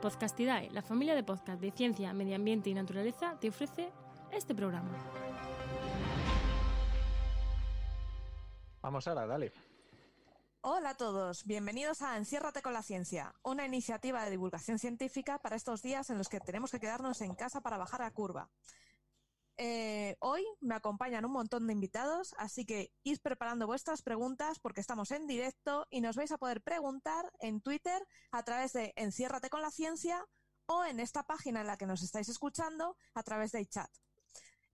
Podcastidae, la familia de podcast de ciencia, medio ambiente y naturaleza, te ofrece este programa. Vamos ahora, dale. Hola a todos, bienvenidos a Enciérrate con la Ciencia, una iniciativa de divulgación científica para estos días en los que tenemos que quedarnos en casa para bajar la curva. Eh, hoy me acompañan un montón de invitados, así que id preparando vuestras preguntas porque estamos en directo y nos vais a poder preguntar en Twitter a través de Enciérrate con la Ciencia o en esta página en la que nos estáis escuchando a través de chat.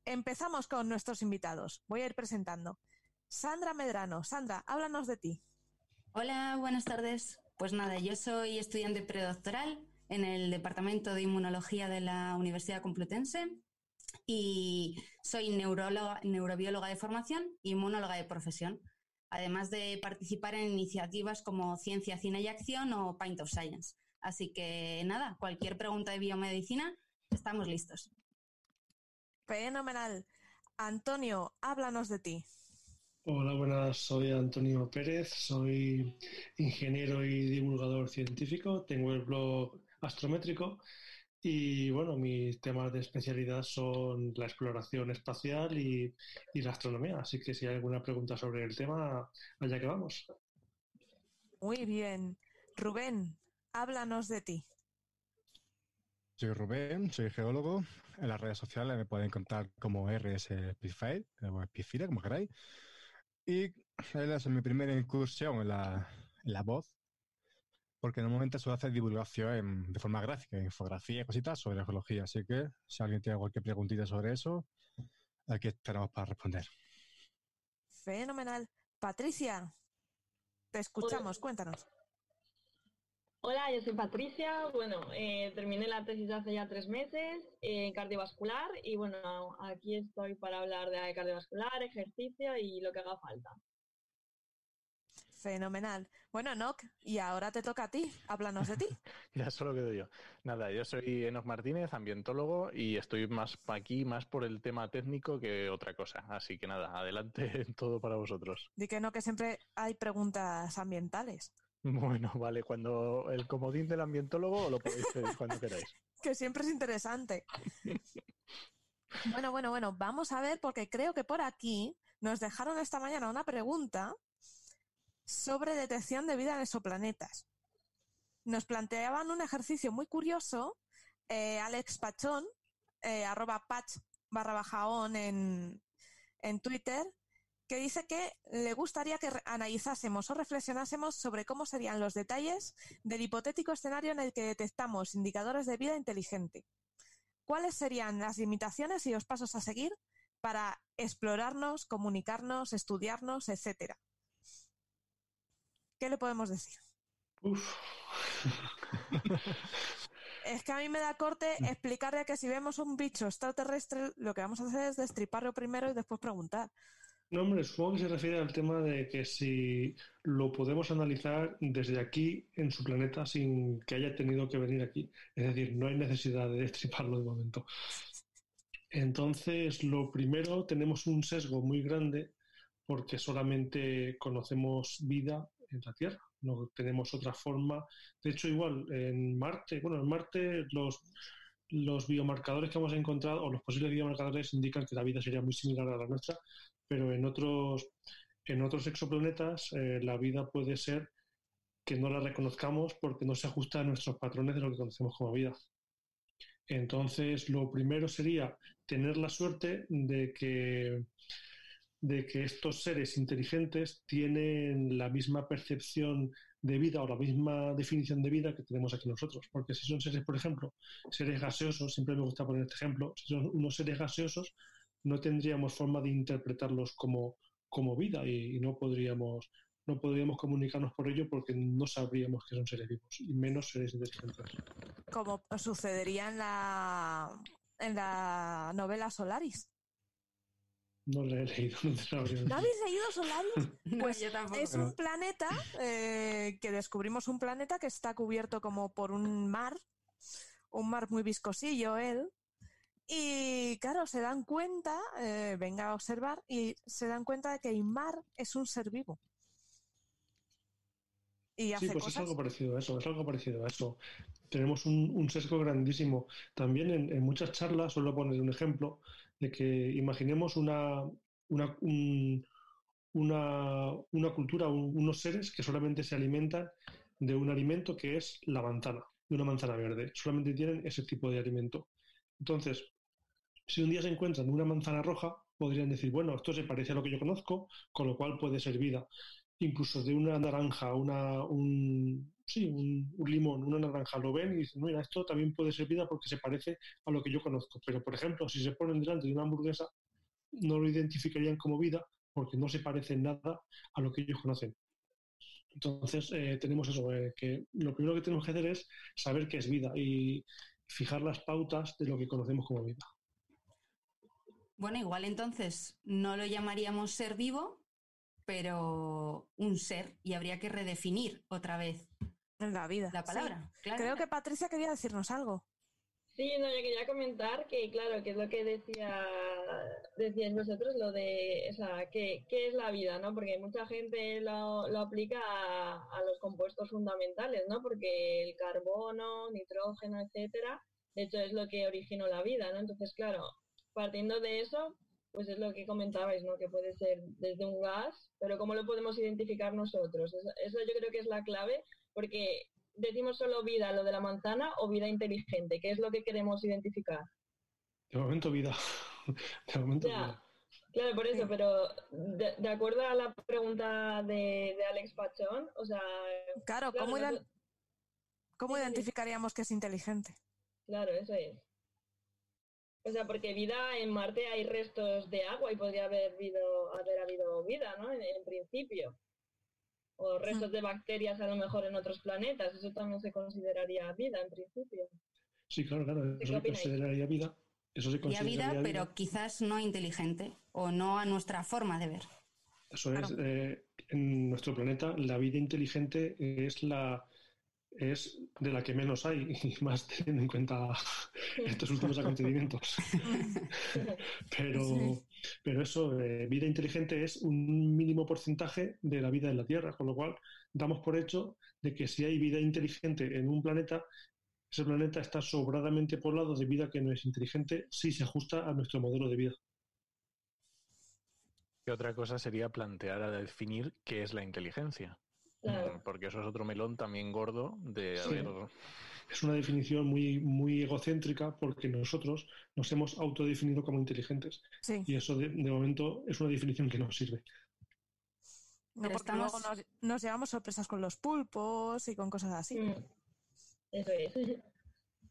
Empezamos con nuestros invitados. Voy a ir presentando. Sandra Medrano. Sandra, háblanos de ti. Hola, buenas tardes. Pues nada, yo soy estudiante predoctoral en el Departamento de Inmunología de la Universidad Complutense y soy neuróloga, neurobióloga de formación y inmunóloga de profesión, además de participar en iniciativas como Ciencia, Cine y Acción o Paint of Science. Así que nada, cualquier pregunta de biomedicina, estamos listos. Fenomenal. Antonio, háblanos de ti. Hola, buenas. Soy Antonio Pérez, soy ingeniero y divulgador científico. Tengo el blog Astrométrico y bueno, mis temas de especialidad son la exploración espacial y, la astronomía. Así que si hay alguna pregunta sobre el tema, allá que vamos. Muy bien. Rubén, háblanos de ti. Soy Rubén, soy geólogo. En las redes sociales me pueden encontrar como RS o Spifire, como queráis. Y es mi primera incursión en la, en la voz porque normalmente suele hacer divulgación de forma gráfica, infografía, cositas sobre geología. Así que si alguien tiene cualquier preguntita sobre eso, aquí estaremos para responder. Fenomenal. Patricia, te escuchamos, cuéntanos. Hola, yo soy Patricia. Bueno, eh, terminé la tesis hace ya tres meses en cardiovascular y bueno, aquí estoy para hablar de cardiovascular, ejercicio y lo que haga falta. Fenomenal. Bueno, Enoch, y ahora te toca a ti. Háblanos de ti. ya solo quedo yo. Nada, yo soy Enoch Martínez, ambientólogo, y estoy más aquí, más por el tema técnico que otra cosa. Así que nada, adelante todo para vosotros. Di que no, que siempre hay preguntas ambientales. Bueno, vale, cuando el comodín del ambientólogo lo podéis pedir cuando queráis. que siempre es interesante. bueno, bueno, bueno, vamos a ver, porque creo que por aquí nos dejaron esta mañana una pregunta sobre detección de vida en exoplanetas. Nos planteaban un ejercicio muy curioso, eh, Alex Pachón, eh, arroba patch barra baja on en, en Twitter, que dice que le gustaría que analizásemos o reflexionásemos sobre cómo serían los detalles del hipotético escenario en el que detectamos indicadores de vida inteligente. ¿Cuáles serían las limitaciones y los pasos a seguir para explorarnos, comunicarnos, estudiarnos, etcétera? ¿Qué le podemos decir? es que a mí me da corte explicarle que si vemos un bicho extraterrestre, lo que vamos a hacer es destriparlo primero y después preguntar. No, hombre, supongo que se refiere al tema de que si lo podemos analizar desde aquí en su planeta sin que haya tenido que venir aquí. Es decir, no hay necesidad de destriparlo de momento. Entonces, lo primero, tenemos un sesgo muy grande porque solamente conocemos vida en la Tierra. No tenemos otra forma. De hecho, igual en Marte, bueno, en Marte los, los biomarcadores que hemos encontrado, o los posibles biomarcadores, indican que la vida sería muy similar a la nuestra, pero en otros, en otros exoplanetas eh, la vida puede ser que no la reconozcamos porque no se ajusta a nuestros patrones de lo que conocemos como vida. Entonces, lo primero sería tener la suerte de que de que estos seres inteligentes tienen la misma percepción de vida o la misma definición de vida que tenemos aquí nosotros. Porque si son seres, por ejemplo, seres gaseosos, siempre me gusta poner este ejemplo, si son unos seres gaseosos, no tendríamos forma de interpretarlos como, como vida y, no podríamos no podríamos comunicarnos por ello porque no sabríamos que son seres vivos y menos seres inteligentes. Como sucedería en la en la novela Solaris. No le he leído. No, habéis leído Solaris? Pues es un planeta eh, que descubrimos un planeta que está cubierto como por un mar, un mar muy viscosillo él. Y claro, se dan cuenta, eh, venga a observar, y se dan cuenta de que el mar es un ser vivo. y hace Sí, pues cosas. es algo parecido a eso, es algo parecido a eso. Tenemos un, un sesgo grandísimo. También en, en muchas charlas suelo poner un ejemplo de que imaginemos una, una, un- una, una cultura, un- unos seres que solamente se alimentan de un alimento que es la manzana, de una manzana verde. Solamente tienen ese tipo de alimento. Entonces, si un día se encuentran una manzana roja, podrían decir, bueno, esto se parece a lo que yo conozco, con lo cual puede ser vida incluso de una naranja, una, un, sí, un, limón, una naranja, lo ven y dicen, mira, esto también puede ser vida porque se parece a lo que yo conozco. Pero, por ejemplo, si se ponen delante de una hamburguesa, no lo identificarían como vida porque no se parece nada a lo que ellos conocen. Entonces, eh, tenemos eso, eh, que lo primero que tenemos que hacer es saber qué es vida y fijar las pautas de lo que conocemos como vida. Bueno, igual entonces no lo llamaríamos ser vivo, pero un ser y habría que redefinir otra vez En la vida. la sí. palabra. Claro. Creo que Patricia quería decirnos algo. Sí, no, yo quería comentar que, claro, que es lo que decía, decíais vosotros, lo de, o sea, ¿qué, qué es la vida, no? Porque mucha gente lo, lo aplica a, a los compuestos fundamentales, ¿no? Porque el carbono, nitrógeno, etcétera, de hecho es lo que originó la vida, ¿no? Entonces, claro, partiendo de eso, pues es lo que comentabais, ¿no? Que puede ser desde un gas, pero ¿cómo lo podemos identificar nosotros? Eso, eso yo creo que es la clave, porque decimos solo vida, lo de la manzana, o vida inteligente, que es lo que queremos identificar. De momento, vida. De momento, Ya. vida. Claro, por eso, pero de, de acuerdo a la pregunta de, de Alex Pachón, o sea, Claro, Claro, ¿cómo, identificaríamos que es inteligente? claro, eso es. O sea, porque vida en Marte hay restos de agua y podría haber habido, haber habido vida, ¿no? En, en principio. O restos de bacterias a lo mejor en otros planetas, eso también se consideraría vida en principio. Sí, claro, claro. ¿Qué Eso se consideraría vida. Eso se vida, consideraría vida. pero quizás no inteligente o no a nuestra forma de ver. Eso es, eh, en nuestro planeta la vida inteligente es la es de la que menos hay y más teniendo en cuenta estos últimos acontecimientos. Pero, Sí. Pero eso, eh, vida inteligente es un mínimo porcentaje de la vida en la Tierra, con lo cual damos por hecho de que si hay vida inteligente en un planeta, ese planeta está sobradamente poblado de vida que no es inteligente si se ajusta a nuestro modelo de vida. Y otra cosa sería plantear a definir qué es la inteligencia. Claro. Porque eso es otro melón también gordo de Sí. ver, es una definición muy, muy egocéntrica porque nosotros nos hemos autodefinido como inteligentes. Sí, Y eso de, de momento es una definición que no sirve. no, porque estamos- luego nos, nos llevamos sorpresas con los pulpos y con cosas así. Mm. Eso es.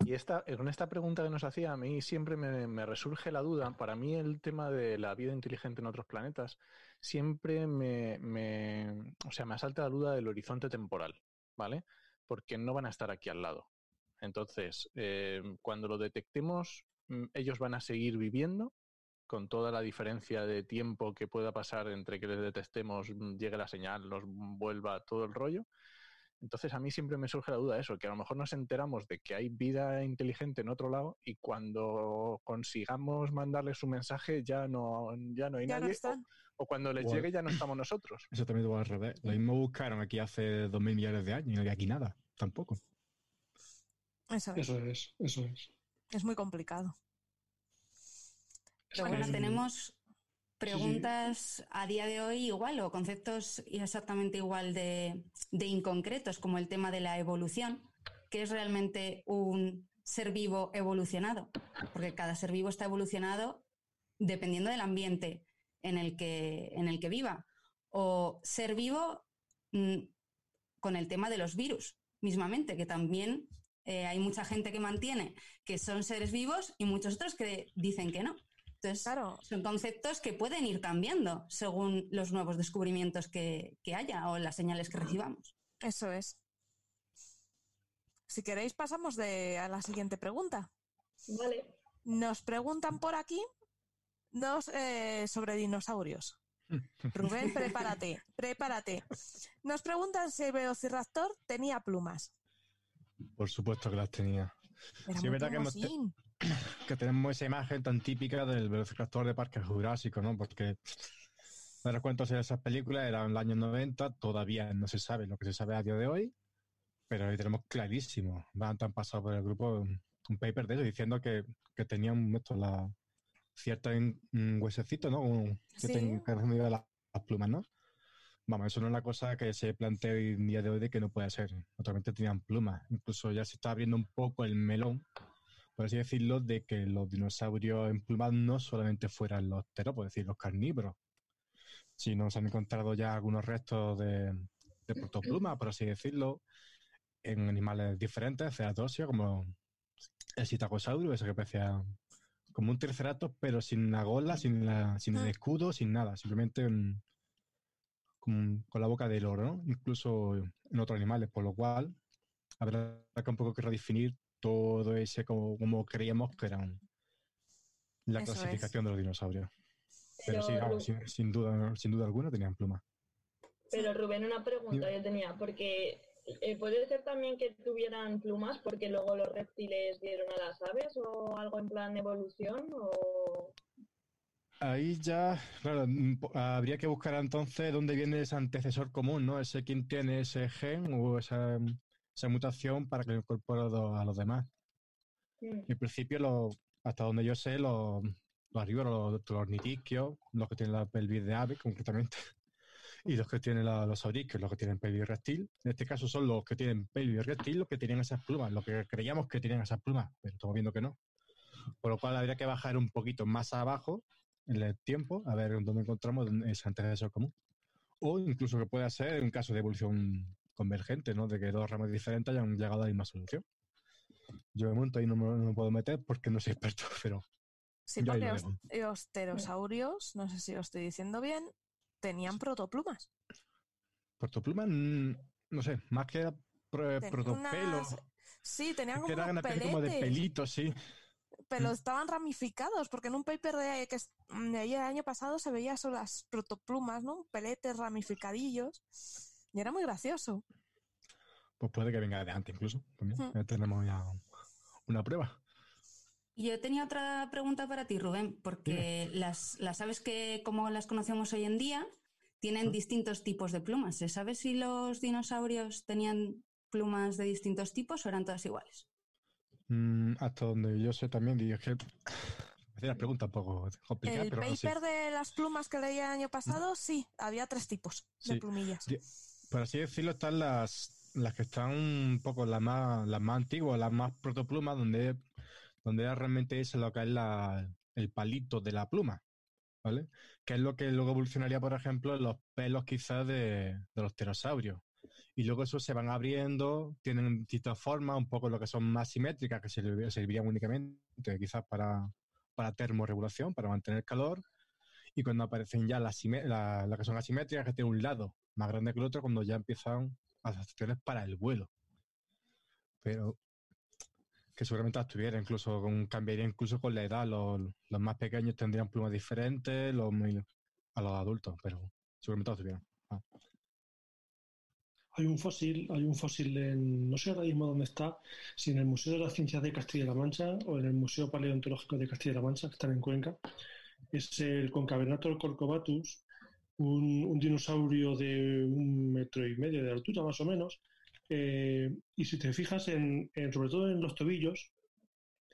Y esta, con esta pregunta que nos hacía, a mí siempre me, me resurge la duda. Para mí el tema de la vida inteligente en otros planetas siempre me, me- o sea, me asalta la duda del horizonte temporal, ¿vale? Porque no van a estar aquí al lado. Entonces, eh, cuando lo detectemos, mm, ellos van a seguir viviendo con toda la diferencia de tiempo que pueda pasar entre que les detectemos, mm, llegue la señal, nos vuelva todo el rollo. Entonces a mí siempre me surge la duda de eso, que a lo mejor nos enteramos de que hay vida inteligente en otro lado y cuando consigamos mandarles un mensaje ya no, ya no hay Ya no nadie. están. o, o cuando les llegue ya no estamos nosotros. Eso también va al revés. Lo mismo buscaron aquí hace dos mil millones de años y no había aquí nada, tampoco. Eso es. Eso es, eso es. Es muy complicado. Pero bueno, tenemos preguntas a día de hoy igual o conceptos exactamente igual de, de inconcretos como el tema de la evolución, que es realmente un ser vivo evolucionado, porque cada ser vivo está evolucionado dependiendo del ambiente en el que, en el que viva. O ser vivo mm, con el tema de los virus, mismamente, que también eh, hay mucha gente que mantiene que son seres vivos y muchos otros que dicen que no. Entonces, Claro, son conceptos que pueden ir cambiando según los nuevos descubrimientos que, que haya o las señales que recibamos. eso es. Si queréis, pasamos de, a la siguiente pregunta. Vale. Nos preguntan por aquí dos eh, sobre dinosaurios. Rubén, prepárate, prepárate. Nos preguntan si el velociraptor tenía plumas. Por supuesto que las tenía. Sí, es verdad que hemos te-. Que tenemos esa imagen tan típica del velociraptor de Parque Jurásico, ¿no? Porque Ahora cuántos de esas películas eran en el año 90, todavía no se sabe lo que se sabe a día de hoy, pero ahí tenemos clarísimo. Van han pasado por el grupo un, paper de eso diciendo que, que tenían esto, la cierto un huesecito, ¿no? Un, cierta Sí. de las, las plumas, ¿no? Vamos, eso no es una cosa que se plantea hoy en día de hoy de que no puede ser. Naturalmente tenían plumas. Incluso ya se está abriendo un poco el melón, por así decirlo, de que los dinosaurios emplumados no solamente fueran los terópodos, es decir, los carnívoros, sino se han encontrado ya algunos restos de, de protopluma, por así decirlo, en animales diferentes, ceratosios, como el Citacosaurio, ese que parecía como un triceratops, pero sin la gola, sin, la, sin el Ah. escudo, sin nada, simplemente en- con, con la boca del oro, ¿no? incluso en otros animales, por lo cual habrá que un poco que redefinir todo ese como, como creíamos que eran la Eso es. clasificación de los dinosaurios. Pero, Pero, sí, sin, sin duda, sin duda alguna tenían plumas. pero Rubén, una pregunta yo tenía, porque eh, puede ser también que tuvieran plumas porque luego los reptiles dieron a las aves o algo en plan evolución o Ahí ya, claro, mm, habría que buscar entonces dónde viene ese antecesor común, ¿no? Ese quién tiene ese gen o esa, esa mutación para que lo incorpore a los- demás. Mm, En principio, hasta donde yo sé, los, los herbívoros, los, los ornitisquios, los que tienen la pelvis de ave concretamente, y los que tienen la- los saurisquios, los que tienen pelvis reptil. En este caso son los que tienen pelvis reptil los que tienen esas plumas, los que creíamos que tenían esas plumas, pero estamos viendo que no. Por lo cual habría que bajar un poquito más abajo el tiempo, a ver dónde encontramos ese antecesor común. O incluso que pueda ser un caso de evolución convergente, ¿no? De que dos ramas diferentes hayan llegado a la misma solución. Yo de momento ahí no me, no me puedo meter porque no soy experto, pero Sí, porque lo los, pterosaurios, no sé si lo estoy diciendo bien, tenían protoplumas. Protopluma, mm, no sé, más que pro- Ten- protopelo, unas- Sí, tenían como unos especie como de peletes, pelitos, sí. Pero Mm. estaban ramificados, porque en un paper de, que es- de ahí el año pasado se veía solo las protoplumas, ¿no? Peletes ramificadillos, y era muy gracioso. Pues puede que venga de antes incluso. También. Mm. Ya tenemos ya una prueba. Yo tenía otra pregunta para ti, Rubén, porque las, las aves que como las conocemos hoy en día tienen Mm. distintos tipos de plumas. ¿Se sabe si los dinosaurios tenían plumas de distintos tipos o eran todas iguales? Mm, hasta donde yo sé también, y es que me hacía la pregunta un poco complicada, El pero no sé. paper de las plumas que leí el año pasado, sí, había tres tipos de Sí. plumillas. Por así decirlo, están las, las que están un poco las más, las más antiguas, las más protoplumas, donde, donde realmente es lo que es la, el palito de la pluma, ¿vale? Que es lo que luego evolucionaría, por ejemplo, en los pelos quizás de, de los pterosaurios. Y luego eso se van abriendo, tienen distintas formas, un poco lo que son más simétricas, que servi- servirían únicamente quizás para, para termorregulación, para mantener calor. Y cuando aparecen ya las, la- las que son asimétricas, que tienen un lado más grande que el otro, cuando ya empiezan adaptaciones para el vuelo. Pero que seguramente las tuviera, incluso con, cambiaría incluso con la edad. Los, los más pequeños tendrían plumas diferentes los, a los adultos, pero seguramente las tuvieran. Ah. Hay un fósil, hay un fósil en, no sé ahora mismo dónde está, si en el Museo de las Ciencias de Castilla-La Mancha o en el Museo Paleontológico de Castilla-La Mancha, que están en Cuenca. Es el Concavenator corcovatus, un, dinosaurio de un metro y medio de altura más o menos. eh, y si te fijas, en, sobre todo en los tobillos,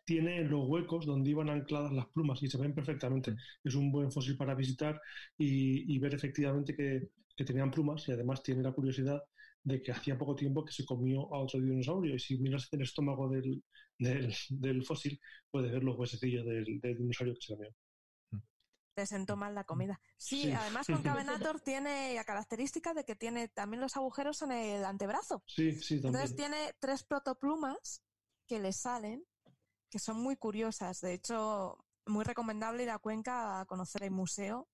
tiene los huecos donde iban ancladas las plumas y se ven perfectamente. Es un buen fósil para visitar y, ver efectivamente que tenían plumas y además tiene la curiosidad de que hacía poco tiempo que se comió a otro dinosaurio y si miras el estómago del, del, del fósil puedes ver los huesecillos del, del dinosaurio que se comió. Te sentó mal la comida. Sí, Sí. además Concavenator tiene la característica de que tiene también los agujeros en el antebrazo. Sí, sí, también. Entonces tiene tres protoplumas que le salen, que son muy curiosas. De hecho, muy recomendable ir a Cuenca a conocer el museo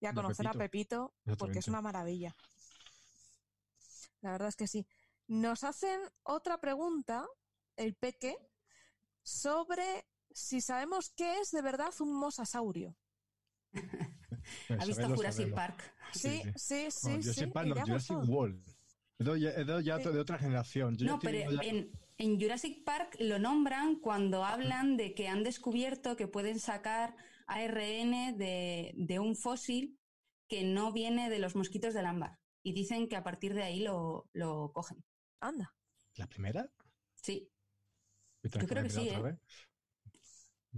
y a conocer a Pepito. Porque es una maravilla. La verdad es que sí. Nos hacen otra pregunta, el Peque, sobre si sabemos qué es de verdad un mosasaurio. Pues ¿Ha visto saberlo, Jurassic saberlo. Park? Sí, sí, sí, Bueno, sí. Jurassic Park, y no, Jurassic. World. Es de, ya Sí. de otra generación. Yo No, pero viendo ya- en, en Jurassic Park lo nombran cuando hablan de que han descubierto que pueden sacar ARN de, de un fósil que no viene de los mosquitos del ámbar. Y dicen que a partir de ahí lo, lo cogen. Anda. ¿La primera? Sí. Yo creo que sí, otra ¿eh? vez.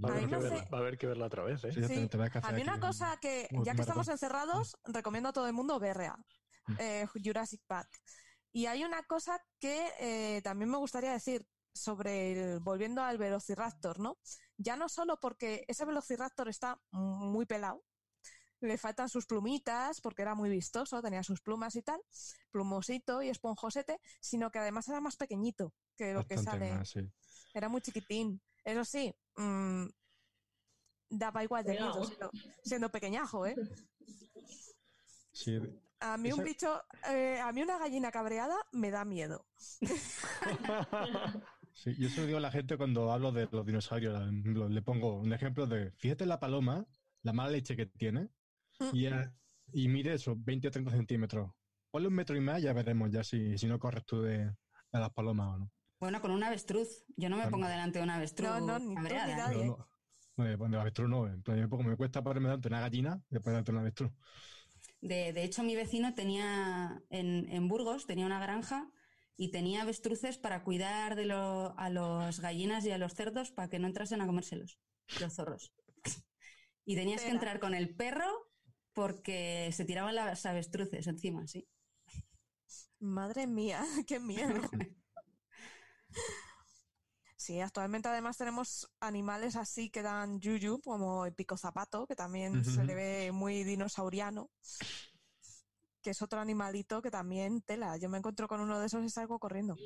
Va a, A haber que verla, hace- va a haber que verla otra vez, ¿eh? Sí, te a A mí una un- cosa que, un ya que estamos encerrados, recomiendo a todo el mundo BRA, Mm. eh, Jurassic Park. Y hay una cosa que eh, también me gustaría decir sobre el, volviendo al Velociraptor, ¿no? Ya no solo porque ese Velociraptor está muy pelado, le faltan sus plumitas porque era muy vistoso, tenía sus plumas y tal, plumosito y esponjosete, sino que además era más pequeñito que lo que sale. más, sí. Era muy chiquitín. Eso sí, mm, daba igual de miedo siendo, siendo pequeñajo, ¿eh? Sí, A mí un Esa- bicho, eh, a mí una gallina cabreada me da miedo. Sí, yo se lo digo a la gente cuando hablo de los dinosaurios. Le pongo un ejemplo de, fíjate en la paloma, la mala leche que tiene. Y, ya- y mide eso, 20 o 30 centímetros. Ponle un metro y más, ya veremos ya si, si no corres tú de, de las palomas o no. Bueno, con un avestruz. Yo no me pongo delante de un avestruz. No, no, ni tú ni nadie. ¿eh? no, bueno, pues de avestruz no, en plan, poco me cuesta ponerme delante de una gallina y después delante de un avestruz. De, de hecho, mi vecino tenía en, en Burgos, tenía una granja y tenía avestruces para cuidar de lo- a las gallinas y a los cerdos para que no entrasen a comérselos, los zorros. Y tenías que Tela. entrar con el perro porque se tiraban las avestruces encima, sí. Madre mía, qué miedo. Sí, actualmente además tenemos animales así que dan yuyu, como el pico zapato, que también se le ve muy dinosauriano, que es otro animalito que también tela. Yo me encuentro con uno de esos y salgo corriendo.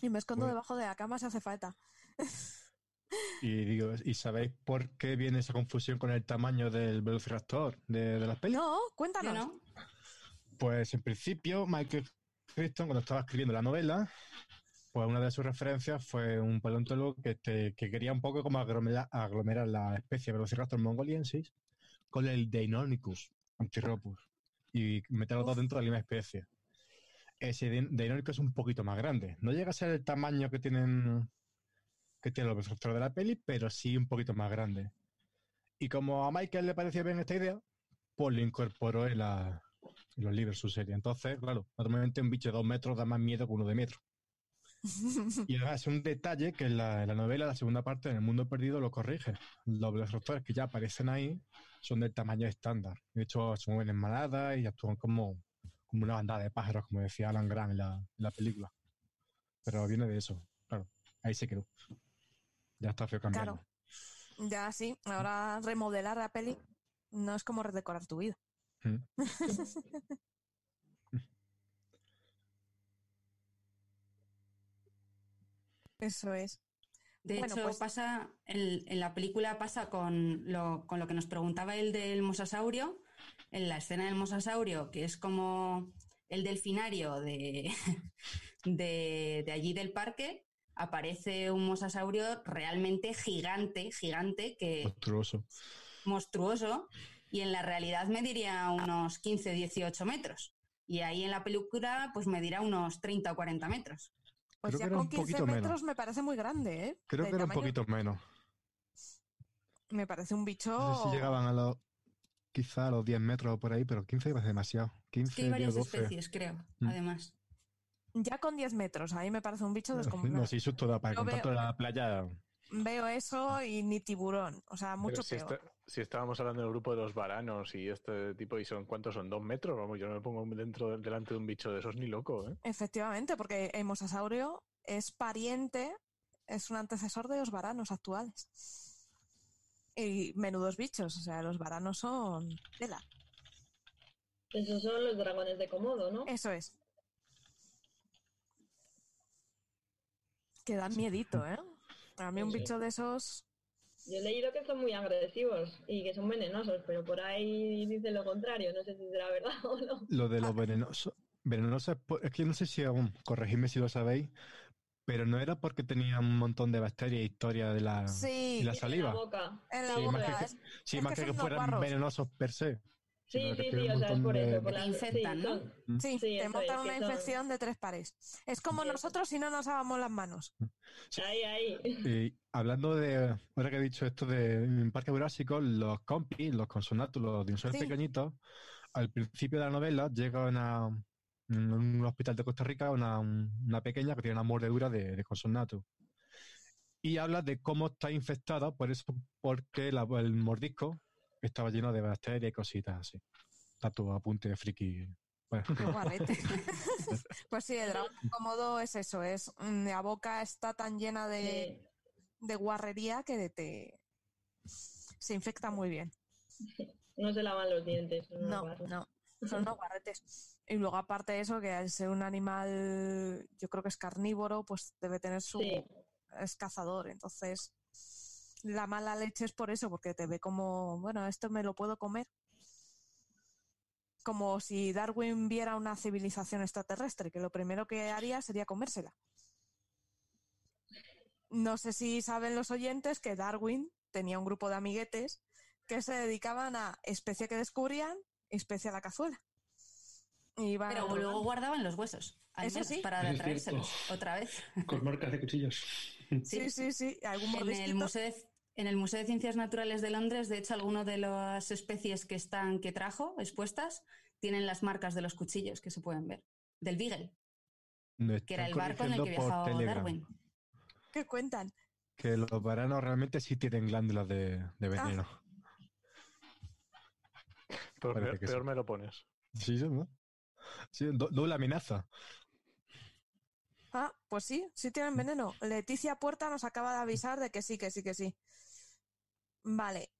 Y me escondo Bueno. debajo de la cama si hace falta. Y digo, ¿y sabéis por qué viene esa confusión con el tamaño del velociraptor de, de las pelis? No, cuéntanos. no. Pues en principio, Michael Crichton, cuando estaba escribiendo la novela, pues una de sus referencias fue un paleontólogo que, te- que quería un poco como aglomerar, aglomerar la especie Velociraptor mongoliensis con el Deinonychus antiropus y meter los dos dentro de la misma especie. Ese Dein- Deinonychus es un poquito más grande. No llega a ser el tamaño que tienen que tienen los Velociraptors de la peli, pero sí un poquito más grande. Y como a Michael le parecía bien esta idea, pues lo incorporó en, la, en los libros de su serie. Entonces, claro, normalmente un bicho de dos metros da más miedo que uno de metro. Y además es un detalle que en la, en la novela, la segunda parte, en El Mundo Perdido, lo corrige. Los velociraptores que ya aparecen ahí son del tamaño estándar. De hecho, se mueven en manada y actúan como, como una bandada de pájaros, como decía Alan Grant en la, en la película. Pero viene de eso, claro. Ahí se quedó. Ya está feo cambiarlo. Claro. Ya sí, ahora remodelar la peli no es como redecorar tu vida. Mm. Eso es. De Bueno, hecho, pues- pasa, en, en la película pasa con lo, con lo que nos preguntaba el del mosasaurio, en la escena del mosasaurio, que es como el delfinario de, de, de allí del parque, aparece un mosasaurio realmente gigante, gigante, que Monstruoso. monstruoso, y en la realidad mediría unos 15, 18 metros. Y ahí en la película, pues medirá unos 30 o 40 metros. Pues Creo ya con un 15 poquito metros menos. me parece muy grande, ¿eh? Creo De que era un tamaño- poquito menos. Me parece un bicho. No sé si llegaban a los. Quizá a los 10 metros o por ahí, pero 15 parece demasiado. 15, Es que hay 10, varias 12. especies, creo, Mm. además. Ya con 10 metros, ahí me parece un bicho descomunal. No, sí, susto da para Yo con veo- tanto en la playa. Veo eso y ni tiburón. O sea, mucho Pero si, peor. está- si estábamos hablando del grupo de los varanos y este tipo, ¿y son cuántos son? ¿Dos metros? Vamos, yo no me pongo dentro delante de un bicho de esos ni loco, ¿eh? Efectivamente, porque el mosasaurio es pariente, es un antecesor de los varanos actuales. Y menudos bichos, o sea, los varanos son tela. Esos son los dragones de Komodo, ¿no? Eso es. Que dan miedito, ¿eh? A mí un Sí. bicho de esos. Yo he leído que son muy agresivos y que son venenosos, pero por ahí dice lo contrario. No sé si será verdad o no. Lo de los venenosos. Venenosos es, por- es que no sé si aún, corregidme si lo sabéis, pero no era porque tenía un montón de bacterias y historia de la, Sí, y la En saliva. la boca. en la Sí, más boca. que- es- Sí, es más que que, que fueran guarros. venenosos per se. Sí, sí, sí, o sea, es por de- eso. Por Te la, infectan, sí, ¿no? son-. Sí, Sí, te montan una son- infección de tres pares. Es como nosotros si no nos lavamos las manos. Ahí, ahí. Y hablando de, ahora que he dicho esto de en Parque Jurásico, los compis, los consonatos, los dinosaurios Sí. pequeñitos, al principio de la novela llega una, en un hospital de Costa Rica una, una pequeña que tiene una mordedura de, de consonato. Y habla de cómo está infectada, por eso, porque la- el mordisco estaba lleno de bacterias y cositas así. Está tu apunte de friki. Bueno, Qué guarrete. pues sí, el dragón cómodo es eso, es mm, la boca está tan llena de, de guarrería que te se infecta muy bien. No se lavan los dientes. No, no, son unos guarretes. Y luego aparte de eso, que al ser un animal, yo creo que es carnívoro, pues debe tener su Sí. es cazador, entonces la mala leche es por eso, porque te ve como, bueno, esto me lo puedo comer. Como si Darwin viera una civilización extraterrestre, que lo primero que haría sería comérsela. No sé si saben los oyentes que Darwin tenía un grupo de amiguetes que se dedicaban a especie que descubrían, especie a la cazuela. Pero luego guardaban los huesos. al Eso menos, sí. Para es traérselos cierto. otra vez. Con marcas de cuchillos. Sí, sí, sí. Algún En el. Museo de, en el Museo de Ciencias Naturales de Londres, de hecho, algunas de las especies que están que trajo expuestas tienen las marcas de los cuchillos que se pueden ver. Del Beagle, me que era el barco en el que viajaba Darwin. ¿Qué cuentan? Que los varanos realmente sí tienen glándulas de, de veneno. Peor, Parece peor- que peor sí. me lo pones. Sí, sí, ¿no? Sí, do- doble amenaza. Ah, pues sí, sí tienen veneno. Leticia Puerta nos acaba de avisar de que sí, que sí, que sí. Vale.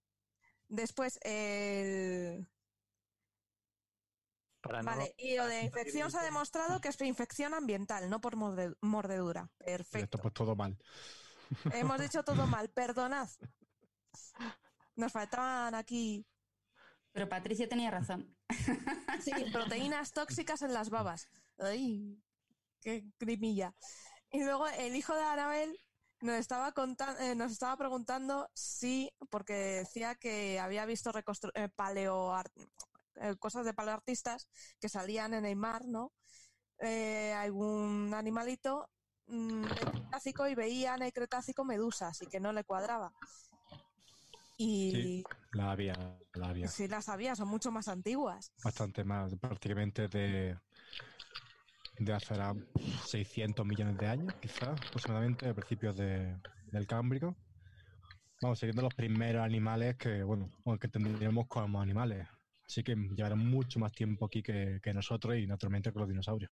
Después, el... Para no- Vale, y lo de infección se ha demostrado que es infección ambiental, no por morde- mordedura. Esto Perfecto. pues todo mal. Hemos dicho todo mal, perdonad. Nos faltaban aquí Pero Patricia tenía razón. Sí, proteínas tóxicas en las babas. Ay, qué grimilla. Y luego el hijo de Anabel nos estaba eh, nos estaba preguntando si, porque decía que había visto eh, paleo eh, cosas de paleoartistas que salían en el mar, ¿no? Eh, algún animalito mm, del Cretácico y veía en el Cretácico medusas y que no le cuadraba. Y Sí. La había, la había. sí las había, son mucho más antiguas. Bastante más, prácticamente de, de hace ahora 600 millones de años, quizás, aproximadamente, a principios de- del Cámbrico. Vamos, siguiendo los primeros animales que, bueno, que tendríamos como animales. Así que llevarán mucho más tiempo aquí que, que nosotros y naturalmente con los dinosaurios.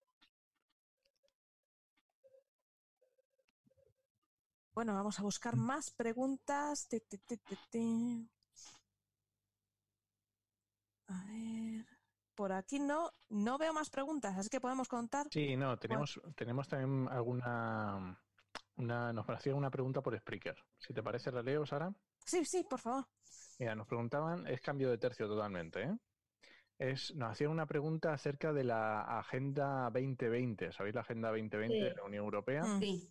Bueno, vamos a buscar más preguntas. Ti, ti, ti, ti, ti. A ver. Por aquí no, no veo más preguntas, así que podemos contar. Sí, no, tenemos, tenemos también alguna. Una, nos parecía una pregunta por Spreaker. Si te parece, la leo, Sara. Sí, sí, por favor. Mira, nos preguntaban, es cambio de tercio totalmente, ¿eh? Es, nos hacían una pregunta acerca de la Agenda 2020. ¿Sabéis la Agenda 2020 Sí. de la Unión Europea? Mm. Sí.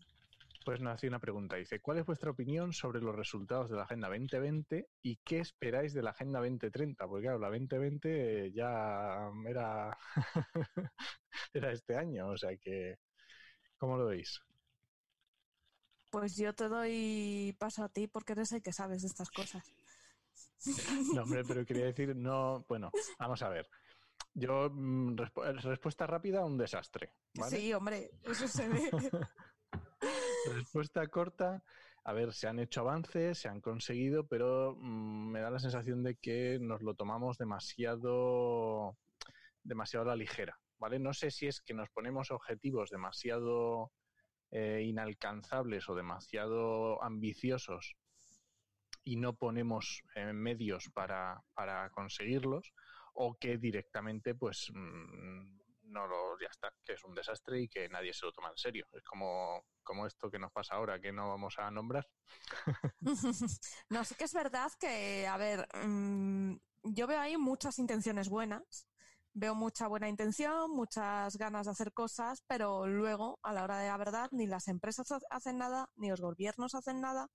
Pues nos hacía una pregunta. Dice, ¿cuál es vuestra opinión sobre los resultados de la Agenda 2020 y qué esperáis de la Agenda 2030? Porque claro, la 2020 ya era, era este año, o sea que, ¿cómo lo veis? Pues yo te doy paso a ti porque eres el que sabes de estas cosas. No, hombre, pero quería decir, no, bueno, vamos a ver. Yo, mm, respu- respuesta rápida, un desastre. ¿vale? Sí, hombre, eso se ve. Respuesta corta. A ver, se han hecho avances, se han conseguido, pero mm, me da la sensación de que nos lo tomamos demasiado, demasiado a la ligera, ¿vale? No sé si es que nos ponemos objetivos demasiado eh, inalcanzables o demasiado ambiciosos y no ponemos eh, medios para, para conseguirlos, o que directamente, pues, mm, no lo, ya está, que es un desastre y que nadie se lo toma en serio. Es como, como esto que nos pasa ahora, que no vamos a nombrar. No, sí que es verdad que, a ver, mm, yo veo ahí muchas intenciones buenas, veo mucha buena intención, muchas ganas de hacer cosas, pero luego, a la hora de la verdad, ni las empresas ha- hacen nada, ni los gobiernos hacen nada,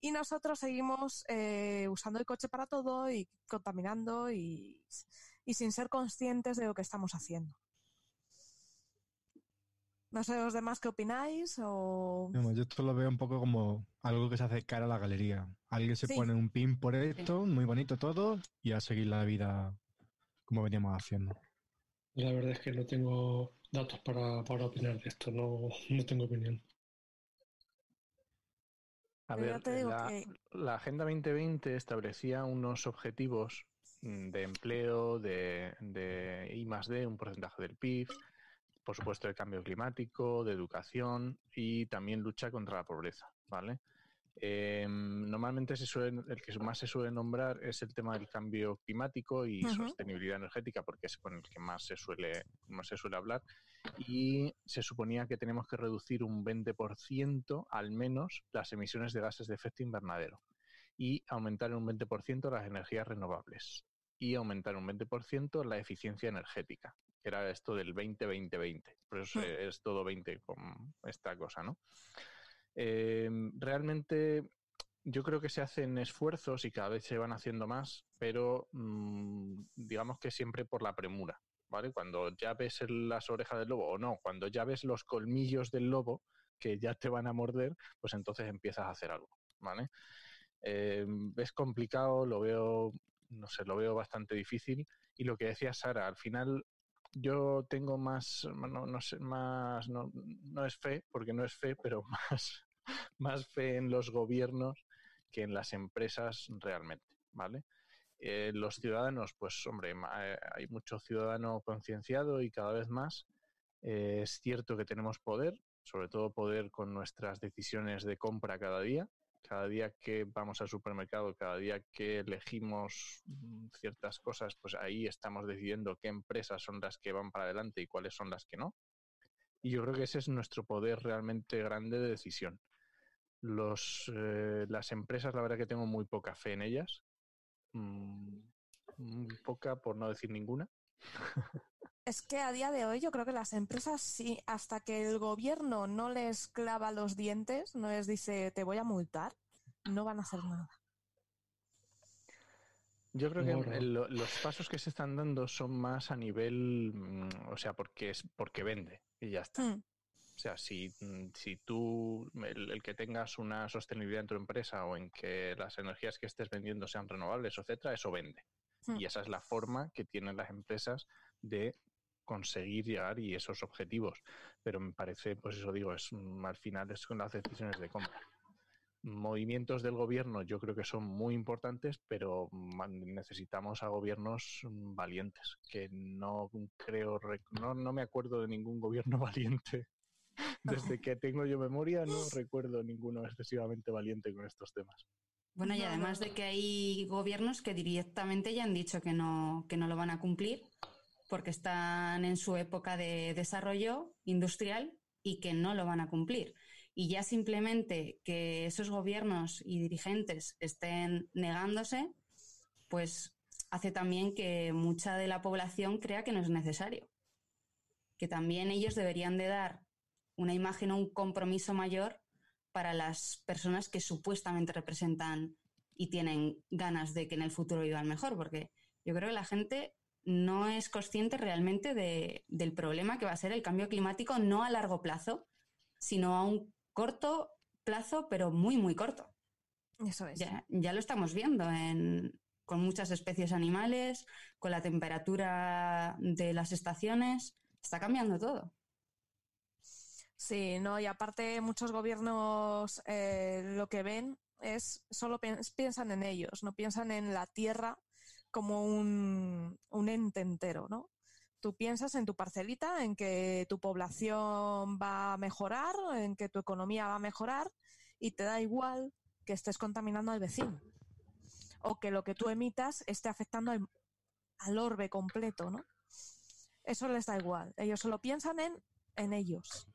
Y nosotros seguimos eh, usando el coche para todo y contaminando y sin ser conscientes de lo que estamos haciendo. No sé los demás qué opináis o... Vamos, Yo esto lo veo un poco como algo que se hace cara a la galería. Alguien se Sí. pone un pin por esto, muy bonito todo, y a seguir la vida como veníamos haciendo. La verdad es que no tengo datos para, para opinar de esto, no, no tengo opinión. A ver, te digo la, que- la Agenda 2020 establecía unos objetivos de empleo, de, de I más D, un porcentaje del PIB, por supuesto de cambio climático, de educación y también lucha contra la pobreza, ¿vale? Eh, normalmente se suele- el que más se suele nombrar es el tema del cambio climático y sostenibilidad energética, porque es con el que más se suele, más se suele hablar. Y se suponía que tenemos que reducir un 20% al menos las emisiones de gases de efecto invernadero y aumentar en un 20% las energías renovables y aumentar un 20% la eficiencia energética, que era esto del 20-20-20. Por eso Mm. es todo 20 con esta cosa, ¿no? Eh, realmente yo creo que se hacen esfuerzos y cada vez se van haciendo más, pero mm, digamos que siempre por la premura, ¿vale? Cuando ya ves las orejas del lobo o no, cuando ya ves los colmillos del lobo que ya te van a morder, pues entonces empiezas a hacer algo, ¿vale? Eh, es complicado, lo veo, no sé, lo veo bastante difícil y lo que decía Sara, al final yo tengo más, no, no sé, más, no, no es fe, porque no es fe, pero más, más fe en los gobiernos que en las empresas realmente, ¿vale? Eh, los ciudadanos, pues hombre, eh, hay mucho ciudadano concienciado y cada vez más. Eh, es cierto que tenemos poder, sobre todo poder con nuestras decisiones de compra cada día. Cada día que vamos al supermercado, cada día que elegimos mm, ciertas cosas, pues ahí estamos decidiendo qué empresas son las que van para adelante y cuáles son las que no. Y yo creo que ese es nuestro poder realmente grande de decisión. Los, eh, las empresas, la verdad que tengo muy poca fe en ellas. Mm, muy poca, por no decir ninguna. Es que a día de hoy yo creo que las empresas sí, hasta que el gobierno no les clava los dientes, no les dice te voy a multar, no van a hacer nada. Yo creo que los pasos que se están dando son más a nivel, mm, o sea, porque es porque vende y ya está. Hmm. O sea, si, mm, si tú, el, el que tengas una sostenibilidad en tu empresa o en que las energías que estés vendiendo sean renovables, etcétera, eso vende. Hmm. Y esa es la forma que tienen las empresas de conseguir llegar y esos objetivos. Pero me parece, pues eso digo, es al final es con las decisiones de compra. Movimientos del gobierno yo creo que son muy importantes, pero necesitamos a gobiernos mm, valientes, que no creo, no, no me acuerdo de ningún gobierno valiente. Desde que tengo yo memoria no recuerdo ninguno excesivamente valiente con estos temas. Bueno, y además de que hay gobiernos que directamente ya han dicho que no, que no lo van a cumplir porque están en su época de desarrollo industrial y que no lo van a cumplir. Y ya simplemente que esos gobiernos y dirigentes estén negándose, pues hace también que mucha de la población crea que no es necesario. Que también ellos deberían de dar una imagen o un compromiso mayor para las personas que supuestamente representan y tienen ganas de que en el futuro vivan mejor, porque yo creo que la gente no es consciente realmente de- del problema que va a ser el cambio climático, no a largo plazo, sino a un corto plazo, pero muy, muy corto. Eso es. Ya, ya lo estamos viendo en- con muchas especies animales, con la temperatura de las estaciones, está cambiando todo. Sí, no, y aparte muchos gobiernos eh, lo que ven es solo pi- piensan en ellos, no piensan en la tierra como un, ente entero, ¿no? Tú piensas en tu parcelita, en que tu población va a mejorar, en que tu economía va a mejorar y te da igual que estés contaminando al vecino o que lo que tú emitas esté afectando al, al orbe completo, ¿no? Eso les da igual. Ellos solo piensan en, en ellos.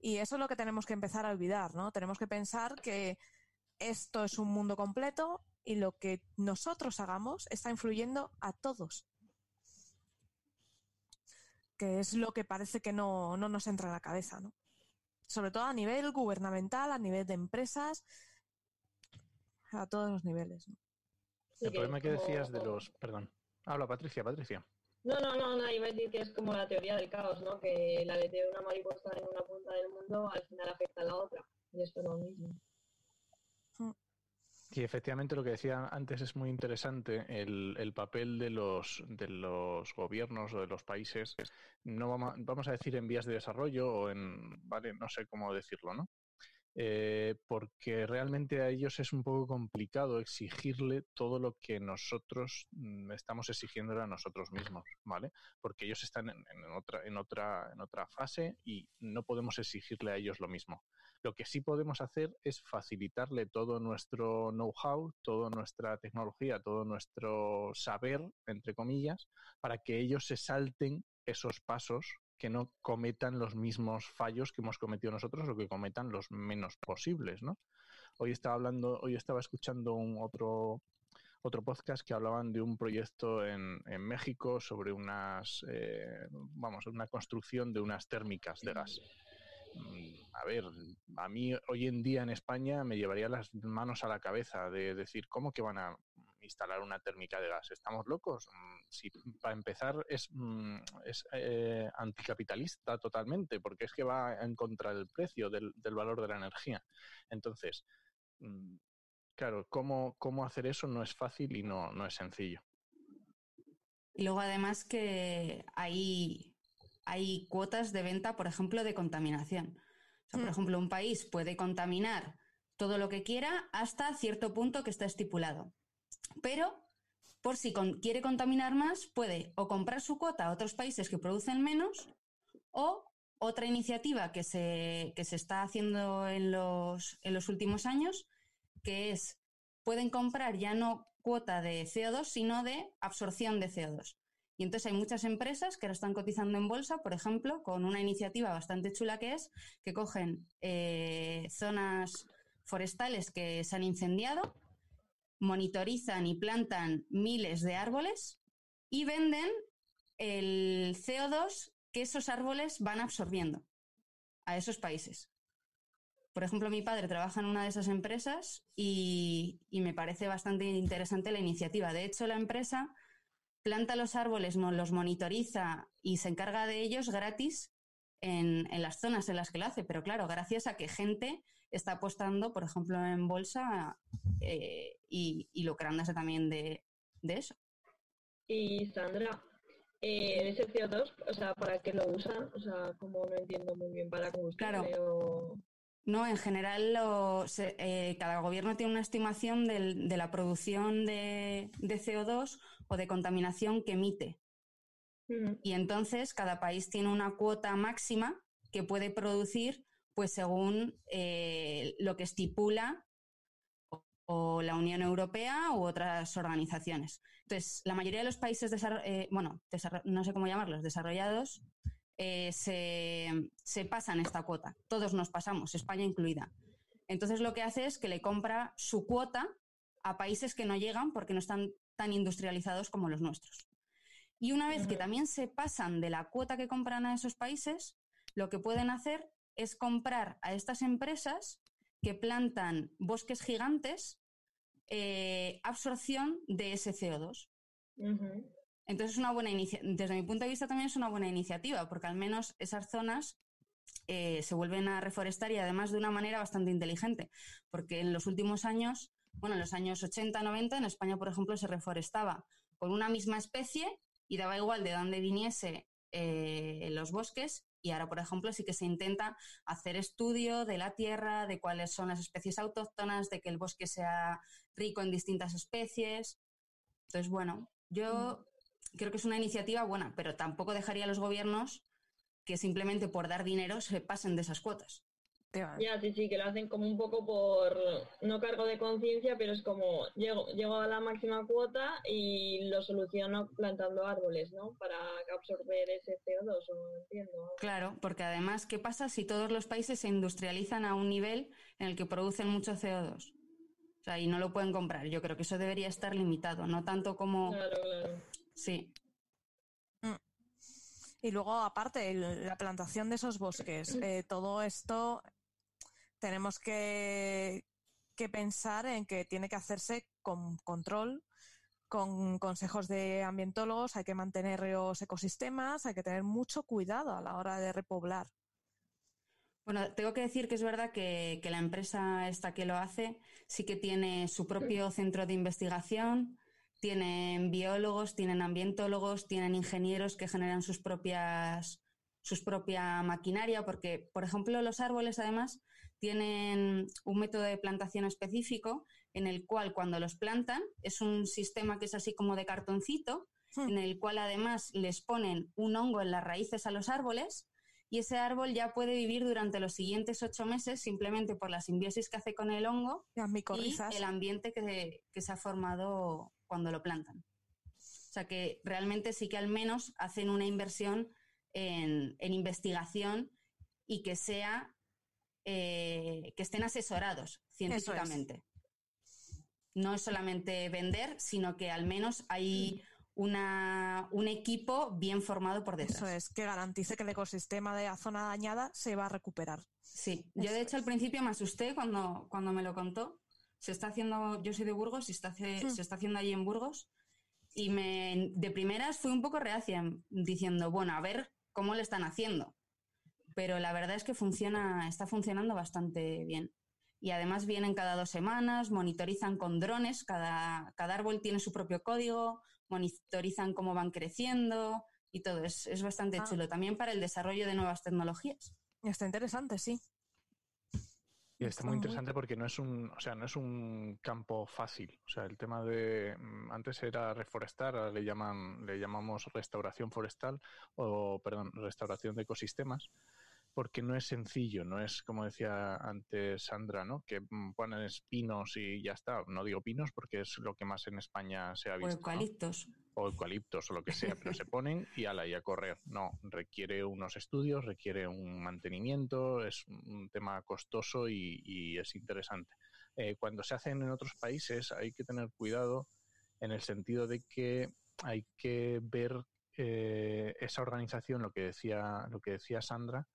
Y eso es lo que tenemos que empezar a olvidar, ¿no? Tenemos que pensar que esto es un mundo completo y lo que nosotros hagamos está influyendo a todos. Que es lo que parece que no, no nos entra en la cabeza, ¿no? Sobre todo a nivel gubernamental, a nivel de empresas. a todos los niveles. ¿no? Sí, el problema que como- decías de los... Perdón. Habla, Patricia, Patricia. No, no, no, no, iba a decir que es como la teoría del caos, ¿no? Que la de una mariposa en una punta del mundo al final afecta a la otra. Y esto es lo mismo. Y efectivamente lo que decía antes es muy interesante, el, el papel de los, de los gobiernos o de los países, no vamos, vamos a decir en vías de desarrollo o en, vale, no sé cómo decirlo, ¿no? Eh, porque realmente a ellos es un poco complicado exigirle todo lo que nosotros mm, estamos exigiendo a nosotros mismos, ¿vale? Porque ellos están en, otra, en, otra, en otra fase y no podemos exigirle a ellos lo mismo. Lo que sí podemos hacer es facilitarle todo nuestro know-how, toda nuestra tecnología, todo nuestro saber, entre comillas, para que ellos se salten esos pasos, que no cometan los mismos fallos que hemos cometido nosotros o que cometan los menos posibles, ¿no? Hoy estaba hablando, hoy estaba escuchando un otro otro podcast que hablaban de un proyecto en, en México sobre unas, eh, vamos, una construcción de unas térmicas de gas. Mm, A ver, a mí hoy en día en España me llevaría las manos a la cabeza de decir, ¿cómo que van a instalar una térmica de gas? ¿Estamos locos? Si para empezar es, mm, es eh, anticapitalista totalmente, porque es que va en contra del precio, del, del valor de la energía. Entonces, mm, claro, ¿cómo, cómo hacer eso no es fácil y no, no es sencillo. Y luego además que hay, hay cuotas de venta, por ejemplo, de contaminación. O sea, por Mm. ejemplo, un país puede contaminar todo lo que quiera hasta cierto punto que está estipulado. Pero, por si con- quiere contaminar más, puede o comprar su cuota a otros países que producen menos o otra iniciativa que se, que se está haciendo en los, en los últimos años, que es, pueden comprar ya no cuota de CO2, sino de absorción de CO2. Y entonces hay muchas empresas que ahora están cotizando en bolsa, por ejemplo, con una iniciativa bastante chula que es que cogen eh, zonas forestales que se han incendiado, monitorizan y plantan miles de árboles y venden el CO2 que esos árboles van absorbiendo a esos países. Por ejemplo, mi padre trabaja en una de esas empresas y, me parece bastante interesante la iniciativa. De hecho, la empresa planta los árboles, los monitoriza y se encarga de ellos gratis en, en las zonas en las que lo hace. Pero claro, gracias a que gente está apostando, por ejemplo, en bolsa eh, y, y lucrándose también de, de eso. Y Sandra, eh, ese CO2, o sea, ¿para qué lo usan? O sea, como no entiendo muy bien, para combustible o... No, en general lo- se- eh, cada gobierno tiene una estimación del- de la producción de, de CO2 o de contaminación que emite. Y entonces cada país tiene una cuota máxima que puede producir pues según eh, lo que estipula o, la Unión Europea u otras organizaciones. Entonces, la mayoría de los países, eh, bueno, no sé cómo llamarlos, desarrollados, eh, se, se pasan esta cuota. Todos nos pasamos, España incluida. Entonces, lo que hace es que le compra su cuota a países que no llegan porque no están tan industrializados como los nuestros. Y una vez que también se pasan de la cuota que compran a esos países, lo que pueden hacer es comprar a estas empresas que plantan bosques gigantes eh, absorción de ese CO2. Ujú. Entonces, es una buena desde mi punto de vista también es una buena iniciativa, porque al menos esas zonas eh, se vuelven a reforestar y además de una manera bastante inteligente, porque en los últimos años, bueno, en los años 80, 90, en España, por ejemplo, se reforestaba con una misma especie y daba igual de dónde viniese eh, los bosques. Y ahora, por ejemplo, sí que se intenta hacer estudio de la tierra, de cuáles son las especies autóctonas, de que el bosque sea rico en distintas especies. Entonces, bueno, yo creo que es una iniciativa buena, pero tampoco dejaría a los gobiernos que simplemente por dar dinero se pasen de esas cuotas. Ya, sí, sí, que lo hacen como un poco por, no cargo de conciencia, pero es como, llego, llego a la máxima cuota y lo soluciono plantando árboles, ¿no? Para absorber ese CO2, o entiendo. Claro, porque además, ¿qué pasa si todos los países se industrializan a un nivel en el que producen mucho CO2? O sea, y no lo pueden comprar. Yo creo que eso debería estar limitado, no tanto como... Claro, claro. Sí, Y luego, aparte, el- la plantación de esos bosques, eh, todo esto tenemos que, que pensar en que tiene que hacerse con control, con consejos de ambientólogos, hay que mantener los ecosistemas, hay que tener mucho cuidado a la hora de repoblar. Bueno, tengo que decir que es verdad que, la empresa esta que lo hace sí que tiene su propio centro de investigación, tienen biólogos, tienen ambientólogos, tienen ingenieros que generan sus propias sus propia maquinaria, porque, por ejemplo, los árboles además tienen un método de plantación específico en el cual cuando los plantan es un sistema que es así como de cartoncito, hmm. en el cual además les ponen un hongo en las raíces a los árboles y ese árbol ya puede vivir durante los siguientes ocho meses simplemente por la simbiosis que hace con el hongo y el ambiente que, que se ha formado cuando lo plantan. O sea que realmente sí que al menos hacen una inversión en, investigación y que sea eh, que estén asesorados científicamente. No es solamente vender, sino que al menos hay una, un equipo bien formado por detrás. Eso es, que garantice que el ecosistema de la zona dañada se va a recuperar. Sí, yo de hecho al principio me asusté cuando, cuando me lo contó. Se está haciendo, yo soy de Burgos y está, hmm. se está haciendo allí en Burgos. Y me, de primeras fui un poco reacia, diciendo, bueno, a ver cómo le están haciendo. Pero la verdad es que funciona, está funcionando bastante bien. Y además vienen cada dos semanas, monitorizan con drones, cada, cada árbol tiene su propio código, monitorizan cómo van creciendo y todo. Es, es bastante ah. chulo. También para el desarrollo de nuevas tecnologías. Está interesante, sí. Y está muy interesante porque no es un, o sea, no es un campo fácil. O sea, el tema de mm, antes era reforestar, ahora le llaman, le llamamos restauración forestal o perdón, restauración de ecosistemas porque no es sencillo, no es como decía antes Sandra, ¿no? Que mm, ponen pinos y ya está. No digo pinos porque es lo que más en España se ha visto. O eucaliptos. O eucaliptos o lo que sea, pero se ponen y ala, y a correr. No, requiere unos estudios, requiere un mantenimiento, es un tema costoso y, es interesante. Eh, cuando se hacen en otros países hay que tener cuidado en el sentido de que hay que ver eh, esa organización, lo que decía, lo que decía Sandra,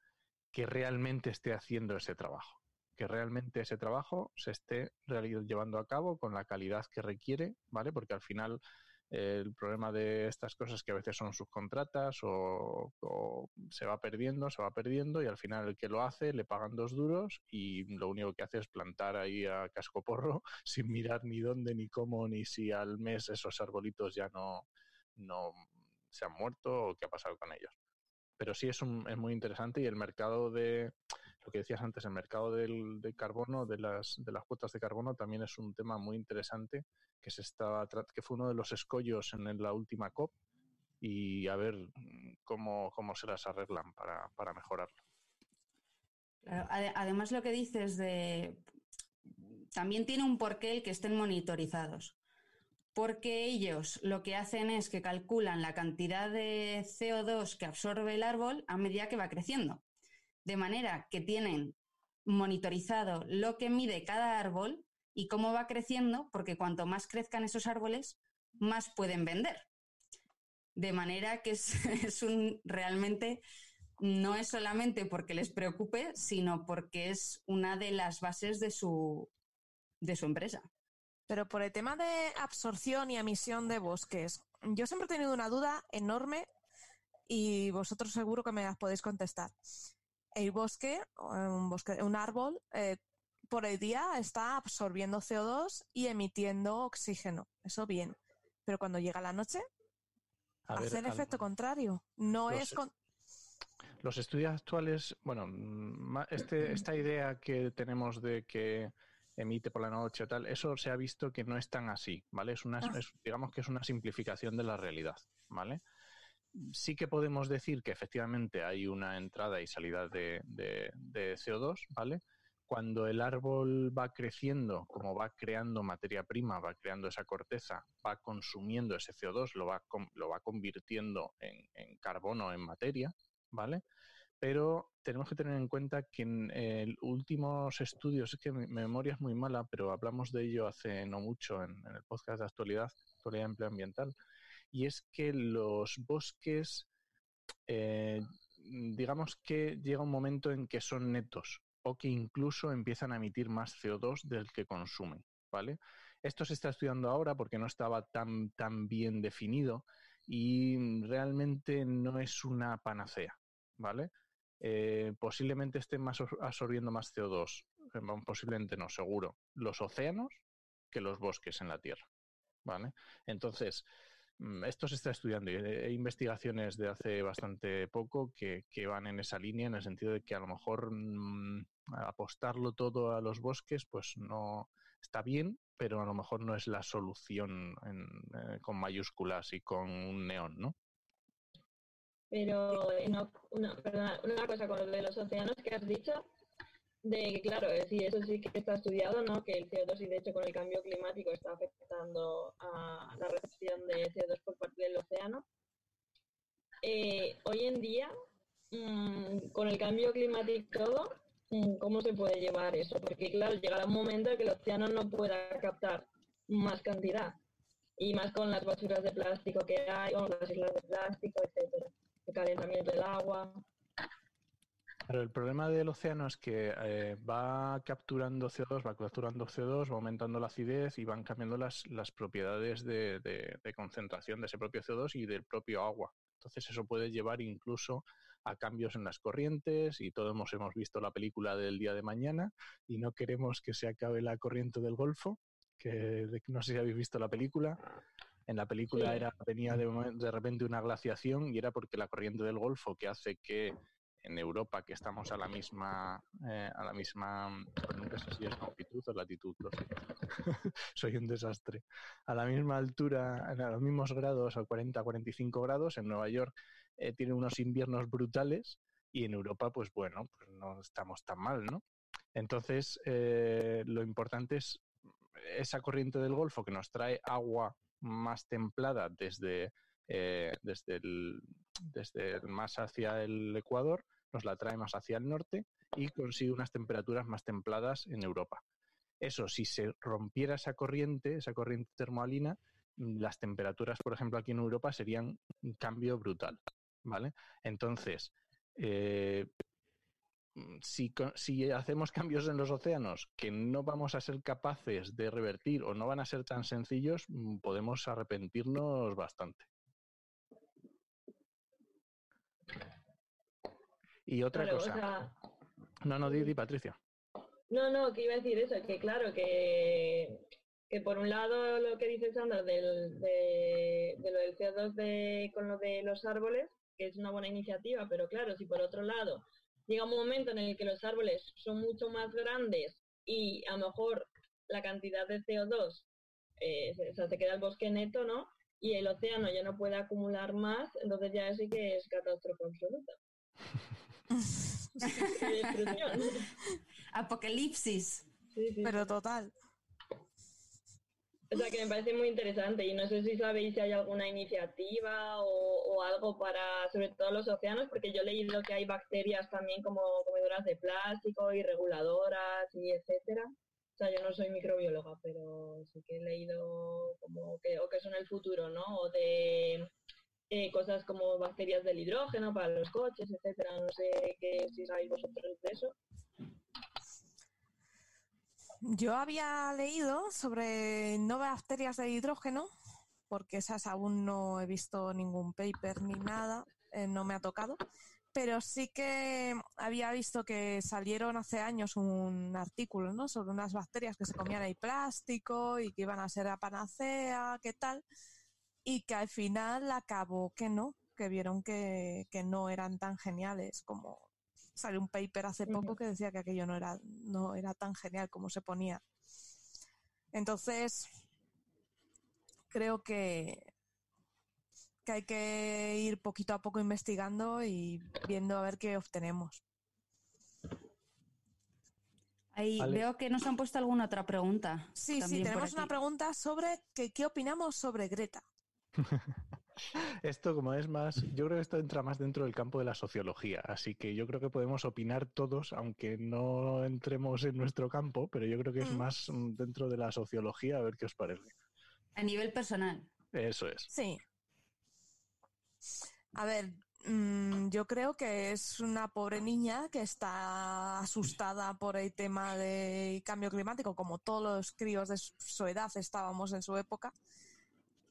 que realmente esté haciendo ese trabajo, que realmente ese trabajo se esté llevando a cabo con la calidad que requiere, ¿vale? Porque al final eh, el problema de estas cosas que a veces son subcontratas o, o, se va perdiendo, se va perdiendo y al final el que lo hace le pagan dos duros y lo único que hace es plantar ahí a cascoporro sin mirar ni dónde, ni cómo, ni si al mes esos arbolitos ya no, no se han muerto o qué ha pasado con ellos pero sí es, un, es muy interesante y el mercado de, lo que decías antes, el mercado del, carbono, de las, de las cuotas de carbono, también es un tema muy interesante que se estaba que fue uno de los escollos en la última COP y a ver cómo, cómo se las arreglan para, para mejorarlo. además, lo que dices de también tiene un porqué el que estén monitorizados porque ellos lo que hacen es que calculan la cantidad de CO2 que absorbe el árbol a medida que va creciendo. De manera que tienen monitorizado lo que mide cada árbol y cómo va creciendo, porque cuanto más crezcan esos árboles, más pueden vender. De manera que es, un realmente no es solamente porque les preocupe, sino porque es una de las bases de su, de su empresa. Pero por el tema de absorción y emisión de bosques, yo siempre he tenido una duda enorme y vosotros seguro que me las podéis contestar. El bosque, un, bosque, un árbol, eh, por el día está absorbiendo CO2 y emitiendo oxígeno. Eso bien. Pero cuando llega la noche, hace el efecto contrario. No es con... Los estudios actuales, bueno, este, esta idea que tenemos de que emite por la noche o tal, eso se ha visto que no es tan así, ¿vale? Es una, ah. digamos que es una simplificación de la realidad, ¿vale? Sí que podemos decir que efectivamente hay una entrada y salida de, CO2, ¿vale? Cuando el árbol va creciendo, como va creando materia prima, va creando esa corteza, va consumiendo ese CO2, lo va, lo va convirtiendo en, en carbono, en materia, ¿vale? Pero tenemos que tener en cuenta que en últimos estudios, es que mi, memoria es muy mala, pero hablamos de ello hace no mucho en, el podcast de actualidad, actualidad empleo ambiental, y es que los bosques, eh, digamos que llega un momento en que son netos, o que incluso empiezan a emitir más CO2 del que consumen, ¿vale? Esto se está estudiando ahora porque no estaba tan, tan bien definido y realmente no es una panacea, ¿vale? Eh, posiblemente estén más absorbiendo más CO2, eh, posiblemente no, seguro, los océanos que los bosques en la Tierra, ¿vale? Entonces, mm, esto se está estudiando y hay investigaciones de hace bastante poco que, van en esa línea, en el sentido de que a lo mejor mm, apostarlo todo a los bosques, pues no está bien, pero a lo mejor no es la solución eh, con mayúsculas y con un neón, ¿no? Pero no, una, una cosa con lo de los océanos que has dicho, de que claro, eh, sí, eso sí que está estudiado, ¿no? Que el CO2 y de hecho con el cambio climático está afectando a la recepción de CO2 por parte del océano. Eh, hoy en día, mm, con el cambio climático todo, mm, ¿cómo se puede llevar eso? Porque claro, llegará un momento en que el océano no pueda captar más cantidad y más con las basuras de plástico que hay, con las islas de plástico, etcétera, el calentamiento del agua. Pero el problema del océano es que eh, va capturando CO2, va capturando CO2, va aumentando la acidez y van cambiando las, las propiedades de, de, concentración de ese propio CO2 y del propio agua. Entonces eso puede llevar incluso a cambios en las corrientes y todos hemos, hemos visto la película del día de mañana y no queremos que se acabe la corriente del Golfo, que no sé si habéis visto la película. En la película era venía de, de repente una glaciación y era porque la corriente del Golfo que hace que en Europa que estamos a la misma, eh, a la misma, nunca sé si es longitud o latitud, soy un desastre, a la misma altura, a los mismos grados, a 40, 45 grados, en Nueva York eh, tiene unos inviernos brutales y en Europa, pues bueno, pues no estamos tan mal, ¿no? Entonces, eh, lo importante es esa corriente del Golfo que nos trae agua más templada desde, desde, el, desde más hacia el Ecuador nos la trae más hacia el norte y consigue unas temperaturas más templadas en Europa. Eso, si se rompiera esa corriente, esa corriente termoalina, mm, las temperaturas, por ejemplo, aquí en Europa serían un cambio brutal, ¿vale? Entonces, eh, si, si, hacemos cambios en los océanos que no vamos a ser capaces de revertir o no van a ser tan sencillos, mm, podemos arrepentirnos bastante. Y otra cosa. no, no, Didi, Patricia. No, no, que iba a decir eso, que claro, que, que por un lado lo que dice Sandra del, de, lo del CO2 de, con lo de los árboles, que es una buena iniciativa, pero claro, si por otro lado llega un momento en el que los árboles son mucho más grandes y a lo mejor la cantidad de CO2, eh, o sea, se queda el bosque neto, ¿no? Y el océano ya no puede acumular más, entonces ya sí que es catástrofe absoluta. Apocalipsis. Pero total. O sea que me parece muy interesante y no sé si sabéis si hay alguna iniciativa o, algo para, sobre todo los océanos, porque yo he leído que hay bacterias también como comedoras de plástico y reguladoras y etcétera. O sea, yo no soy microbióloga, pero sí que he leído como que, o que son el futuro, ¿no? O de eh, cosas como bacterias del hidrógeno para los coches, etcétera. No sé qué, si sabéis vosotros de eso. Yo había leído sobre no bacterias de hidrógeno, porque esas aún no he visto ningún paper ni nada, eh, no me ha tocado, pero sí que había visto que salieron hace años un artículo ¿no? sobre unas bacterias que se comían el plástico y que iban a ser a panacea, qué tal y que al final acabó que no, que vieron que, no eran tan geniales como salió un paper hace poco que decía que aquello no era, no era tan genial como se ponía. Entonces, creo que, que hay que ir poquito a poco investigando y viendo a ver qué obtenemos. Ahí veo que nos han puesto alguna otra pregunta. Sí, sí, tenemos una pregunta sobre que, qué opinamos sobre Greta. Esto como es más, yo creo que esto entra más dentro del campo de la sociología, así que yo creo que podemos opinar todos, aunque no entremos en nuestro campo, pero yo creo que es mm. más mm, dentro de la sociología, a ver qué os parece. A nivel personal. Eso es. Sí. A ver, mm, yo creo que es una pobre niña que está asustada por el tema del cambio climático, como todos los críos de su edad estábamos en su época,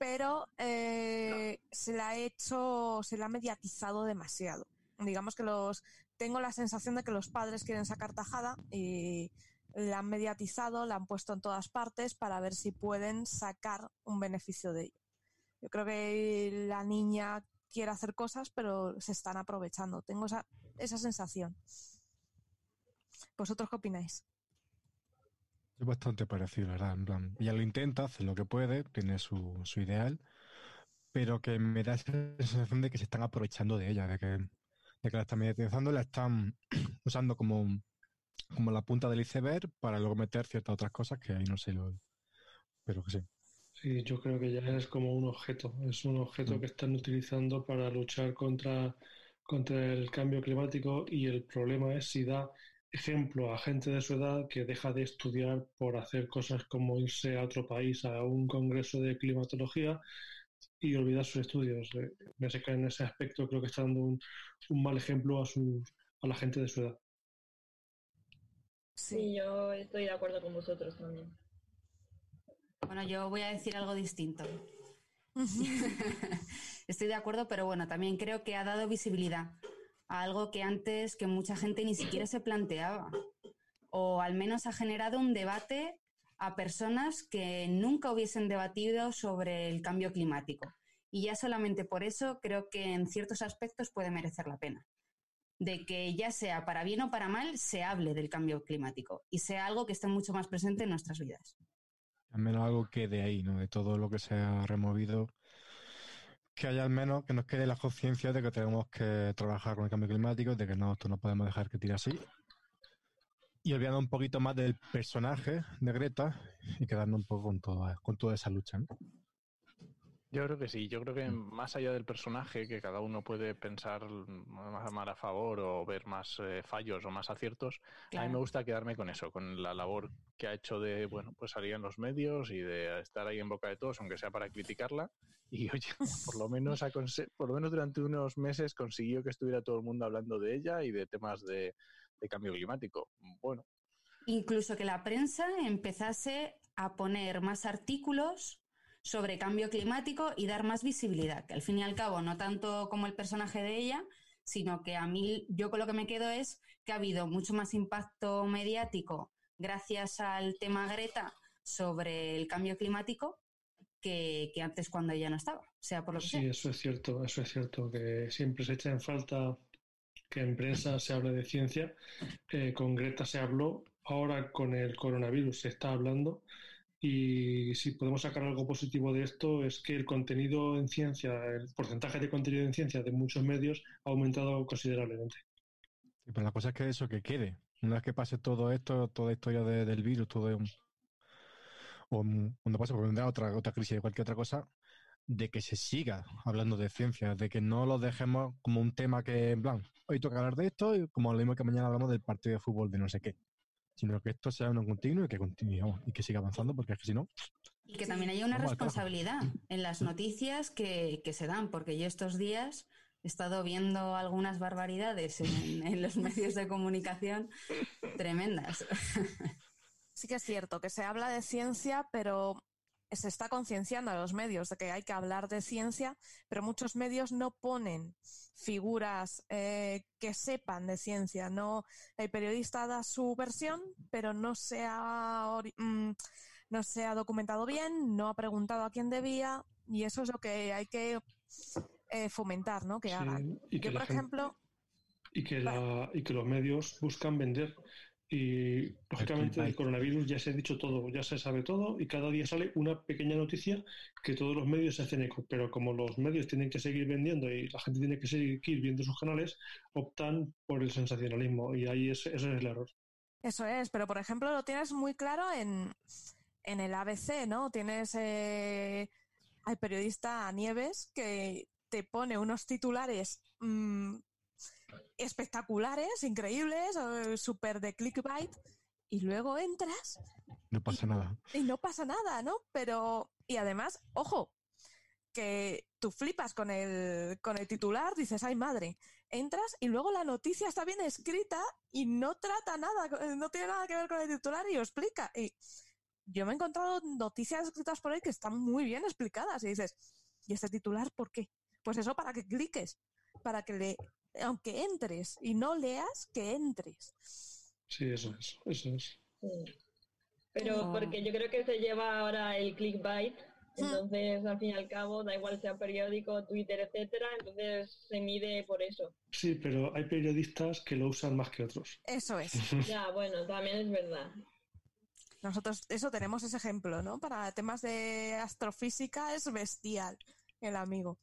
pero eh, se la ha hecho, se la ha mediatizado demasiado. Digamos que los, tengo la sensación de que los padres quieren sacar tajada y la han mediatizado, la han puesto en todas partes para ver si pueden sacar un beneficio de ello. Yo creo que la niña quiere hacer cosas, pero se están aprovechando. Tengo esa, esa sensación. ¿Vosotros qué opináis? Es bastante parecido, ¿verdad? En plan, ella lo intenta, hace lo que puede, tiene su, su ideal, pero que me da esa sensación de que se están aprovechando de ella, de que, de que la están mediatizando, la están usando como, como la punta del iceberg para luego meter ciertas otras cosas que ahí no sé, lo, pero que sí. Sí, yo creo que ya es como un objeto, es un objeto Mm. que están utilizando para luchar contra, contra el cambio climático y el problema es si da ejemplo a gente de su edad que deja de estudiar por hacer cosas como irse a otro país a un congreso de climatología y olvidar sus estudios. Eh, En ese, en ese aspecto creo que está dando un, un mal ejemplo a, sus, a la gente de su edad. Sí, yo estoy de acuerdo con vosotros también. Bueno, yo voy a decir algo distinto. Estoy de acuerdo, pero bueno, también creo que ha dado visibilidad algo que antes que mucha gente ni siquiera se planteaba. O al menos ha generado un debate a personas que nunca hubiesen debatido sobre el cambio climático. Y ya solamente por eso creo que en ciertos aspectos puede merecer la pena. De que ya sea para bien o para mal, se hable del cambio climático y sea algo que esté mucho más presente en nuestras vidas. Al menos algo que de ahí, ¿no? De todo lo que se ha removido, que haya al menos que nos quede la conciencia de que tenemos que trabajar con el cambio climático, de que no, esto no podemos dejar que tire así. Y olvidando un poquito más del personaje de Greta y quedarnos un poco con toda, esa lucha. ¿no? Yo creo que sí, yo creo que más allá del personaje, que cada uno puede pensar más, a favor o ver más eh, fallos o más aciertos, a mí me gusta quedarme con eso, con la labor que ha hecho de, bueno, pues salir en los medios y de estar ahí en boca de todos, aunque sea para criticarla. Y oye, por lo menos, por lo menos durante unos meses consiguió que estuviera todo el mundo hablando de ella y de temas de, de cambio climático. Bueno, incluso que la prensa empezase a poner más artículos sobre cambio climático y dar más visibilidad, que al fin y al cabo no tanto como el personaje de ella, sino que a mí yo con lo que me quedo es que ha habido mucho más impacto mediático gracias al tema Greta sobre el cambio climático que, que antes cuando ella no estaba, sea por lo que Sí, sea. eso es cierto, eso es cierto, que siempre se echa en falta que en prensa se hable de ciencia. Eh, con Greta se habló, ahora con el coronavirus se está hablando. Y si podemos sacar algo positivo de esto es que el contenido en ciencia, el porcentaje de contenido en ciencia de muchos medios ha aumentado considerablemente. Y pues la cosa es que eso que quede. Una vez que pase todo esto, toda historia de- del virus, todo un- un- cuando pase por vendrá otra, otra crisis de cualquier otra cosa, de que se siga hablando de ciencia, de que no lo dejemos como un tema que, en plan, hoy toca hablar de esto y como lo mismo que mañana hablamos del partido de fútbol de no sé qué. Sino que esto sea uno continuo y que continúe vamos, y que siga avanzando, porque es que si no, Y que también haya una responsabilidad en las noticias que, que se dan, porque yo estos días he estado viendo algunas barbaridades en, en los medios de comunicación tremendas. Sí que es cierto que se habla de ciencia, pero se está concienciando a los medios de que hay que hablar de ciencia, pero muchos medios no ponen figuras eh, que sepan de ciencia. No, el periodista da su versión, pero no se ha, mm, no se ha documentado bien, no ha preguntado a quién debía, y eso es lo que hay que eh, fomentar, ¿no? Que Sí, hagan. y que Yo, por ejemplo, y que, la, y que los medios buscan vender. Y lógicamente del coronavirus ya se ha dicho todo, ya se sabe todo y cada día sale una pequeña noticia que todos los medios se hacen eco. Pero como los medios tienen que seguir vendiendo y la gente tiene que seguir viendo sus canales, optan por el sensacionalismo y ahí es, ese es el error. Eso es, pero por ejemplo lo tienes muy claro en, en el ABC, ¿no? Tienes eh, al periodista Nieves que te pone unos titulares mm, espectaculares, increíbles, eh, súper de clickbait, y luego entras no pasa nada. y no pasa nada, ¿no? Pero, y además, ojo, que tú flipas con el, con el titular, dices, ay madre, entras y luego la noticia está bien escrita y no trata nada, no tiene nada que ver con el titular y lo explica. Y yo me he encontrado noticias escritas por ahí que están muy bien explicadas y dices, ¿y este titular por qué? Pues eso para que cliques, para que le, aunque entres y no leas, que entres. Sí, eso es, eso es. Pero porque yo creo que se lleva ahora el clickbait, entonces al fin y al cabo da igual sea periódico, Twitter, etcétera, entonces se mide por eso. Sí, pero hay periodistas que lo usan más que otros. Eso es. ya, bueno, también es verdad. Nosotros, eso tenemos ese ejemplo, ¿no? Para temas de astrofísica es bestial el amigo.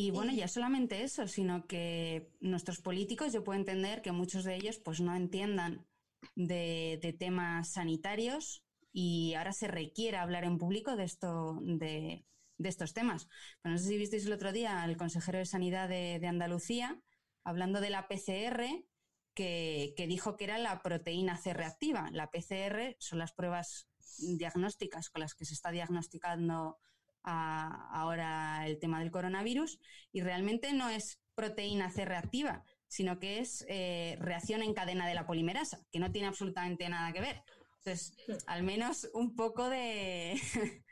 Y bueno, ya solamente eso, sino que nuestros políticos, yo puedo entender que muchos de ellos pues no entiendan de, temas sanitarios y ahora se requiere hablar en público de, esto, de, estos temas. no sé si visteis el otro día al consejero de Sanidad de, Andalucía hablando de la PCR, que, dijo que era la proteína C reactiva. La PCR son las pruebas diagnósticas con las que se está diagnosticando ahora el tema del coronavirus y realmente no es proteína C reactiva, sino que es eh, reacción en cadena de la polimerasa, que no tiene absolutamente nada que ver. Entonces, al menos un poco de...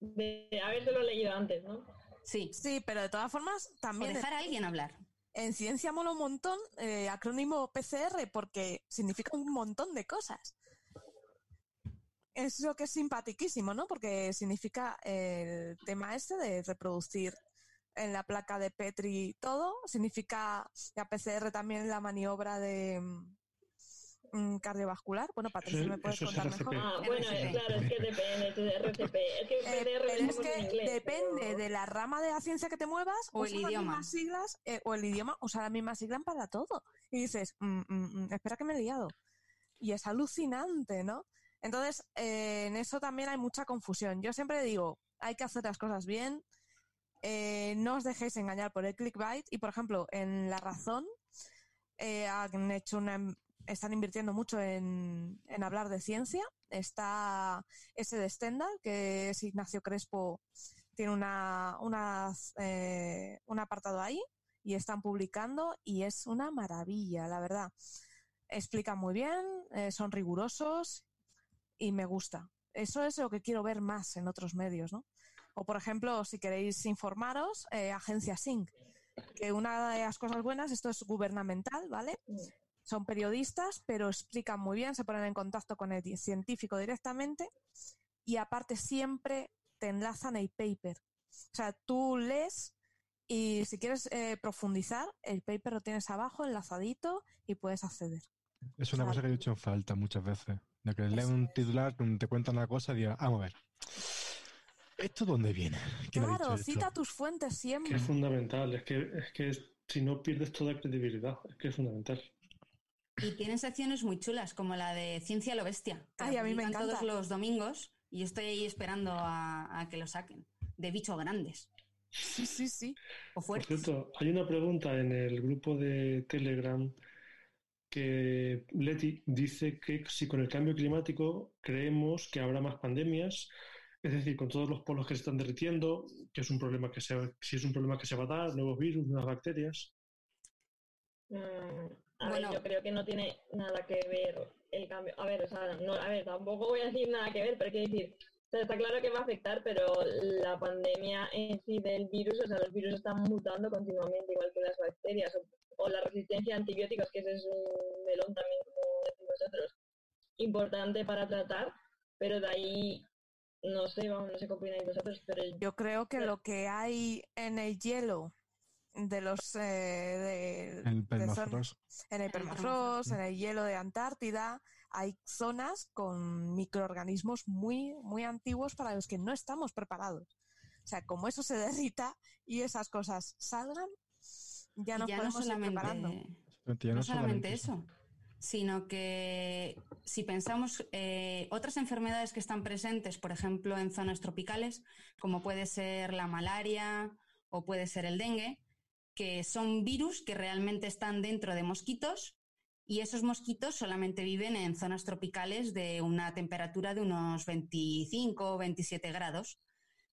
ya, de lo leído antes, ¿no? Sí. Sí, pero de todas formas también... O dejar a alguien hablar. En ciencia mola un montón, eh, acrónimo PCR, porque significa un montón de cosas. Eso que es simpaticísimo, ¿no? Porque significa el tema este de reproducir en la placa de Petri todo. Significa la PCR también la maniobra de mm, cardiovascular. Bueno, Patricia, ¿me puedes contar mejor? Ah, bueno, claro, es que depende, es RCP. Es que, eh, es que depende de la rama de la ciencia que te muevas, o el idioma. Las siglas, eh, o el idioma, usa la misma sigla para todo. Y dices, mm, mm, espera que me he liado. Y es alucinante, ¿no? Entonces, eh, en eso también hay mucha confusión. Yo siempre digo, hay que hacer las cosas bien, eh, no os dejéis engañar por el clickbait y, por ejemplo, en La Razón eh, han hecho una, están invirtiendo mucho en, hablar de ciencia. Está ese de Stendhal, que es Ignacio Crespo, tiene una, un apartado ahí y están publicando y es una maravilla, la verdad. Explican muy bien, son rigurosos y me gusta. Eso es lo que quiero ver más en otros medios, ¿no? O, por ejemplo, si queréis informaros, eh, Agencia SYNC, que una de las cosas buenas, esto es gubernamental, ¿vale? Son periodistas, pero explican muy bien, se ponen en contacto con el científico directamente y aparte siempre te enlazan el paper. O sea, tú lees y si quieres eh, profundizar, el paper lo tienes abajo, enlazadito y puedes acceder. Es una cosa que he hecho en falta muchas veces. De que lees un titular, te cuenta una cosa y digas, vamos a ver. ¿Esto dónde viene? Claro, cita tus fuentes siempre. es fundamental, es que, es que si no pierdes toda credibilidad, es que es fundamental. Y tienen secciones muy chulas, como la de Ciencia lo Bestia. Ay, a mí me encanta. todos los domingos y estoy ahí esperando a, que lo saquen. De bichos grandes. Sí, sí, sí. O fuertes. Por cierto, hay una pregunta en el grupo de Telegram que Leti dice que si con el cambio climático creemos que habrá más pandemias es decir, con todos los polos que se están derritiendo, que es un problema que se, si es un problema que se va a dar, nuevos virus, nuevas bacterias. Mm, a ver, yo creo que no tiene nada que ver el cambio. A ver, o sea, no, a ver, tampoco voy a decir nada que ver, pero hay que decir, está claro que va a afectar, pero la pandemia en sí del virus, o sea, los virus están mutando continuamente, igual que las bacterias, o, la resistencia a antibióticos, que ese es un melón también, como decimos nosotros, importante para tratar, pero de ahí no sé, vamos, no sé qué opináis vosotros, pero... Yo creo que lo que hay en el hielo de los... Eh, el permafrost. en el permafrost, en el hielo de Antártida, hay zonas con microorganismos muy, muy antiguos para los que no estamos preparados. O sea, como eso se derrita y esas cosas salgan, ya nos no solamente eso sino que si pensamos eh, otras enfermedades que están presentes, por ejemplo, en zonas tropicales, como puede ser la malaria o puede ser el dengue, que son virus que realmente están dentro de mosquitos y esos mosquitos solamente viven en zonas tropicales de una temperatura de unos 25 o 27 grados.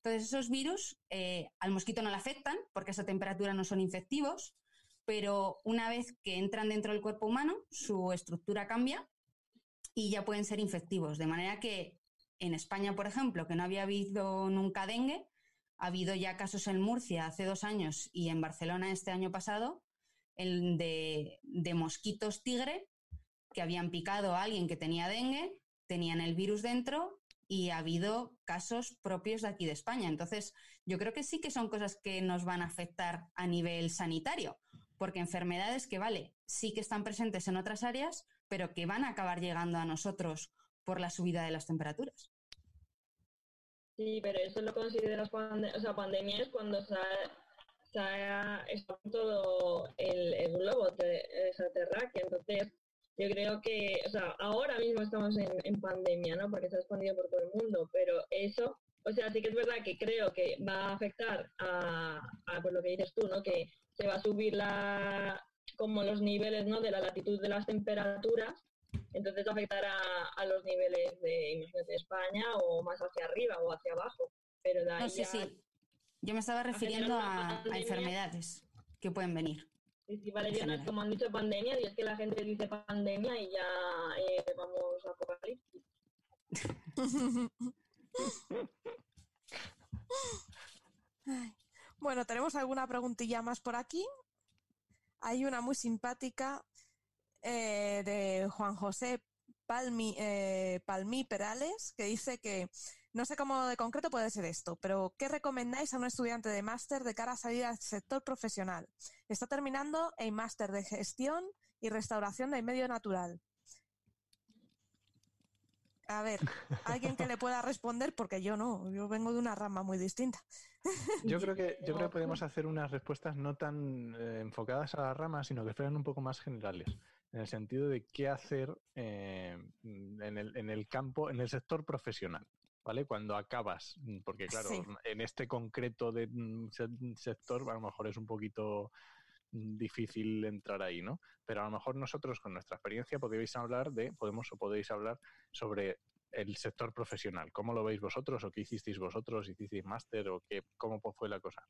Entonces, esos virus eh, al mosquito no le afectan porque a esa temperatura no son infectivos, pero una vez que entran dentro del cuerpo humano, su estructura cambia y ya pueden ser infectivos. De manera que en España, por ejemplo, que no había habido nunca dengue, ha habido ya casos en Murcia hace dos años y en Barcelona este año pasado el de, de mosquitos tigre que habían picado a alguien que tenía dengue, tenían el virus dentro y ha habido casos propios de aquí de España. Entonces, yo creo que sí que son cosas que nos van a afectar a nivel sanitario, porque enfermedades que, vale, sí que están presentes en otras áreas, pero que van a acabar llegando a nosotros por la subida de las temperaturas. Sí, pero eso lo consideras pande o sea, pandemia es cuando se ha, todo el, el globo terráqueo. Entonces, yo creo que, o sea, ahora mismo estamos en, pandemia, ¿no? Porque se ha expandido por todo el mundo, pero eso, o sea, sí que es verdad que creo que va a afectar a, a pues lo que dices tú, ¿no? Que se va a subir la, como los niveles, ¿no? De la latitud de las temperaturas, entonces afectará a los niveles de, imagínate, España o más hacia arriba o hacia abajo. Pero de ahí no, sí, sí. Yo me estaba refiriendo a, a enfermedades que pueden venir. No es como han dicho pandemia, y es que la gente dice pandemia y ya eh, vamos a apocalipsis. bueno, tenemos alguna preguntilla más por aquí. Hay una muy simpática eh, de Juan José Palmi, eh, Palmí Perales que dice que no sé cómo de concreto puede ser esto, pero ¿qué recomendáis a un estudiante de máster de cara a salir al sector profesional? Está terminando el máster de gestión y restauración del medio natural. A ver, alguien que le pueda responder, porque yo no, yo vengo de una rama muy distinta. Yo creo que, yo creo que podemos hacer unas respuestas no tan eh, enfocadas a la rama, sino que fueran un poco más generales, en el sentido de qué hacer eh, en, el, en el campo, en el sector profesional. ¿Vale? Cuando acabas, mm, porque claro, en este concreto de mm, sector a lo mejor es un poquito mm, difícil entrar ahí, ¿no? Pero a lo mejor nosotros con nuestra experiencia podéis hablar de, podemos o podéis hablar sobre el sector profesional. ¿Cómo lo veis vosotros o qué hicisteis vosotros? ¿Hicisteis máster o qué, cómo fue la cosa?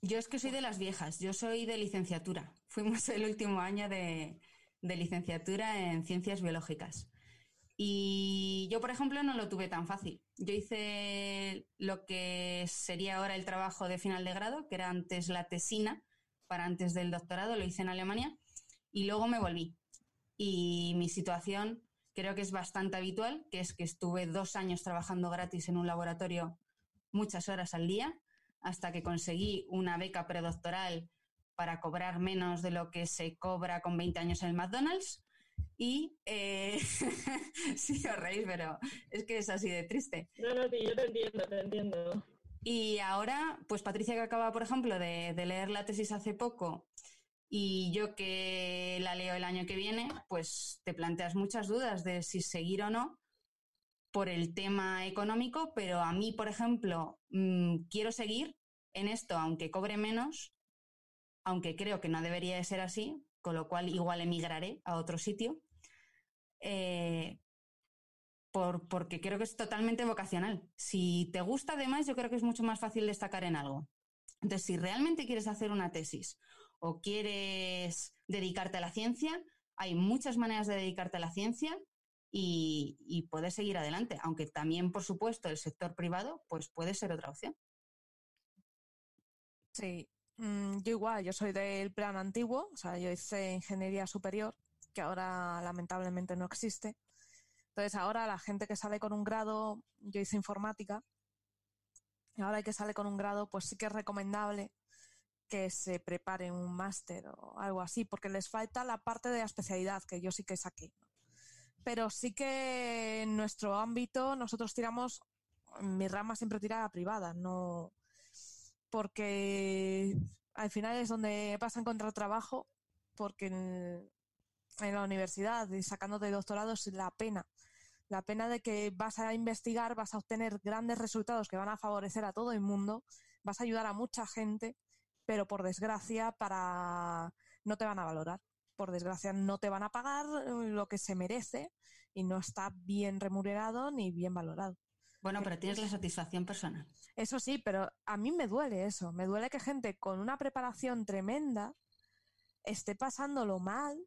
Yo es que soy de las viejas, yo soy de licenciatura. Fuimos el último año de licenciatura en ciencias biológicas. Y yo, por ejemplo, no lo tuve tan fácil. Yo hice lo que sería ahora el trabajo de final de grado, que era antes la tesina, para antes del doctorado, lo hice en Alemania, y luego me volví. Y mi situación creo que es bastante habitual, que es que estuve dos años trabajando gratis en un laboratorio muchas horas al día, hasta que conseguí una beca predoctoral para cobrar menos de lo que se cobra con 20 años en el McDonald's y eh, sí, os reís, pero es que es así de triste. No, no, sí, yo te entiendo, te entiendo. Y ahora, pues Patricia que acaba, por ejemplo, de, leer la tesis hace poco y yo que la leo el año que viene, pues te planteas muchas dudas de si seguir o no por el tema económico, pero a mí, por ejemplo, mm, quiero seguir en esto, aunque cobre menos, aunque creo que no debería de ser así, con lo cual igual emigraré a otro sitio, eh, por, porque creo que es totalmente vocacional. Si te gusta además, yo creo que es mucho más fácil destacar en algo. Entonces, si realmente quieres hacer una tesis o quieres dedicarte a la ciencia, hay muchas maneras de dedicarte a la ciencia y, y puedes seguir adelante, aunque también, por supuesto, el sector privado pues puede ser otra opción. Sí, Mm, yo igual, yo soy del plan antiguo, o sea, yo hice ingeniería superior, que ahora lamentablemente no existe. Entonces ahora la gente que sale con un grado, yo hice informática, y ahora que sale con un grado, pues sí que es recomendable que se prepare un máster o algo así, porque les falta la parte de la especialidad que yo sí que saqué. Pero sí que en nuestro ámbito nosotros tiramos, mi rama siempre tira a privada, no, porque al final es donde vas a encontrar trabajo, porque en, la universidad y sacando de doctorados es la pena. La pena de que vas a investigar, vas a obtener grandes resultados que van a favorecer a todo el mundo, vas a ayudar a mucha gente, pero por desgracia para no te van a valorar. Por desgracia no te van a pagar lo que se merece y no está bien remunerado ni bien valorado. Bueno, pero tienes la satisfacción personal. Eso sí, pero a mí me duele eso. Me duele que gente con una preparación tremenda esté pasándolo mal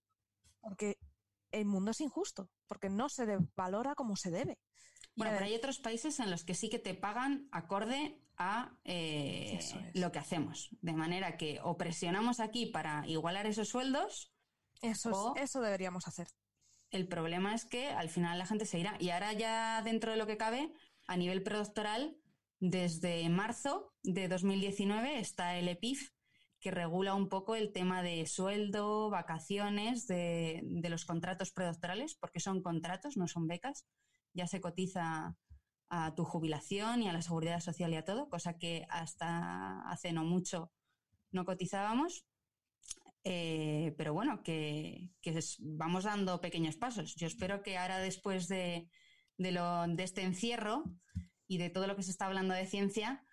porque el mundo es injusto, porque no se valora como se debe. Bueno, pero hay otros países en los que sí que te pagan acorde a eh, es. lo que hacemos. De manera que o presionamos aquí para igualar esos sueldos, eso, es- eso deberíamos hacer. el problema es que al final la gente se irá. Y ahora ya dentro de lo que cabe, a nivel predoctoral, desde marzo de 2019 está el EPIF, que regula un poco el tema de sueldo, vacaciones, de, los contratos predoctorales, porque son contratos, no son becas. Ya se cotiza a tu jubilación y a la seguridad social y a todo, cosa que hasta hace no mucho no cotizábamos. Eh, pero bueno, que, vamos dando pequeños pasos. Yo espero que ahora, después de, de, lo, de este encierro y de todo lo que se está hablando de ciencia,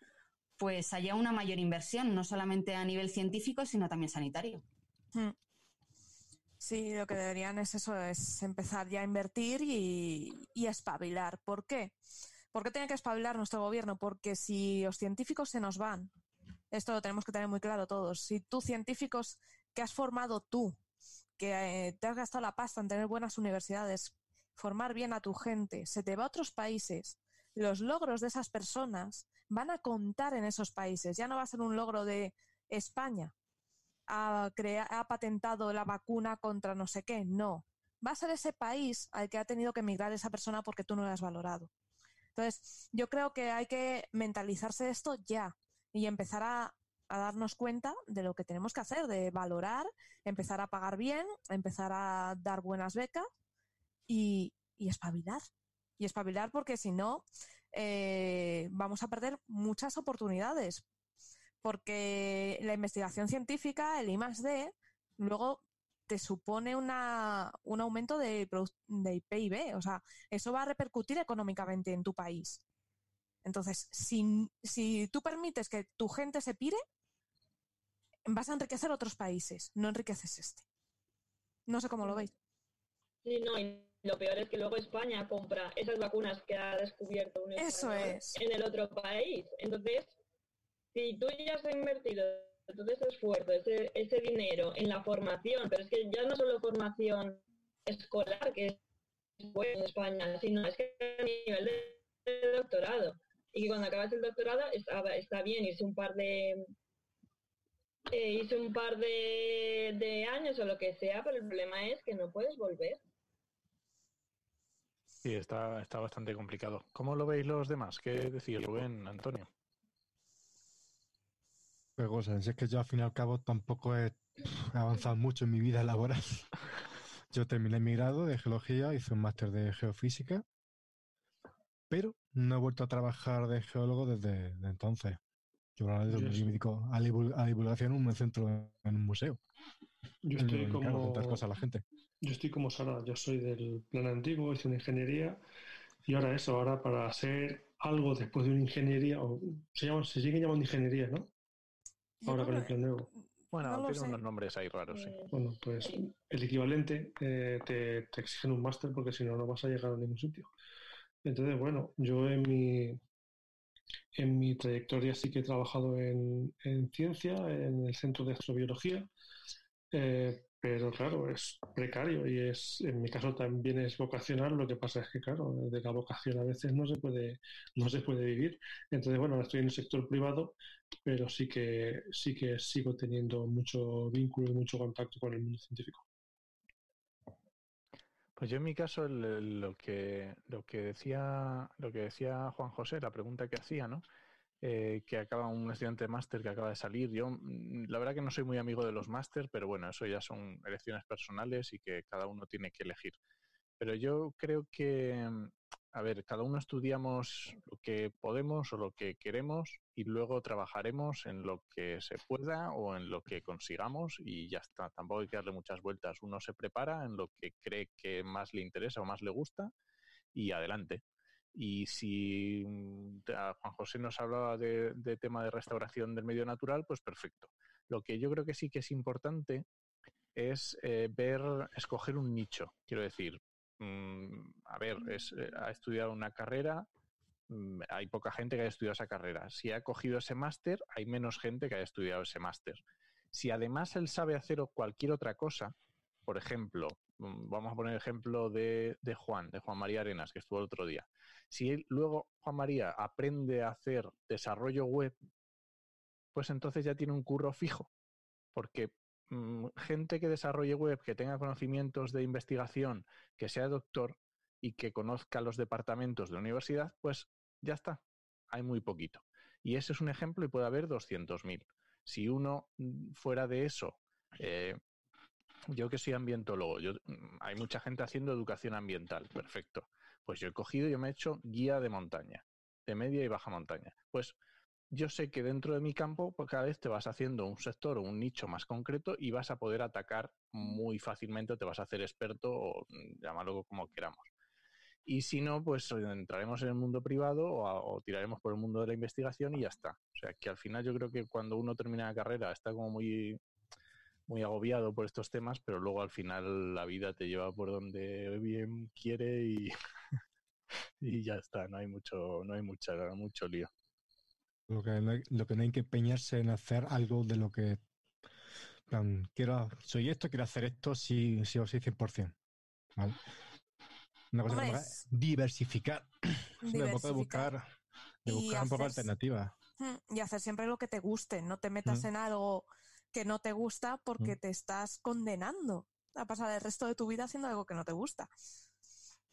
pues haya una mayor inversión, no solamente a nivel científico, sino también sanitario. Mm. Sí, lo que deberían es eso, es empezar ya a invertir y, y espabilar. ¿Por qué? ¿Por qué tiene que espabilar nuestro gobierno? Porque si los científicos se nos van, esto lo tenemos que tener muy claro todos, si tú científicos que has formado tú, que eh, te has gastado la pasta en tener buenas universidades, formar bien a tu gente, se te va a otros países, los logros de esas personas van a contar en esos países, ya no va a ser un logro de España, ha, ha patentado la vacuna contra no sé qué. No. Va a ser ese país al que ha tenido que emigrar esa persona porque tú no la has valorado. Entonces, yo creo que hay que mentalizarse esto ya y empezar a, a darnos cuenta de lo que tenemos que hacer, de valorar, empezar a pagar bien, empezar a dar buenas becas y, y espabilar. Y espabilar porque si no, eh, vamos a perder muchas oportunidades porque la investigación científica, el I D, luego te supone una, un aumento de, produ- de PIB. O sea, eso va a repercutir económicamente en tu país. Entonces, si, si tú permites que tu gente se pire, vas a enriquecer otros países, no enriqueces este. No sé cómo lo veis. Sí, no, lo peor es que luego España compra esas vacunas que ha descubierto un Eso es. en el otro país. Entonces, si tú ya has invertido todo ese esfuerzo, ese, ese dinero en la formación, pero es que ya no solo formación escolar, que es en España, sino es que a nivel de, de doctorado. Y que cuando acabas el doctorado está, está bien irse un par de eh, irse un par de, de años o lo que sea, pero el problema es que no puedes volver. Sí, está, está bastante complicado. ¿Cómo lo veis los demás? ¿Qué decís, Rubén, Antonio? Qué cosa, si es que yo al fin y al cabo tampoco he, avanzado mucho en mi vida laboral. Yo terminé mi grado de geología, hice un máster de geofísica, pero no he vuelto a trabajar de geólogo desde, desde entonces. Yo ahora Yo me dedico a divulgación en un centro, en un museo. Yo estoy como contar cosas a la gente. Yo estoy como Sara, yo soy del plan antiguo, hice una ingeniería y ahora eso, ahora para hacer algo después de una ingeniería, o se, llama, se sigue llamando ingeniería, ¿no? Ahora con el plan nuevo. Bueno, No tiene unos nombres ahí raros, sí. Eh, Bueno, pues el equivalente eh, te, te exigen un máster porque si no, no vas a llegar a ningún sitio. Entonces, bueno, yo en mi, en mi trayectoria sí que he trabajado en, en ciencia, en el centro de astrobiología, eh, pero claro, es precario y es, en mi caso también es vocacional. Lo que pasa es que, claro, de la vocación a veces no se puede, no se puede vivir. Entonces, bueno, estoy en el sector privado, pero sí que, sí que sigo teniendo mucho vínculo y mucho contacto con el mundo científico. Pues yo en mi caso el- lo que lo que decía lo que decía Juan José, la pregunta que hacía, ¿no? Eh, que acaba un estudiante de máster que acaba de salir. Yo mm, la verdad que no soy muy amigo de los máster, pero bueno, eso ya son elecciones personales y que cada uno tiene que elegir. Pero yo creo que, mm, a ver, cada uno estudiamos lo que podemos o lo que queremos y luego trabajaremos en lo que se pueda o en lo que consigamos y ya está. Tampoco hay que darle muchas vueltas. Uno se prepara en lo que cree que más le interesa o más le gusta y adelante. Y si mm, Juan José nos hablaba de, de tema de restauración del medio natural, pues perfecto. Lo que yo creo que sí que es importante es eh, ver, escoger un nicho. Quiero decir, mm, a ver, es, eh, ha estudiado una carrera mm, hay poca gente que haya estudiado esa carrera. Si ha cogido ese máster, hay menos gente que haya estudiado ese máster. Si además él sabe hacer cualquier otra cosa, por ejemplo, mm, vamos a poner el ejemplo de, Juan, de Juan María Arenas, que estuvo el otro día. Si luego Juan María aprende a hacer desarrollo web, pues entonces ya tiene un curro fijo, porque mmm, gente que desarrolle web, que tenga conocimientos de investigación, que sea doctor y que conozca los departamentos de universidad, pues ya está, hay muy poquito. Y ese es un ejemplo y puede haber 200.000. Si uno mm, fuera de eso, eh, yo que soy ambientólogo, yo, mm, hay mucha gente haciendo educación ambiental, perfecto. Pues yo he cogido, yo me he hecho guía de montaña, de media y baja montaña. Pues yo sé que dentro de mi campo, pues cada vez te vas haciendo un sector o un nicho más concreto y vas a poder atacar muy fácilmente, te vas a hacer experto o mm, llamarlo como queramos. Y si no, pues entraremos en el mundo privado o, o, tiraremos por el mundo de la investigación y ya está. O sea, que al final yo creo que cuando uno termina la carrera está como muy, muy agobiado por estos temas, pero luego al final la vida te lleva por donde bien quiere y, y ya está. No hay mucho, no hay mucha, mucho lío. Lo que, no hay, lo que no hay que empeñarse en hacer algo de lo que plan, quiero, soy esto, quiero hacer esto sí, sí o sí 100%. ¿vale? Una cosa Hombre, es diversificar. diversificar. De buscar, de buscar un poco alternativas. Y hacer siempre lo que te guste. No te metas mm. en algo que no te gusta porque mm. te estás condenando a pasar el resto de tu vida haciendo algo que no te gusta.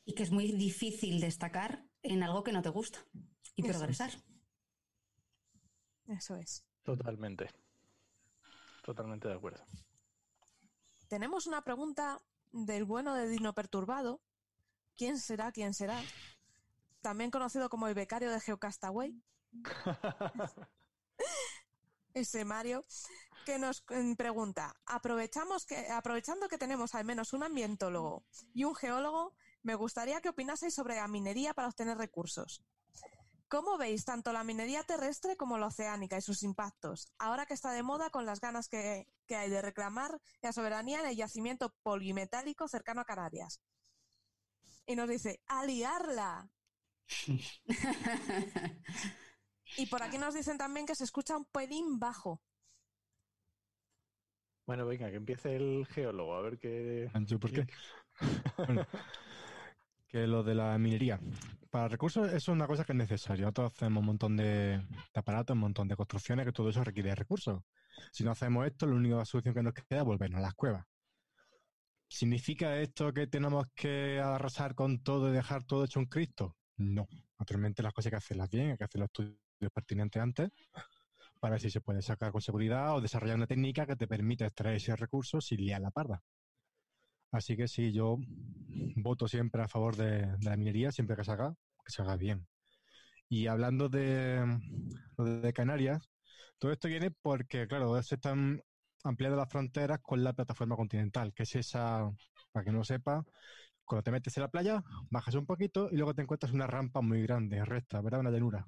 Y que es muy difícil destacar en algo que no te gusta y progresar. Eso es. Eso es. Totalmente. Totalmente de acuerdo. Tenemos una pregunta del bueno de Dino Perturbado, ¿Quién será? ¿Quién será? También conocido como el becario de Geocastaway. Ese Mario, que nos mm, pregunta, aprovechamos que, aprovechando que tenemos al menos un ambientólogo y un geólogo, me gustaría que opinaseis sobre la minería para obtener recursos. ¿Cómo veis tanto la minería terrestre como la oceánica y sus impactos, ahora que está de moda con las ganas que, que hay de reclamar la soberanía en el yacimiento polimetálico cercano a Canarias? y nos dice, ¡a liarla! y por aquí nos dicen también que se escucha un pelín bajo. Bueno, venga, que empiece el geólogo, a ver qué... ¿Por qué? bueno, que lo de la minería. Para recursos eso es una cosa que es necesaria. Nosotros hacemos un montón de, de aparatos, un montón de construcciones, que todo eso requiere recursos. Si no hacemos esto, la única solución que nos queda es volvernos a las cuevas. ¿Significa esto que tenemos que arrasar con todo y dejar todo hecho un Cristo? No. Naturalmente las cosas hay que hacerlas bien, hay que hacer los estudios pertinentes antes para ver si se puede sacar con seguridad o desarrollar una técnica que te permita extraer ese recurso sin liar la parda. Así que sí, yo voto siempre a favor de, la minería, siempre que se haga, que se haga bien. Y hablando de, de Canarias, todo esto viene porque, claro, se están ampliando las fronteras con la plataforma continental, que es esa, para que no lo sepa, cuando te metes en la playa, bajas un poquito y luego te encuentras una rampa muy grande, recta, ¿verdad? Una llanura.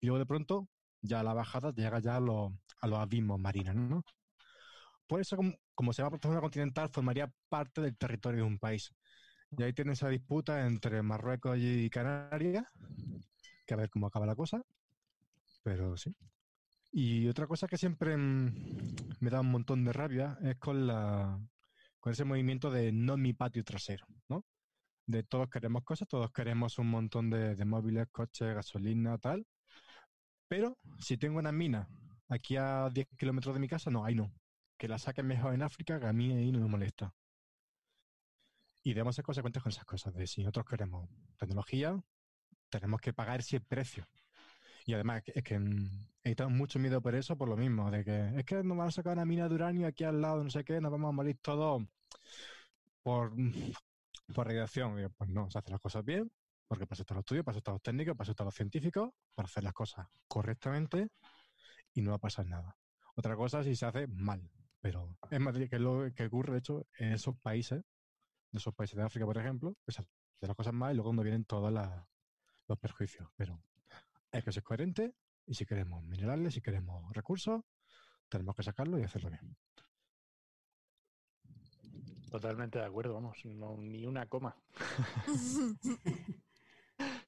Y luego de pronto, ya la bajada llega ya a, lo, a los abismos marinos, ¿no? Por eso, como, como se llama plataforma continental, formaría parte del territorio de un país. Y ahí tienes esa disputa entre Marruecos y Canarias, que a ver cómo acaba la cosa. Pero sí, y otra cosa que siempre me da un montón de rabia es con la con ese movimiento de no mi patio trasero, ¿no? De todos queremos cosas, todos queremos un montón de, de móviles, coches, gasolina, tal. Pero si tengo una mina aquí a 10 kilómetros de mi casa, no, ahí no. Que la saquen mejor en África, que a mí ahí no me molesta. Y debemos ser consecuentes con esas cosas. De si nosotros queremos tecnología, tenemos que pagar ese precio. Y además es que he tenido mucho miedo por eso, por lo mismo, de que es que nos van a sacar una mina de uranio aquí al lado, no sé qué, nos vamos a morir todos por, por radiación. Pues no, se hacen las cosas bien, porque para eso están los estudios, para eso están los técnicos, para eso están los científicos, para hacer las cosas correctamente y no va a pasar nada. Otra cosa si se hace mal, pero es más que es lo que ocurre, de hecho, en esos países, de esos países de África, por ejemplo, que se hacen las cosas mal y luego cuando vienen todos los perjuicios. Pero hay que ser coherente y si queremos minerales, si queremos recursos, tenemos que sacarlo y hacerlo bien. Totalmente de acuerdo, vamos, no, ni una coma.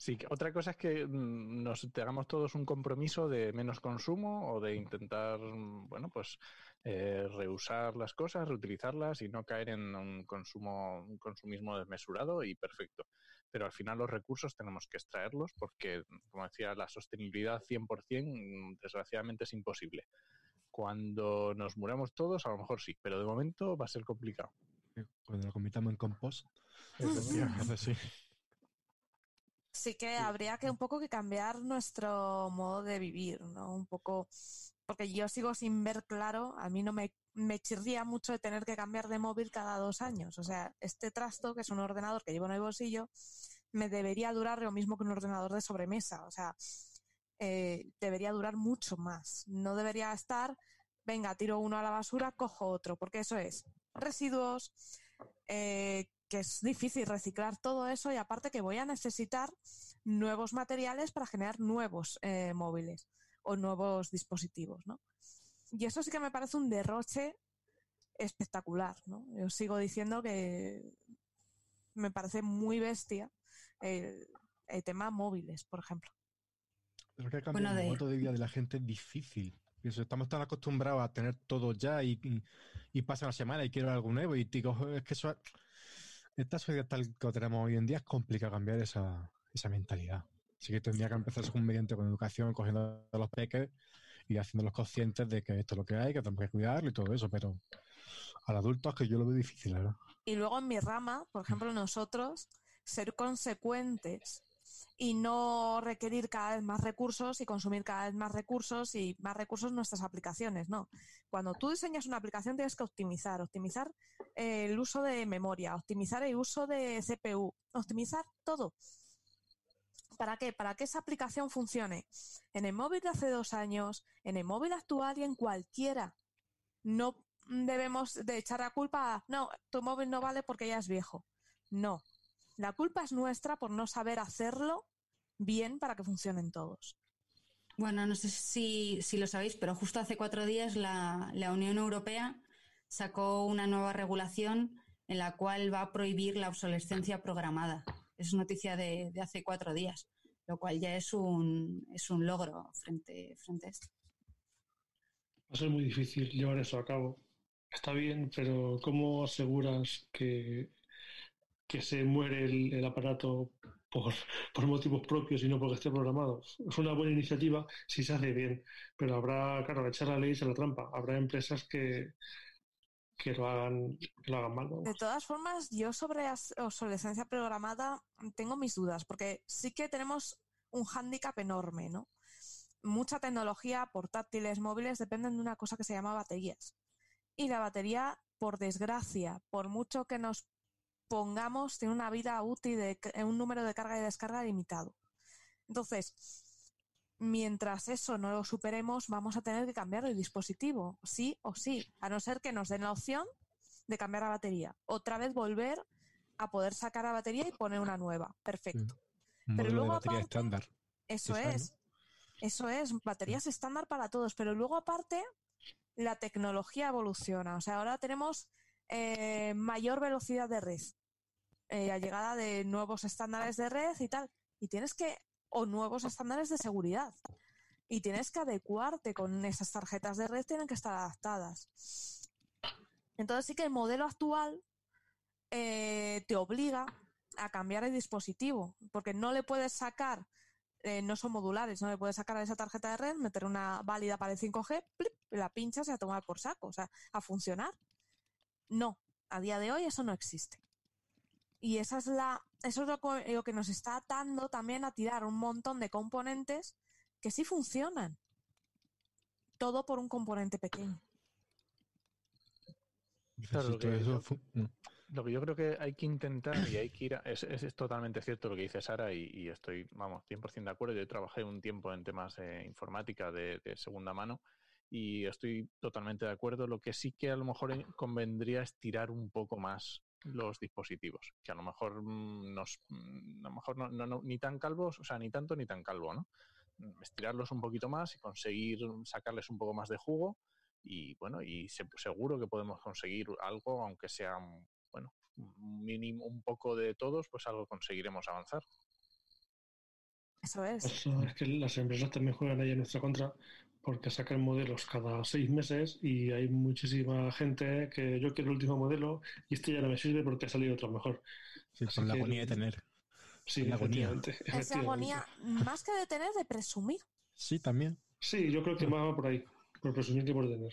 Sí, otra cosa es que mm, nos hagamos todos un compromiso de menos consumo o de intentar, mm, bueno, pues eh, reusar las cosas, reutilizarlas y no caer en un consumo, un consumismo desmesurado y perfecto. Pero al final los recursos tenemos que extraerlos porque, como decía, la sostenibilidad 100% desgraciadamente es imposible. Cuando nos muramos todos, a lo mejor sí, pero de momento va a ser complicado. Cuando lo convirtamos en compost, sí. Sí que habría que un poco que cambiar nuestro modo de vivir, ¿no? Un poco, porque yo sigo sin ver claro, a mí no me, me chirría mucho de tener que cambiar de móvil cada dos años. O sea, este trasto, que es un ordenador que llevo en el bolsillo, me debería durar lo mismo que un ordenador de sobremesa. O sea, eh, debería durar mucho más. No debería estar, venga, tiro uno a la basura, cojo otro, porque eso es residuos, eh, que es difícil reciclar todo eso y aparte que voy a necesitar nuevos materiales para generar nuevos eh, móviles o nuevos dispositivos, ¿no? Y eso sí que me parece un derroche espectacular, ¿no? Yo sigo diciendo que me parece muy bestia el, tema móviles, por ejemplo. Pero que cambiar el modo de vida de la gente es difícil. Estamos tan acostumbrados a tener todo ya y, y, pasa la semana y quiero algo nuevo y digo, es que eso esta sociedad tal que tenemos hoy en día es complicado cambiar esa, esa mentalidad. Así que tendría que empezar mediante con educación, cogiendo los peques y haciéndolos conscientes de que esto es lo que hay, que tenemos que cuidarlo y todo eso, pero al adulto es que yo lo veo difícil, ¿verdad? Y luego en mi rama, por ejemplo, nosotros, ser consecuentes y no requerir cada vez más recursos y consumir cada vez más recursos y más recursos nuestras aplicaciones, no. Cuando tú diseñas una aplicación tienes que optimizar, optimizar eh, el uso de memoria, optimizar el uso de CPU, optimizar todo. ¿Para qué? Para que esa aplicación funcione en el móvil de hace dos años, en el móvil actual y en cualquiera. No debemos de echar la culpa a, no, tu móvil no vale porque ya es viejo. No. La culpa es nuestra por no saber hacerlo bien para que funcionen todos. Bueno, no sé si, lo sabéis, pero justo hace cuatro días la, Unión Europea sacó una nueva regulación en la cual va a prohibir la obsolescencia programada. Es noticia de, hace cuatro días, lo cual ya es un, es un logro frente, frente a esto. Va a ser muy difícil llevar eso a cabo. Está bien, pero ¿cómo aseguras que, que se muere el aparato por, motivos propios y no porque esté programado. Es una buena iniciativa si se hace bien, pero habrá, claro, echar la ley es la trampa. Habrá empresas que, que lo hagan, lo hagan mal. De todas formas, yo sobre obsolescencia programada tengo mis dudas, porque sí que tenemos un hándicap enorme, ¿no? Mucha tecnología, portátiles, móviles, dependen de una cosa que se llama baterías. Y la batería, por desgracia, por mucho que nos pongamos, tiene una vida útil de un número de carga y descarga limitado. Entonces, mientras eso no lo superemos, vamos a tener que cambiar el dispositivo, sí o sí, a no ser que nos den la opción de cambiar la batería. Otra vez volver a poder sacar la batería y poner una nueva. Perfecto. Pero luego batería estándar. Eso es. Eso es, baterías estándar para todos. Pero luego aparte, la tecnología evoluciona. O sea, ahora tenemos eh, mayor velocidad de red. Eh, a llegada de nuevos estándares de red y tal. Y tienes que, o nuevos estándares de seguridad. Y tienes que adecuarte con esas tarjetas de red, tienen que estar adaptadas. Entonces sí que el modelo actual eh, te obliga a cambiar el dispositivo, porque no le puedes sacar, eh, no son modulares, no le puedes sacar a esa tarjeta de red, meter una válida para el 5G, la pinchas y a tomar por saco, o sea, a funcionar. No, a día de hoy eso no existe. Y esa es la, eso es lo, que nos está atando también a tirar un montón de componentes que sí funcionan. Todo por un componente pequeño. Claro, lo, que yo, creo que hay que intentar y hay que ir es, es, totalmente cierto lo que dice Sara y, estoy, vamos, 100% de acuerdo. Yo trabajé un tiempo en temas de informática de, de, segunda mano y estoy totalmente de acuerdo. Lo que sí que a lo mejor convendría es tirar un poco más los dispositivos, que a lo mejor mm, nos, mm, a lo mejor no, ni tan calvos, o sea, ni tanto ni tan calvo, ¿no? Mm, estirarlos un poquito más y conseguir sacarles un poco más de jugo y bueno, y seguro que podemos conseguir algo, aunque sea, bueno, mínimo un poco de todos, pues algo conseguiremos avanzar. Eso es. Eso es que las empresas también juegan ahí en nuestra contra porque sacan modelos cada seis meses y hay muchísima gente que yo quiero el último modelo y este ya no me sirve porque ha salido otro mejor. Sí, con la agonía de tener. Sí, La agonía. Esa agonía, más que de tener, de presumir. Sí, también. Sí, yo creo que más va por ahí, por presumir que por tener.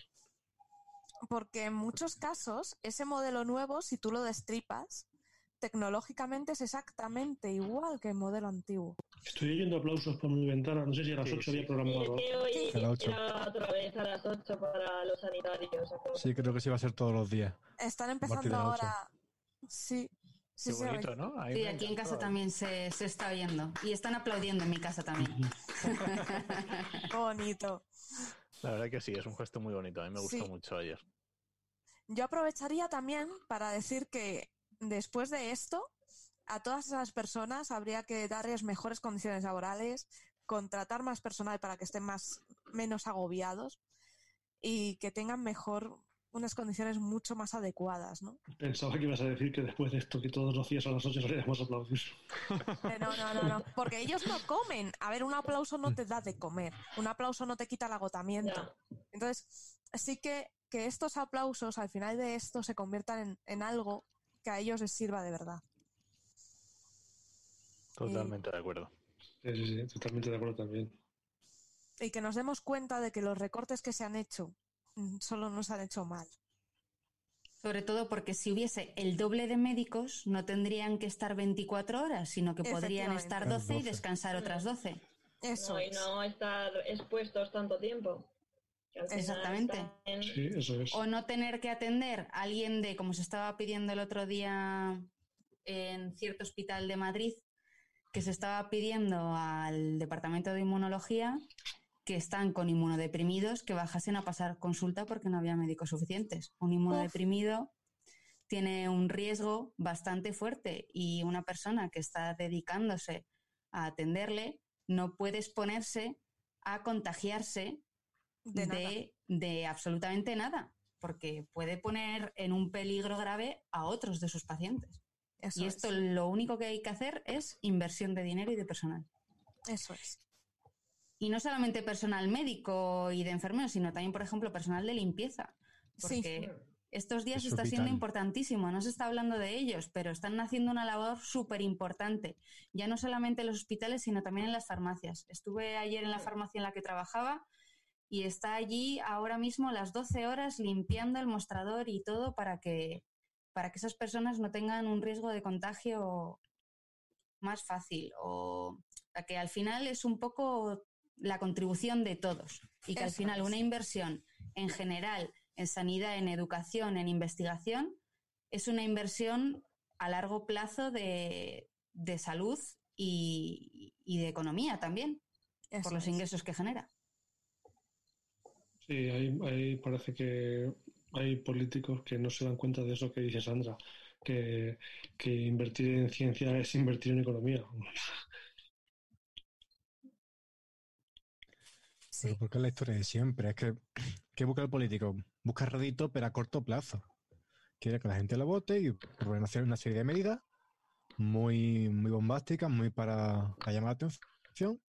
Porque en muchos casos, ese modelo nuevo, si tú lo destripas, tecnológicamente es exactamente igual que el modelo antiguo. Estoy oyendo aplausos por mi ventana, no sé si a las Sí, 8 sí. había programado. hoy A las ocho. era otra vez a las 8 para los sanitarios. Sí, creo que sí va a ser todos los días. Están empezando ahora. Sí, sí, Qué sí. bonito, ¿no? Ahí Sí, aquí en casa también se, se está oyendo. Y están aplaudiendo en mi casa también. Qué bonito. La verdad que sí, es un gesto muy bonito. A mí me gustó Sí. mucho ayer. Yo aprovecharía también para decir que después de esto, a todas esas personas habría que darles mejores condiciones laborales, contratar más personal para que estén más, menos agobiados y que tengan mejor unas condiciones mucho más adecuadas, ¿no? Pensaba que ibas a decir que después de esto, que todos los días a las 8 salíamos a aplaudir. Eh, No, no, no, no, porque ellos no comen. A ver, un aplauso no te da de comer, un aplauso no te quita el agotamiento. Entonces, sí que, que estos aplausos al final de esto se conviertan en, en algo que a ellos les sirva de verdad. Totalmente de acuerdo. Sí, sí, sí, totalmente de acuerdo también. Y que nos demos cuenta de que los recortes que se han hecho mm, solo nos han hecho mal. Sobre todo porque si hubiese el doble de médicos, no tendrían que estar 24 horas, sino que podrían estar 12 y 12. descansar otras 12. Eso No, y no estar expuestos tanto tiempo. Exactamente. están- Sí, eso es. O no tener que atender a alguien de, como se estaba pidiendo el otro día en cierto hospital de Madrid, que se estaba pidiendo al departamento de inmunología que están con inmunodeprimidos que bajasen a pasar consulta porque no había médicos suficientes. Un inmunodeprimido tiene un riesgo bastante fuerte y una persona que está dedicándose a atenderle no puede exponerse a contagiarse De de, de absolutamente nada, porque puede poner en un peligro grave a otros de sus pacientes. Eso y es. esto lo único que hay que hacer es inversión de dinero y de personal. Eso es. Y no solamente personal médico y de enfermeros, sino también, por ejemplo, personal de limpieza. Sí. Porque estos días Eso está es siendo importantísimo, no se está hablando de ellos, pero están haciendo una labor súper importante, ya no solamente en los hospitales, sino también en las farmacias. Estuve ayer en la farmacia en la que trabajaba y está allí ahora mismo las 12 horas limpiando el mostrador y todo para que, para que esas personas no tengan un riesgo de contagio más fácil o que al final es un poco la contribución de todos y que al final es. una inversión en general en sanidad, en educación, en investigación, es una inversión a largo plazo de, de salud y, y de economía también, Eso por los es. ingresos que genera. Sí, ahí, ahí parece que hay políticos que no se dan cuenta de eso que dice Sandra, que, que invertir en ciencia es invertir en economía. Sí. Pero porque es la historia de siempre. Es que, ¿qué busca el político? Busca rédito, pero a corto plazo. Quiere que la gente lo vote y hacer una serie de medidas muy, muy bombásticas, muy para, para llamar la atención,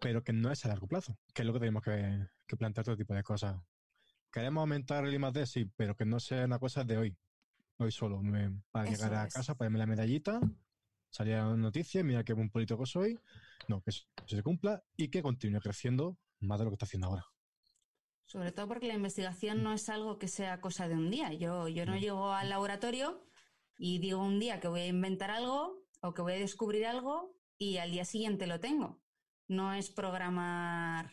pero que no es a largo plazo, que es lo que tenemos que, que plantear todo tipo de cosas. Queremos aumentar el I+D, sí, pero que no sea una cosa de hoy, hoy solo. Me- para Eso llegar a es. casa, ponerme la medallita, salir a las noticias, mira qué buen político soy. No, que eso se cumpla y que continúe creciendo más de lo que está haciendo ahora. Sobre todo porque la investigación no es algo que sea cosa de un día. Yo, yo no llego al laboratorio y digo un día que voy a inventar algo o que voy a descubrir algo y al día siguiente lo tengo. No es programar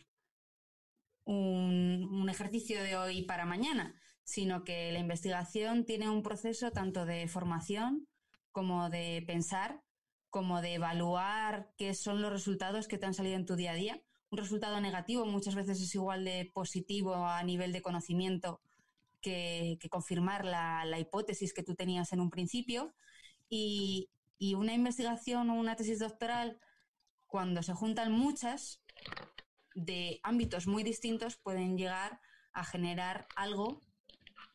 un, ejercicio de hoy para mañana, sino que la investigación tiene un proceso tanto de formación como de pensar, como de evaluar qué son los resultados que te han salido en tu día a día un resultado negativo muchas veces es igual de positivo a nivel de conocimiento que, confirmar la, hipótesis que tú tenías en un principio. Y una investigación o una tesis doctoral, cuando se juntan muchas de ámbitos muy distintos, pueden llegar a generar algo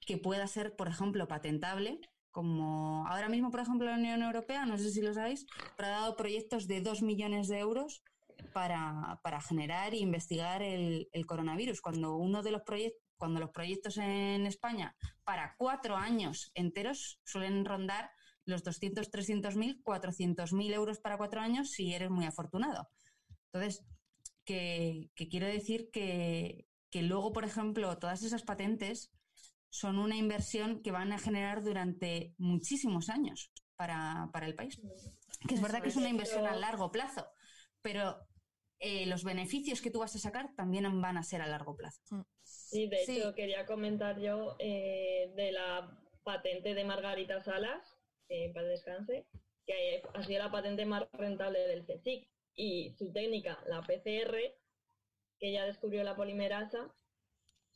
que pueda ser, por ejemplo, patentable. Como ahora mismo, por ejemplo, la Unión Europea, no sé si lo sabéis, pero ha dado proyectos de 2 millones de euros para, para generar e investigar el, el coronavirus. Cuando uno de los proyectos cuando los proyectos en España para cuatro años enteros suelen rondar los 200, 300 mil, 400 mil euros para cuatro años si eres muy afortunado. Entonces, que, quiero decir que, que, luego, por ejemplo, todas esas patentes son una inversión que van a generar durante muchísimos años para, para el país. Que es verdad que es una inversión a largo plazo, pero eh, los beneficios que tú vas a sacar también van a ser a largo plazo. Mm. Sí, de hecho, quería comentar yo eh, de la patente de Margarita Salas, eh, para descanse, que ha sido la patente más rentable del CSIC. Y su técnica, la PCR, que ya descubrió la polimerasa,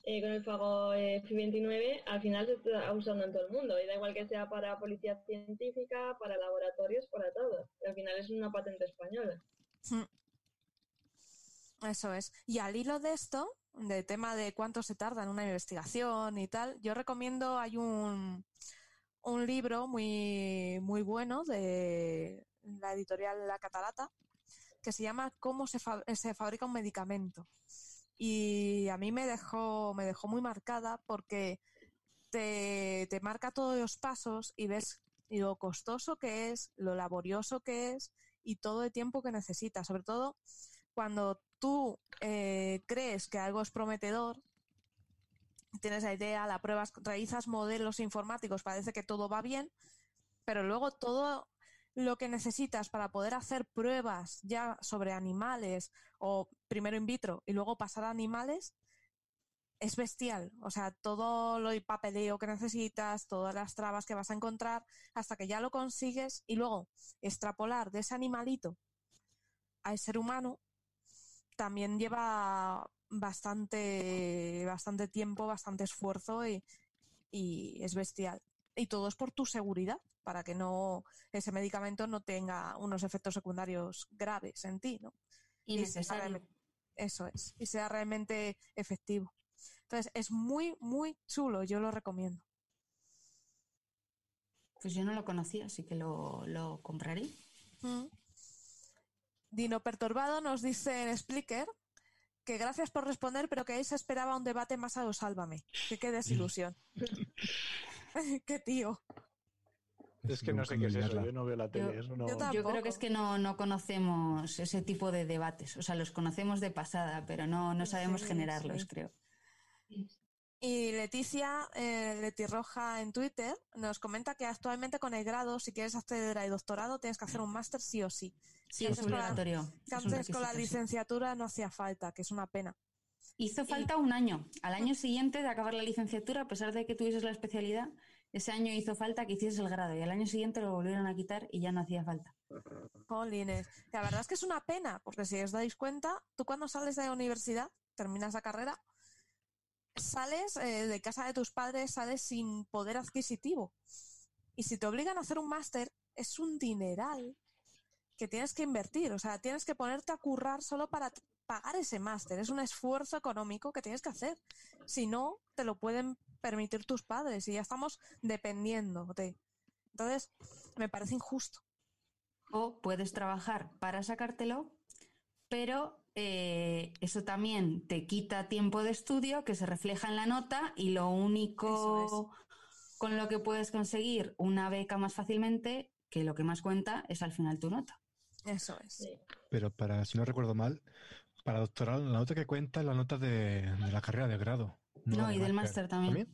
eh, con el fago FI29, al final se está usando en todo el mundo. Y da igual que sea para policía científica, para laboratorios, para todo. al final es una patente española. Mm. Eso es. Y al hilo de esto, de tema de cuánto se tarda en una investigación y tal, yo recomiendo, hay un, un libro muy, muy bueno de la editorial La Catalata, que se llama Cómo se, se fabrica un medicamento. Y a mí me dejó, me dejó muy marcada porque te, te marca todos los pasos y ves lo costoso que es, lo laborioso que es y todo el tiempo que necesita. Sobre todo cuando tú eh, crees que algo es prometedor, tienes la idea, la pruebas, realizas modelos informáticos, parece que todo va bien, pero luego todo lo que necesitas para poder hacer pruebas ya sobre animales o primero in vitro y luego pasar a animales es bestial. O sea, todo lo papeleo que necesitas, todas las trabas que vas a encontrar, hasta que ya lo consigues y luego extrapolar de ese animalito al ser humano también lleva bastante, bastante tiempo, bastante esfuerzo y, es bestial. Y todo es por tu seguridad, para que no ese medicamento no tenga unos efectos secundarios graves en ti, ¿no? Y, eso es, y sea realmente efectivo. Entonces, es muy, muy chulo, yo lo recomiendo. Pues yo no lo conocía, así que lo, lo compraré. Mm. Dino Perturbado nos dice en Splicker que gracias por responder, pero que ahí se esperaba un debate más a lo sálvame. Que qué desilusión. qué tío. Es que no sé qué es eso, yo no veo la tele. Yo, creo que es que no, no, conocemos ese tipo de debates. O sea, los conocemos de pasada, pero no, no sabemos generarlos, creo. Y Leticia, eh, Leti Roja en Twitter, nos comenta que actualmente con el grado, si quieres acceder al doctorado, tienes que hacer un máster sí o sí. Sí, es obligatorio. Que antes con la licenciatura no hacía falta, que es una pena. Hizo falta un año. Al año siguiente de acabar la licenciatura, a pesar de que tuvieses la especialidad, ese año hizo falta que hicieses el grado y al año siguiente lo volvieron a quitar y ya no hacía falta. Jolines. La verdad es que es una pena, porque si os dais cuenta, tú cuando sales de la universidad, terminas la carrera, sales eh, de casa de tus padres, sales sin poder adquisitivo. Y si te obligan a hacer un máster, es un dineral que tienes que invertir. O sea, tienes que ponerte a currar solo para pagar ese máster. Es un esfuerzo económico que tienes que hacer. Si no, te lo pueden permitir tus padres y ya estamos dependiendo de. Entonces, me parece injusto. O puedes trabajar para sacártelo, pero eh, eso también te quita tiempo de estudio que se refleja en la nota y lo único con lo que puedes conseguir una beca más fácilmente, que lo que más cuenta es al final tu nota. Eso es. Pero para, si no recuerdo mal, para doctoral la nota que cuenta es la nota de, la carrera de grado. No, y del máster también.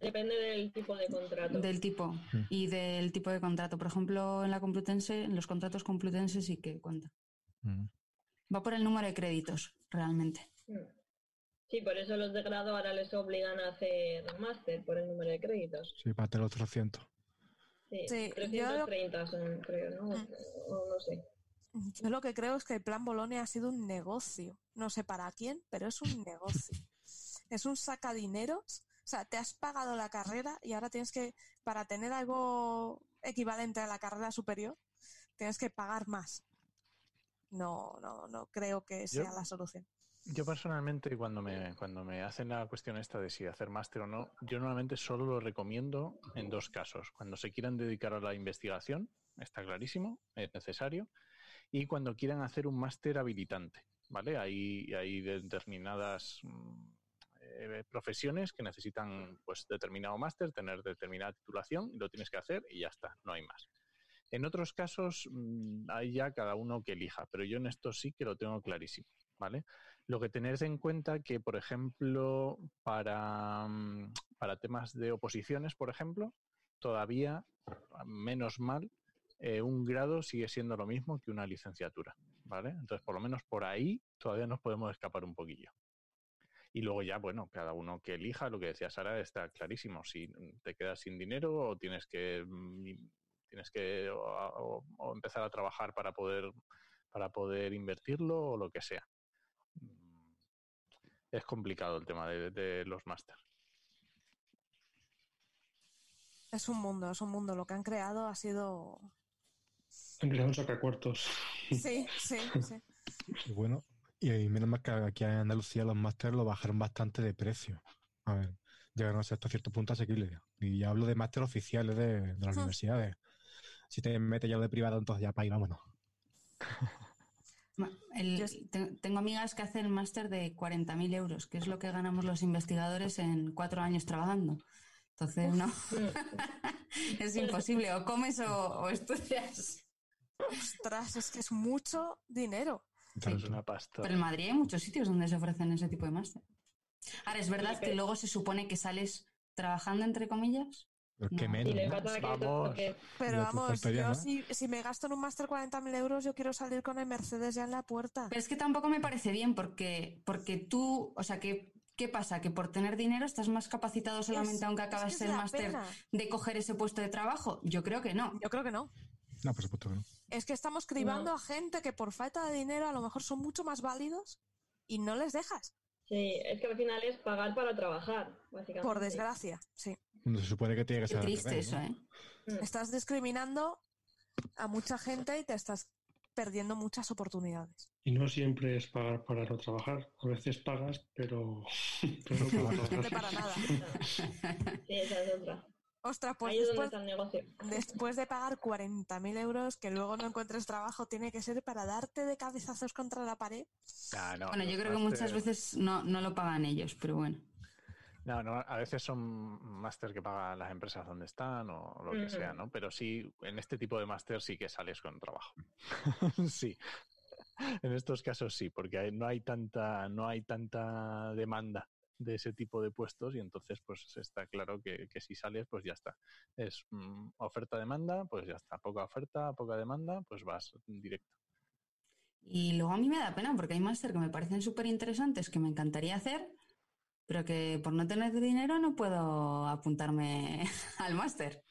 depende del tipo de contrato. Del tipo. Mm. Y del tipo de contrato. Por ejemplo, en la Complutense, en los contratos Complutense sí que cuenta. Mm. Va por el número de créditos, realmente. Hmm. Sí, por eso los de grado ahora les obligan a hacer máster por el número de créditos. Sí, para tener otros 300. Sí, 330 son, creo, ¿no? Hmm. no sé. Yo lo que creo es que el plan Bolonia ha sido un negocio. No sé para quién, pero es un negocio. es un sacadineros. O sea, te has pagado la carrera y ahora tienes que, para tener algo equivalente a la carrera superior, tienes que pagar más no, no, no creo que sea la solución. Yo personalmente, cuando me, cuando me hacen la cuestión esta de si hacer máster o no, yo normalmente solo lo recomiendo en dos casos. Cuando se quieran dedicar a la investigación, está clarísimo, es necesario. Y cuando quieran hacer un máster habilitante, ¿vale? Hay, hay determinadas mm, eh, profesiones que necesitan pues determinado máster, tener determinada titulación y lo tienes que hacer y ya está, no hay más. En otros casos mm, hay ya cada uno que elija, pero yo en esto sí que lo tengo clarísimo, ¿vale? Lo que tenéis en cuenta que, por ejemplo, para, mm, para temas de oposiciones, por ejemplo, todavía, menos mal, eh, un grado sigue siendo lo mismo que una licenciatura, ¿vale? Entonces, por lo menos por ahí todavía nos podemos escapar un poquillo. Y luego ya, bueno, cada uno que elija, lo que decía Sara, está clarísimo. Si te quedas sin dinero o tienes que mm, tienes que o, empezar a trabajar para poder para poder invertirlo o lo que sea. Mm, es complicado el tema de, los máster. Es un mundo, es un mundo. Lo que han creado ha sido han creado un sacacuartos. Sí, sí, sí. Y bueno, y menos mal que aquí en Andalucía los másteres lo bajaron bastante de precio. A ver, llegaron a ser hasta cierto punto asequibles. Y ya hablo de máster oficiales de, las universidades. Si te metes ya lo de privado, entonces ya para ahí vámonos. tengo amigas que hacen máster de 40.000 euros, que es lo que ganamos los investigadores en cuatro años trabajando. Entonces, no. es imposible. O comes o estudias. Ostras, es que es mucho dinero. Es una pasta. Pero en Madrid hay muchos sitios donde se ofrecen ese tipo de máster. Ahora, ¿es verdad que luego se supone que sales trabajando, entre comillas? ¿Qué menos? Pero vamos, yo si, si, me gasto en un máster 40.000 euros, yo quiero salir con el Mercedes ya en la puerta. Pero es que tampoco me parece bien porque, porque tú, o sea, que ¿Qué pasa? ¿Que por tener dinero estás más capacitado solamente aunque acabas el máster de coger ese puesto de trabajo? Yo creo que no. Yo creo que no. No, por supuesto que no. Es que estamos cribando a gente que por falta de dinero a lo mejor son mucho más válidos y no les dejas. Sí, es que al final es pagar para trabajar, básicamente. Por desgracia, sí. Se supone que tiene que ser. triste eso, ¿eh? Estás discriminando a mucha gente y te estás perdiendo muchas oportunidades. Y no siempre es pagar para no trabajar. A veces pagas, pero, no para nada. sí, esa es otra. Ostras, pues después, de pagar 40.000 euros, que luego no encuentres trabajo, tiene que ser para darte de cabezazos contra la pared. Ah, bueno, yo creo que muchas veces no, lo pagan ellos, pero bueno. No, no, a veces son máster que pagan las empresas donde están o lo que sea, ¿no? Pero sí, en este tipo de máster sí que sales con trabajo. sí. En estos casos sí, porque no hay tanta, no hay tanta demanda de ese tipo de puestos y entonces pues está claro que, si sales pues ya está. Es mm, oferta-demanda, pues ya está. Poca oferta, poca demanda, pues vas directo. Y luego a mí me da pena porque hay máster que me parecen súper interesantes que me encantaría hacer, pero que por no tener dinero no puedo apuntarme al máster.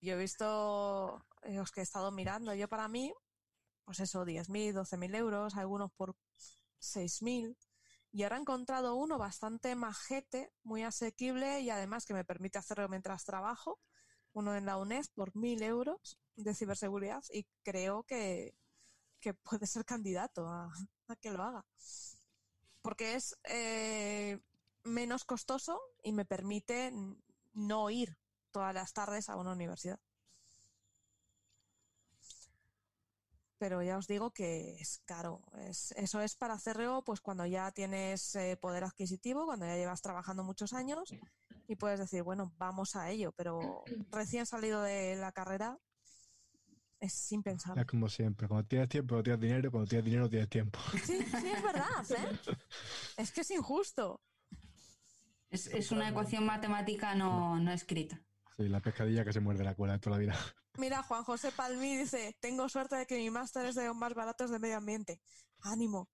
Yo he visto eh, los que he estado mirando, yo para mí, pues eso, 10.000, 12.000 euros, algunos por 6.000 y ahora he encontrado uno bastante majete, muy asequible y además que me permite hacerlo mientras trabajo, uno en la UNED por mil euros de ciberseguridad y creo que, puede ser candidato a, que lo haga. Porque es eh, menos costoso y me permite no ir todas las tardes a una universidad. Pero ya os digo que es caro. eso es para hacerlo pues cuando ya tienes eh, poder adquisitivo, cuando ya llevas trabajando muchos años y puedes decir, bueno, vamos a ello, pero recién salido de la carrera es sin pensar. Es como siempre, cuando tienes tiempo no tienes dinero, cuando tienes dinero no tienes tiempo. Sí, sí, es verdad, ¿eh? es que es injusto. Es, una ecuación matemática no, no escrita. Sí, la pescadilla que se muerde la cola de toda la vida. Mira, Juan José Palmí dice, tengo suerte de que mi máster es de los más baratos de medio ambiente. Ánimo.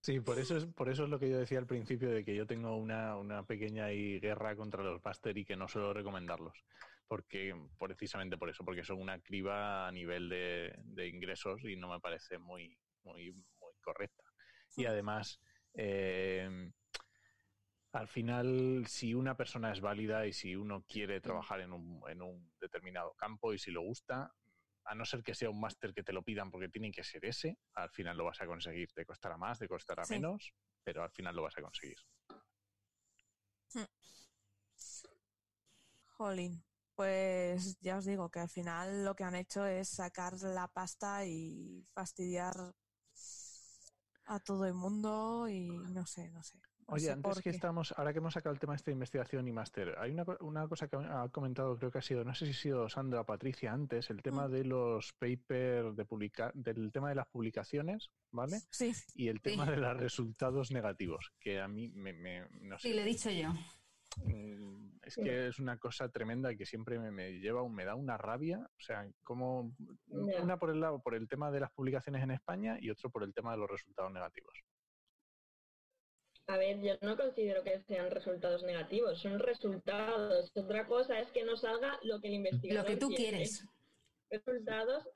Sí, por eso es, por eso es lo que yo decía al principio de que yo tengo una, pequeña guerra contra los máster y que no suelo recomendarlos. Porque, precisamente por eso, porque son una criba a nivel de, ingresos y no me parece muy, muy, muy correcta. Y además, eh, al final, si una persona es válida y si uno quiere trabajar en un, en un determinado campo y si lo gusta, a no ser que sea un máster que te lo pidan porque tiene que ser ese, al final lo vas a conseguir. Te costará más, te costará menos, pero al final lo vas a conseguir. Hmm. Jolín. pues ya os digo que al final lo que han hecho es sacar la pasta y fastidiar a todo el mundo y no sé, no sé. Oye, antes que estamos, ahora que hemos sacado el tema este de investigación y máster, hay una, una cosa que ha comentado, creo que ha sido, no sé si ha sido Sandra o Patricia antes, el tema Mm. de los papers, de publicar, del tema de las publicaciones, ¿vale? Sí, Y el tema Sí. de los resultados negativos, que a mí me, me- no sé, Sí, lo he dicho yo. mm, es que es una cosa tremenda que siempre me, me lleva, me da una rabia, o sea, como una por el lado, por el tema de las publicaciones en España y otro por el tema de los resultados negativos. A ver, yo no considero que sean resultados negativos, son resultados. Otra cosa es que no salga lo que el investigador Lo que tú quiere. quieres. Resultados,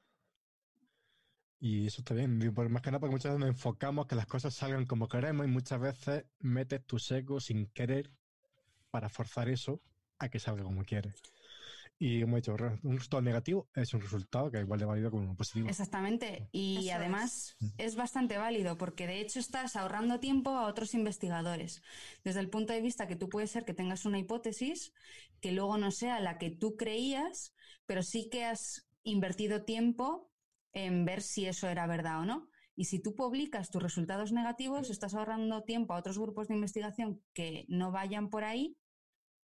Y eso está bien, por más que nada porque muchas veces nos enfocamos que las cosas salgan como queremos y muchas veces metes tu seco sin querer para forzar eso a que salga como quieres. Y como he dicho, re- un resultado negativo es un resultado que es igual de válido como uno positivo. Exactamente. Y Eso además es. es bastante válido porque de hecho estás ahorrando tiempo a otros investigadores. Desde el punto de vista que tú puedes ser que tengas una hipótesis que luego no sea la que tú creías, pero sí que has invertido tiempo en ver si eso era verdad o no. Y si tú publicas tus resultados negativos, estás ahorrando tiempo a otros grupos de investigación que no vayan por ahí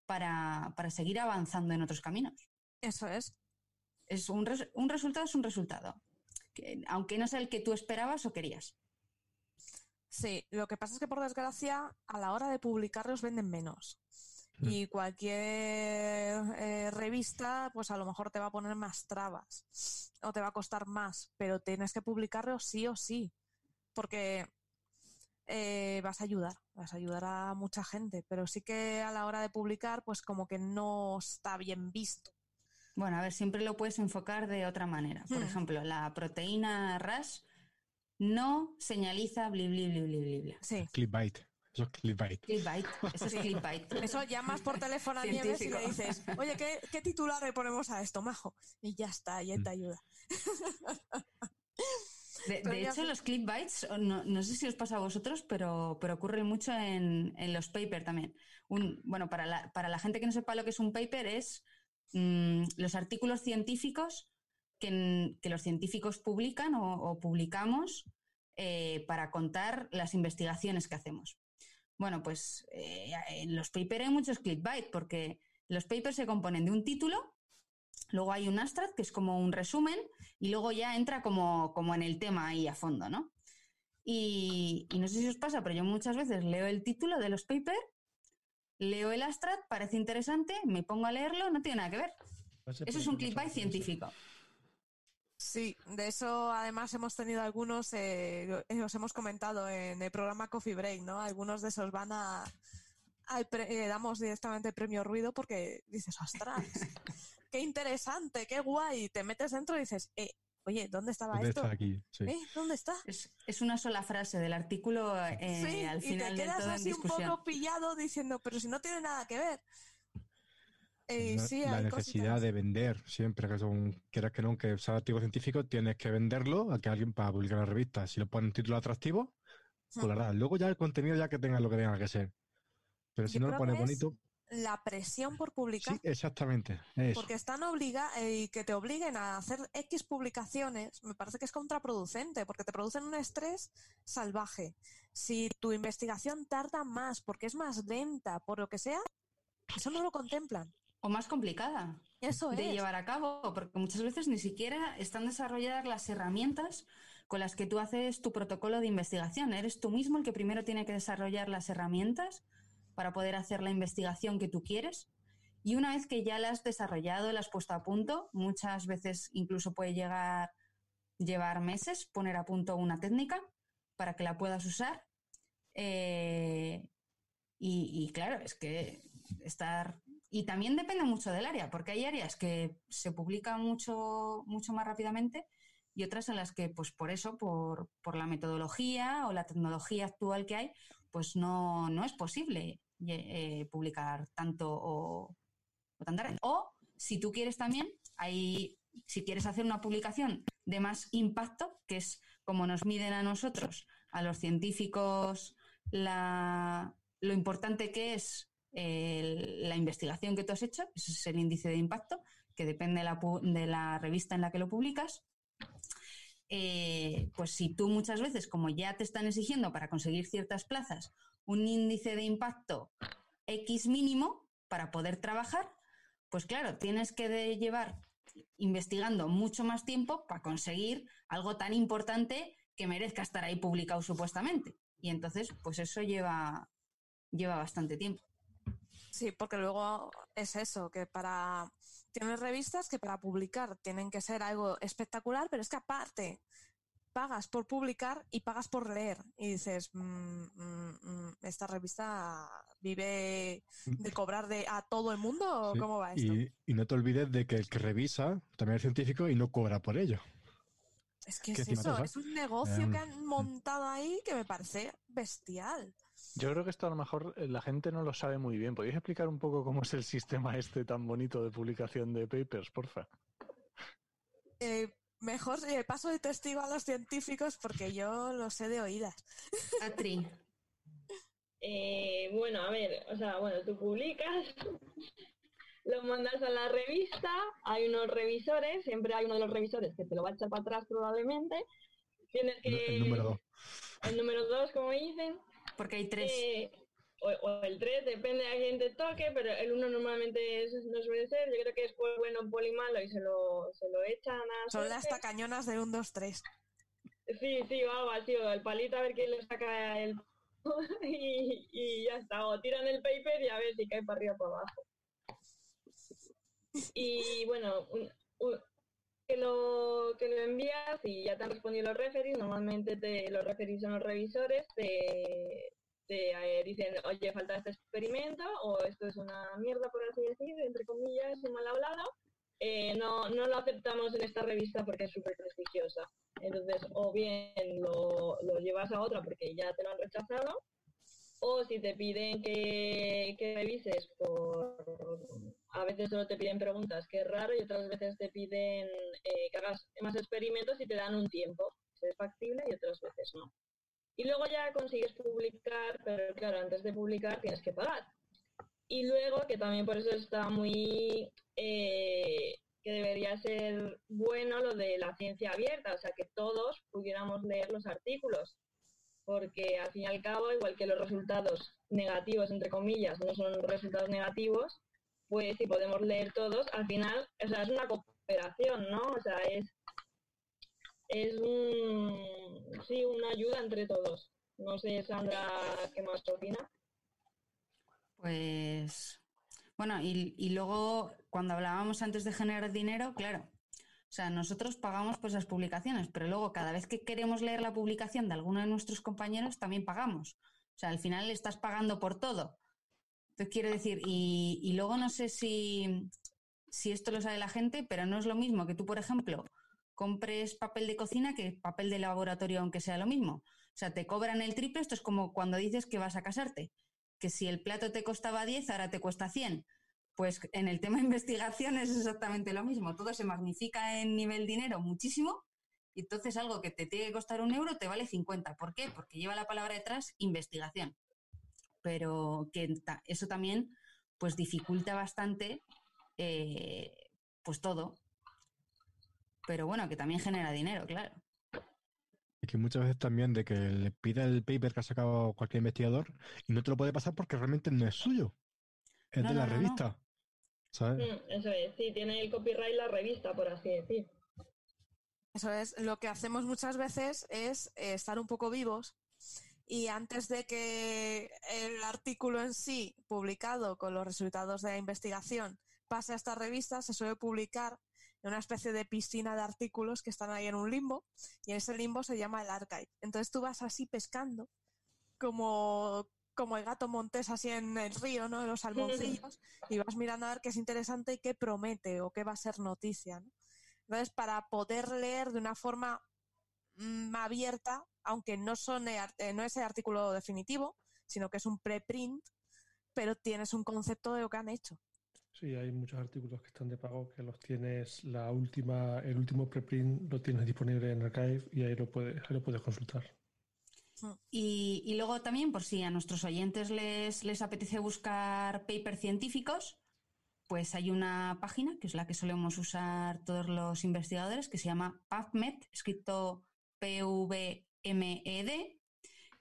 para, para seguir avanzando en otros caminos eso es. es un, res- un resultado es un resultado. Que- aunque no sea el que tú esperabas o querías. Sí, lo que pasa es que por desgracia a la hora de publicarlos venden menos. Mm. Y cualquier eh, revista, pues a lo mejor te va a poner más trabas o te va a costar más, pero tienes que publicarlos sí o sí, porque eh, vas a ayudar, vas a ayudar a mucha gente, pero sí que a la hora de publicar, pues como que no está bien visto. Bueno, a ver, siempre lo puedes enfocar de otra manera. Por Hmm. ejemplo, la proteína RAS no señaliza bli bli bli bli bli. bli. Sí. Clickbait. Eso es clickbait. Clickbait, eso es Sí. clickbait. Eso llamas por teléfono a Nieves y le dices, oye, ¿qué, ¿qué titular le ponemos a esto, majo? Y ya está, y él te ayuda. De, ya hecho, los clickbaits, no, no sé si os pasa a vosotros, pero, pero ocurre mucho en, en los papers también. Un, bueno, para la, para la gente que no sepa lo que es un paper, es mm, los artículos científicos que, los científicos publican o, o publicamos eh, para contar las investigaciones que hacemos. Bueno, pues eh, en los papers hay muchos clickbait, porque los papers se componen de un título, luego hay un abstract, que es como un resumen, y luego ya entra como, como en el tema ahí a fondo, ¿no? Y, y no sé si os pasa, pero yo muchas veces leo el título de los papers, leo el abstract, parece interesante, me pongo a leerlo, no tiene nada que ver. Eso es un clickbait científico. Sí, de eso además hemos tenido algunos, eh, eh, os hemos comentado en el programa Coffee Break, ¿no? Algunos de esos van a... al pre- eh, damos directamente el premio ruido porque dices, ostras, qué interesante, qué guay. Te metes dentro y dices, eh, oye, ¿dónde estaba ¿Dónde esto? está aquí? Sí. ¿Eh? ¿Dónde está? Es, es una sola frase del artículo eh, sí, al y te final quedas todo así un poco pillado diciendo, pero si no tiene nada que ver. Eh, la, sí, la hay necesidad cositas. de vender siempre que son quieras que no que sea artículo científico tienes que venderlo a que alguien para publicar la revista si le ponen un título atractivo pues Hmm. lo hará. luego ya el contenido ya que tenga lo que tenga que ser pero si Yo no lo pones bonito La presión por publicar. sí exactamente eso Porque están obligados y que te obliguen a hacer X publicaciones, me parece que es contraproducente, porque te producen un estrés salvaje. Si tu investigación tarda más porque es más lenta, por lo que sea, eso no lo contemplan. O más complicada. Eso de es. llevar a cabo, porque muchas veces ni siquiera están desarrolladas las herramientas con las que tú haces tu protocolo de investigación. Eres tú mismo el que primero tiene que desarrollar las herramientas para poder hacer la investigación que tú quieres. Y una vez que ya la has desarrollado, la has puesto a punto, muchas veces incluso puede llegar llevar meses poner a punto una técnica para que la puedas usar. Eh, y, y claro, es que estar y también depende mucho del área, porque hay áreas que se publican mucho, mucho más rápidamente y otras en las que, pues por eso, por, por la metodología o la tecnología actual que hay, pues no, no es posible eh, publicar tanto o, o tanta. O si tú quieres también, hay, si quieres hacer una publicación de más impacto, que es como nos miden a nosotros, a los científicos, la, lo importante que es la investigación que tú has hecho, ese es el índice de impacto, que depende de la, pu- de la revista en la que lo publicas. Eh, pues si tú muchas veces, como ya te están exigiendo para conseguir ciertas plazas, un índice de impacto X mínimo para poder trabajar, pues claro, tienes que llevar investigando mucho más tiempo para conseguir algo tan importante que merezca estar ahí publicado supuestamente. Y entonces, pues eso lleva, lleva bastante tiempo. Sí, porque luego es eso, que para... Tienes revistas que para publicar tienen que ser algo espectacular, pero es que aparte pagas por publicar y pagas por leer. Y dices, mm, mm, mm, ¿esta revista vive de cobrar de a todo el mundo o Sí, cómo va esto? Y, y no te olvides de que el que revisa también es científico y no cobra por ello. Es que es eso, es un negocio Em, que han montado ahí que me parece bestial. Yo creo que esto a lo mejor eh, la gente no lo sabe muy bien. ¿Podéis explicar un poco cómo es el sistema este tan bonito de publicación de papers, porfa? Eh, mejor eh, paso de testigo a los científicos porque yo lo sé de oídas. Patri, Eh, bueno, a ver, o sea, bueno, tú publicas, lo mandas a la revista, hay unos revisores, siempre hay uno de los revisores que te lo va a echar para atrás probablemente. Tienes que... El número dos. El número dos, como dicen. porque hay tres. Eh, o, o el 3, depende de a quién te toque, pero el 1 normalmente es- no suele ser. Yo creo que es por bueno, por y malo y se lo, se lo echan a. Son las tacañonas de un, dos, tres. Sí, sí, o algo así, o el palito a ver quién le saca el. y, y ya está, o tiran el paper y a ver si cae para arriba o para abajo. Y bueno, un- un- que, lo, que lo envías y ya te han respondido los referees, normalmente te, los referees son los revisores, te, te eh, dicen, oye, falta este experimento, o esto es una mierda, por así decir, entre comillas, y mal hablado. Eh, no, no lo aceptamos en esta revista porque es súper prestigiosa. Entonces, o bien lo, lo llevas a otra porque ya te lo han rechazado, o si te piden que, que revises por... A veces solo te piden preguntas, que es raro, y otras veces te piden eh, que hagas más experimentos y te dan un tiempo. Es factible y otras veces no. Y luego ya consigues publicar, pero claro, antes de publicar tienes que pagar. Y luego, que también por eso está muy... eh, que debería ser bueno lo de la ciencia abierta, o sea, que todos pudiéramos leer los artículos, porque al fin y al cabo, igual que los resultados negativos, entre comillas, no son resultados negativos, pues si podemos leer todos, al final, o sea, es una cooperación, ¿no? O sea, es, es un, sí, una ayuda entre todos. No sé, Sandra, ¿qué más opina? Pues bueno, y, y luego cuando hablábamos antes de generar dinero, claro, o sea, nosotros pagamos pues las publicaciones, pero luego cada vez que queremos leer la publicación de alguno de nuestros compañeros también pagamos. O sea, al final estás pagando por todo. Entonces quiero decir, y, y luego no sé si, si esto lo sabe la gente, pero no es lo mismo que tú, por ejemplo, compres papel de cocina que papel de laboratorio, aunque sea lo mismo. O sea, te cobran el triple, esto es como cuando dices que vas a casarte que si el plato te costaba 10, ahora te cuesta 100. Pues en el tema de investigación es exactamente lo mismo. Todo se magnifica en nivel dinero muchísimo y entonces algo que te tiene que costar un euro te vale 50. ¿Por qué? Porque lleva la palabra detrás investigación. Pero que eso también pues dificulta bastante eh, pues todo. Pero bueno, que también genera dinero, claro. Y que muchas veces también de que le pida el paper que ha sacado cualquier investigador y no te lo puede pasar porque realmente no es suyo. Es No, de no, la no, no. revista. ¿Sabes? Mm, eso es, sí, tiene el copyright la revista, por así decir. Eso es, lo que hacemos muchas veces es eh, estar un poco vivos y antes de que el artículo en sí, publicado con los resultados de la investigación, pase a esta revista, se suele publicar en una especie de piscina de artículos que están ahí en un limbo y ese limbo se llama el archive. Entonces tú vas así pescando como, como el gato montés así en el río, ¿no? En los salmoncillos y vas mirando a ver qué es interesante y qué promete o qué va a ser noticia, ¿no? Entonces, para poder leer de una forma mm, abierta, aunque no, son eh, no es el artículo definitivo, sino que es un preprint, pero tienes un concepto de lo que han hecho. Sí, hay muchos artículos que están de pago que los tienes, la última, el último preprint lo tienes disponible en Archive y ahí lo puedes, ahí lo puedes consultar. Y, y luego también, por si a nuestros oyentes les, les apetece buscar papers científicos, pues hay una página, que es la que solemos usar todos los investigadores, que se llama PubMed, escrito P-V-M-E-D,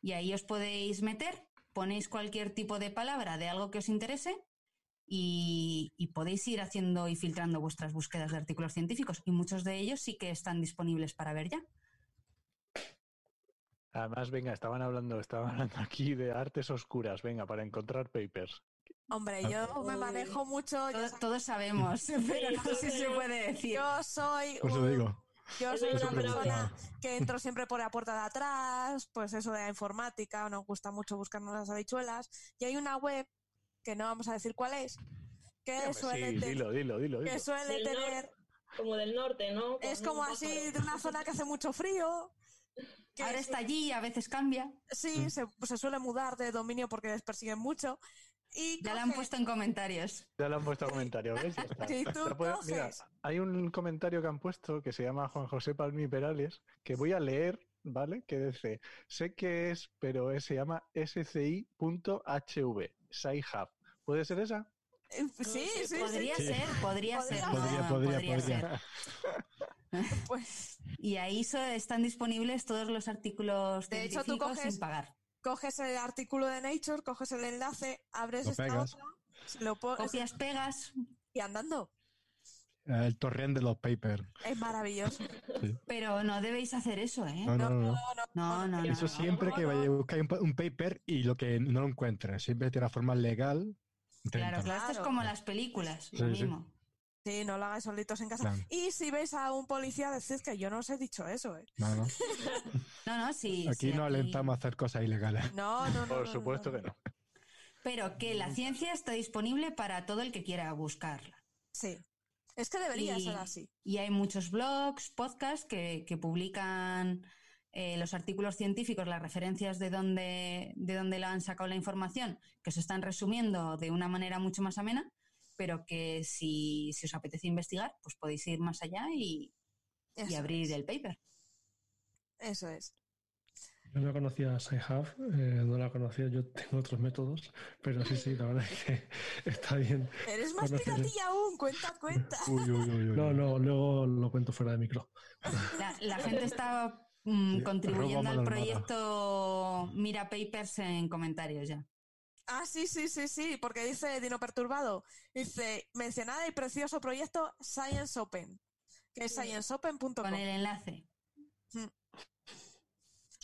y ahí os podéis meter, ponéis cualquier tipo de palabra de algo que os interese y, y podéis ir haciendo y filtrando vuestras búsquedas de artículos científicos, y muchos de ellos sí que están disponibles para ver ya. Además, venga, estaban hablando, estaban hablando aquí de artes oscuras, venga, para encontrar papers. Hombre, yo me manejo mucho. Todos, sabemos, pero no sé si se puede decir. Yo soy, digo. yo soy una persona preguntaba. que entro siempre por la puerta de atrás, pues eso de la informática, nos gusta mucho buscarnos las habichuelas. Y hay una web, que no vamos a decir cuál es, que suele, sí, dilo, dilo, dilo. que suele tener, Como del norte, ¿no? es como así de una zona que hace mucho frío. Que Ahora sí- está allí, a veces cambia. Sí, se, se suele mudar de dominio porque les persiguen mucho. Y Ya la han coge- puesto en comentarios. Ya lo han puesto comentario, ¿ves? Ya está. Si tú Ya puede- mira, hay un comentario que han puesto que se llama Juan José Palmi Perales, que voy a leer, ¿vale? Que dice, sé que es, pero es- se llama sci.hv, SciHub. ¿Puede ser esa? Eh, Sí, sí, sí. Podría Sí. ser, podría Podría ser. Podría, no, podría, podría podría. ser. Pues Y ahí so- están disponibles todos los artículos De hecho, tú científicos coges- sin pagar. coges el artículo de Nature, coges el enlace, abres Lo esta pegas. otra, lo pones Copias, pegas, y andando. El torrent de los papers. Es maravilloso. pero no debéis hacer eso, ¿eh? No, no, no. no. No, no, no. Eso no. siempre que vaya a buscar un, pa- un paper y lo que no lo encuentres. Siempre tiene una forma legal. Claro, claro, esto es como las películas, lo Sí, sí. mismo. Sí, no lo hagáis solitos en casa. Claro. Y si veis a un policía, decid que yo no os he dicho eso, ¿eh? No, no. No, no, sí. Aquí sí, no aquí- alentamos a hacer cosas ilegales. No, no, no. Por no, supuesto no, que no. Pero que la ciencia está disponible para todo el que quiera buscarla. Sí. Es que debería Y- ser así. Y hay muchos blogs, podcasts que, que publican eh, los artículos científicos, las referencias de dónde, de dónde lo han sacado la información, que se están resumiendo de una manera mucho más amena, pero que si, si os apetece investigar, pues podéis ir más allá y, y abrir es. el paper. Eso es. Yo no conocía SciHub, eh, no la conocía, yo tengo otros métodos, pero sí, sí, la verdad es que está bien. Eres más Conocer- piratilla aún, cuenta, cuenta. Uy, uy, uy, uy. No, no, luego lo cuento fuera de micro. La, la gente está mm, Sí, contribuyendo al proyecto Mira Papers en comentarios ya. Ah, sí, sí, sí, sí, porque dice Dino Perturbado, dice, mencionad el precioso proyecto Science Open, que es scienceopen.com. Con el enlace.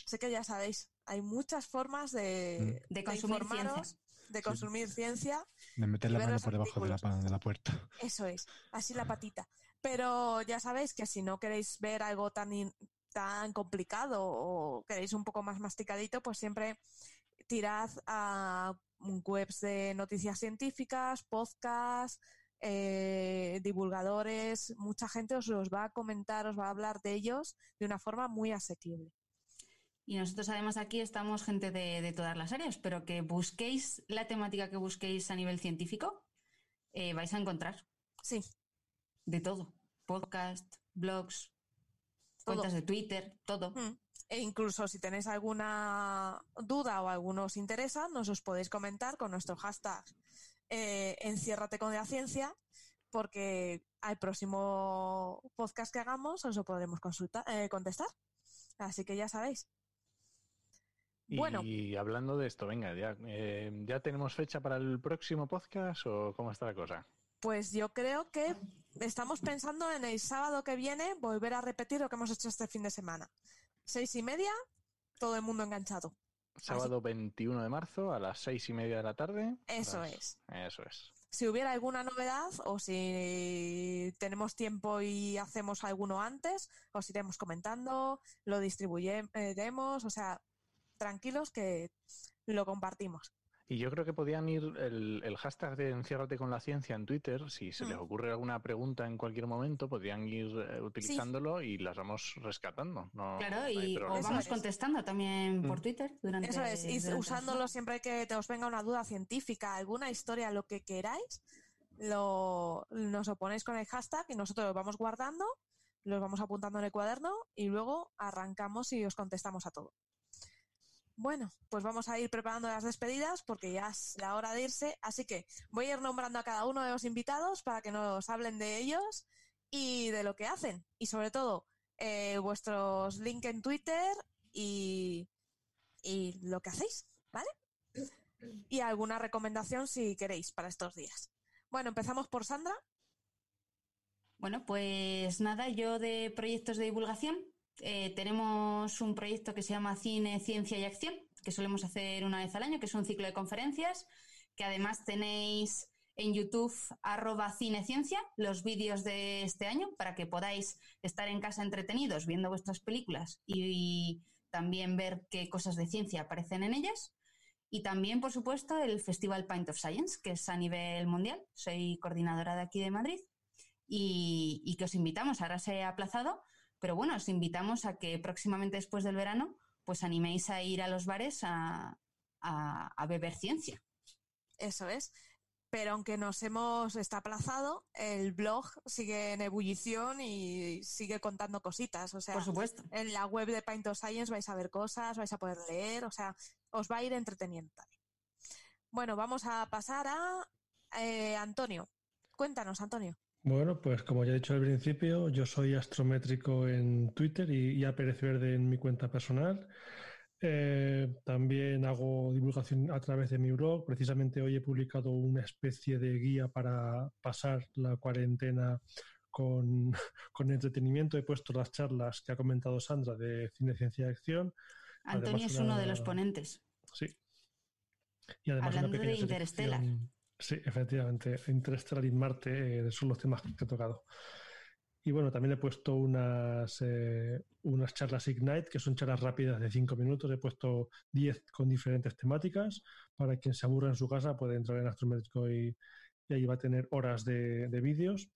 Sé que ya sabéis, hay muchas formas de, De consumir informaros, ciencia. de consumir ciencia, De meter y la mano por debajo de la, de puerta. eso es, así la patita. Pero ya sabéis que si no queréis ver algo tan, in- tan complicado o queréis un poco más masticadito, pues siempre tirad a webs de noticias científicas, podcasts, eh, divulgadores, mucha gente os los va a comentar, os va a hablar de ellos de una forma muy asequible. Y nosotros además aquí estamos gente de, de todas las áreas, pero que busquéis la temática que busquéis a nivel científico, eh, vais a encontrar Sí, de todo. Podcast, blogs, Todo. cuentas de Twitter, todo. Mm. E incluso si tenéis alguna duda o alguno os interesa, nos os podéis comentar con nuestro hashtag eh, enciérrate con la ciencia, porque al próximo podcast que hagamos os lo podremos consultar, eh, contestar. Así que ya sabéis. Bueno, Y hablando de esto, venga, ya, eh, ¿ya tenemos fecha para el próximo podcast o cómo está la cosa? pues yo creo que estamos pensando en el sábado que viene volver a repetir lo que hemos hecho este fin de semana. Seis y media, todo el mundo enganchado. Sábado 21 de marzo a las seis y media de la tarde. Eso Las- es. Eso es. Si hubiera alguna novedad o si tenemos tiempo y hacemos alguno antes, os iremos comentando, lo distribuiremos, o sea, tranquilos que lo compartimos. Y yo creo que podían ir el, el hashtag de enciérrate con la ciencia en Twitter, si se les Mm. ocurre alguna pregunta en cualquier momento, podrían ir eh, utilizándolo y las vamos rescatando. No, Claro, y o vamos es. contestando también por Mm. Twitter durante Eso es, y durante usándolo siempre que te os venga una duda científica, alguna historia, lo que queráis, lo, nos lo ponéis con el hashtag y nosotros lo vamos guardando, los vamos apuntando en el cuaderno y luego arrancamos y os contestamos a todo. Bueno, pues vamos a ir preparando las despedidas porque ya es la hora de irse. Así que voy a ir nombrando a cada uno de los invitados para que nos hablen de ellos y de lo que hacen. Y sobre todo, eh, vuestros links en Twitter y, y lo que hacéis, ¿vale? Y alguna recomendación si queréis para estos días. Bueno, empezamos por Sandra. Bueno, pues nada, yo de proyectos de divulgación eh, tenemos un proyecto que se llama Cine, Ciencia y Acción, que solemos hacer una vez al año, que es un ciclo de conferencias, que además tenéis en YouTube arroba cineciencia los vídeos de este año para que podáis estar en casa entretenidos viendo vuestras películas y, también ver qué cosas de ciencia aparecen en ellas. Y también, por supuesto, el Festival Paint of Science, que es a nivel mundial. Soy coordinadora de aquí de Madrid y, y que os invitamos. Ahora se ha aplazado, pero bueno, os invitamos a que próximamente después del verano, pues animéis a ir a los bares a, a, beber ciencia. Eso es. Pero aunque nos hemos está aplazado, el blog sigue en ebullición y sigue contando cositas. O sea, Por supuesto. en la web de Paint of Science vais a ver cosas, vais a poder leer, o sea, os va a ir entreteniendo. Bueno, vamos a pasar a eh, Antonio. Cuéntanos, Antonio. Bueno, pues como ya he dicho al principio, yo soy astrométrico en Twitter y, y Pérez Verde en mi cuenta personal. Eh, también hago divulgación a través de mi blog. Precisamente hoy he publicado una especie de guía para pasar la cuarentena con, con entretenimiento. He puesto las charlas que ha comentado Sandra de Cine, Ciencia y Acción. Antonio Además, es uno una- de los ponentes. Sí. Y además Hablando una pequeña de selección- Sí, efectivamente. Interstellar y Marte eh, son los temas que he tocado. Y bueno, también he puesto unas, eh, unas charlas Ignite, que son charlas rápidas de 5 minutos. He puesto 10 con diferentes temáticas. Para quien se aburra en su casa puede entrar en Astrométrico y, y ahí va a tener horas de, de vídeos.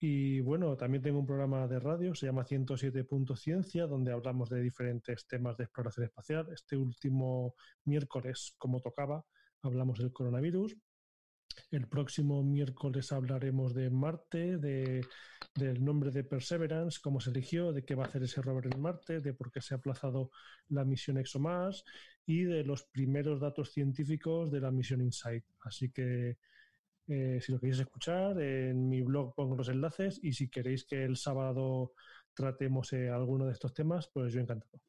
Y bueno, también tengo un programa de radio, se llama 107. Ciencia, donde hablamos de diferentes temas de exploración espacial. Este último miércoles, como tocaba, hablamos del coronavirus. El próximo miércoles hablaremos de Marte, de, del nombre de Perseverance, cómo se eligió, de qué va a hacer ese rover en Marte, de por qué se ha aplazado la misión ExoMars y de los primeros datos científicos de la misión InSight. Así que eh, si lo queréis escuchar, en mi blog pongo los enlaces y si queréis que el sábado tratemos eh, alguno de estos temas, pues yo encantado.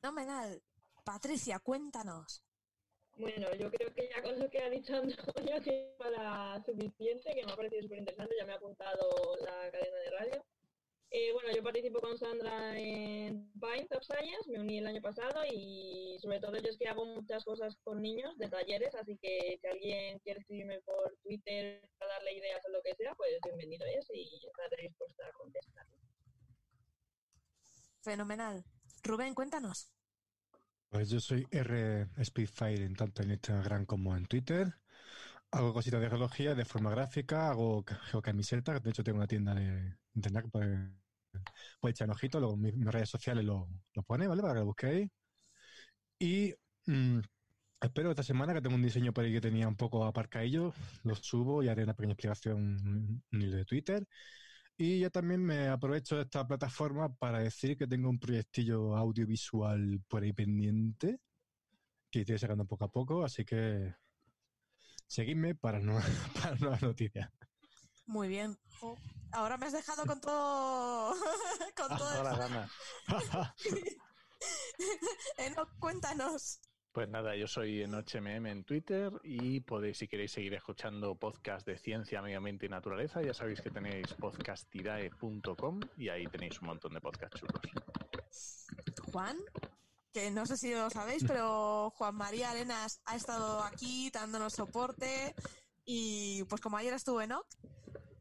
Fenomenal. Patricia, cuéntanos. Bueno, yo creo que ya con lo que ha dicho Antonio tiene para suficiente, que me ha parecido súper interesante, ya me ha apuntado la cadena de radio. Eh, bueno, yo participo con Sandra en Paint of Science, me uní el año pasado y sobre todo yo es que hago muchas cosas con niños de talleres, así que si alguien quiere escribirme por Twitter para darle ideas o lo que sea, pues bienvenido es y estaré dispuesta a contestar. Fenomenal. Rubén, cuéntanos. Pues yo soy R Speedfire en tanto en Instagram como en Twitter. Hago cositas de geología de forma gráfica, hago ca- geocamisetas, de hecho tengo una tienda de internet puede, puede echar un ojito, luego mis, redes sociales lo, lo pone, ¿vale? Para que lo busquéis. Y mm, espero esta semana que tengo un diseño por ahí que tenía un poco aparcadillo, lo subo y haré una pequeña explicación en un hilo de Twitter. Y yo también me aprovecho de esta plataforma para decir que tengo un proyectillo audiovisual por ahí pendiente, que estoy sacando poco a poco, así que seguidme para, no, para nuevas noticias. Muy bien. Ahora me has dejado con todo. con todo. Todas las el- ganas. Enoch, cuéntanos. Pues nada, yo soy en HMM en Twitter y podéis, si queréis seguir escuchando podcast de ciencia, medio ambiente y naturaleza, ya sabéis que tenéis podcastidae.com y ahí tenéis un montón de podcast chulos. Juan, que no sé si lo sabéis, pero Juan María Arenas ha estado aquí dándonos soporte y pues como ayer estuvo Enoch,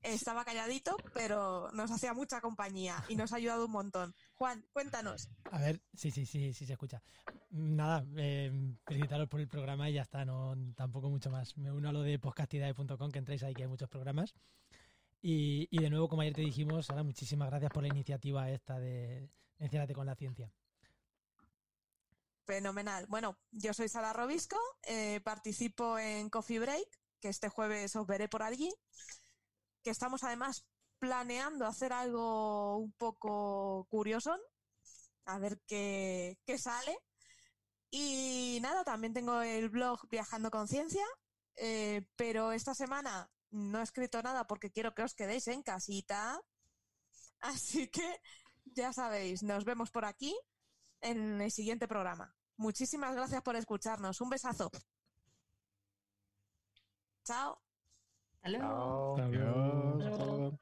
estaba calladito, pero nos hacía mucha compañía y nos ha ayudado un montón. Juan, cuéntanos. A ver, sí, sí, sí, sí se escucha. Nada, eh, felicitaros por el programa y ya está, no tampoco mucho más. Me uno a lo de podcastidae.com, que entréis ahí que hay muchos programas. Y, y de nuevo, como ayer te dijimos, Sara, muchísimas gracias por la iniciativa esta de Enciérate con la ciencia. Fenomenal. Bueno, yo soy Sara Robisco, eh, participo en Coffee Break, que este jueves os veré por allí, que estamos además planeando hacer algo un poco curioso, a ver qué, qué sale. Y nada, también tengo el blog Viajando Conciencia, eh, pero esta semana no he escrito nada porque quiero que os quedéis en casita. Así que ya sabéis, nos vemos por aquí en el siguiente programa. Muchísimas gracias por escucharnos. Un besazo. Chao. Hasta luego. Chao. Adiós. Hasta luego. Hasta luego.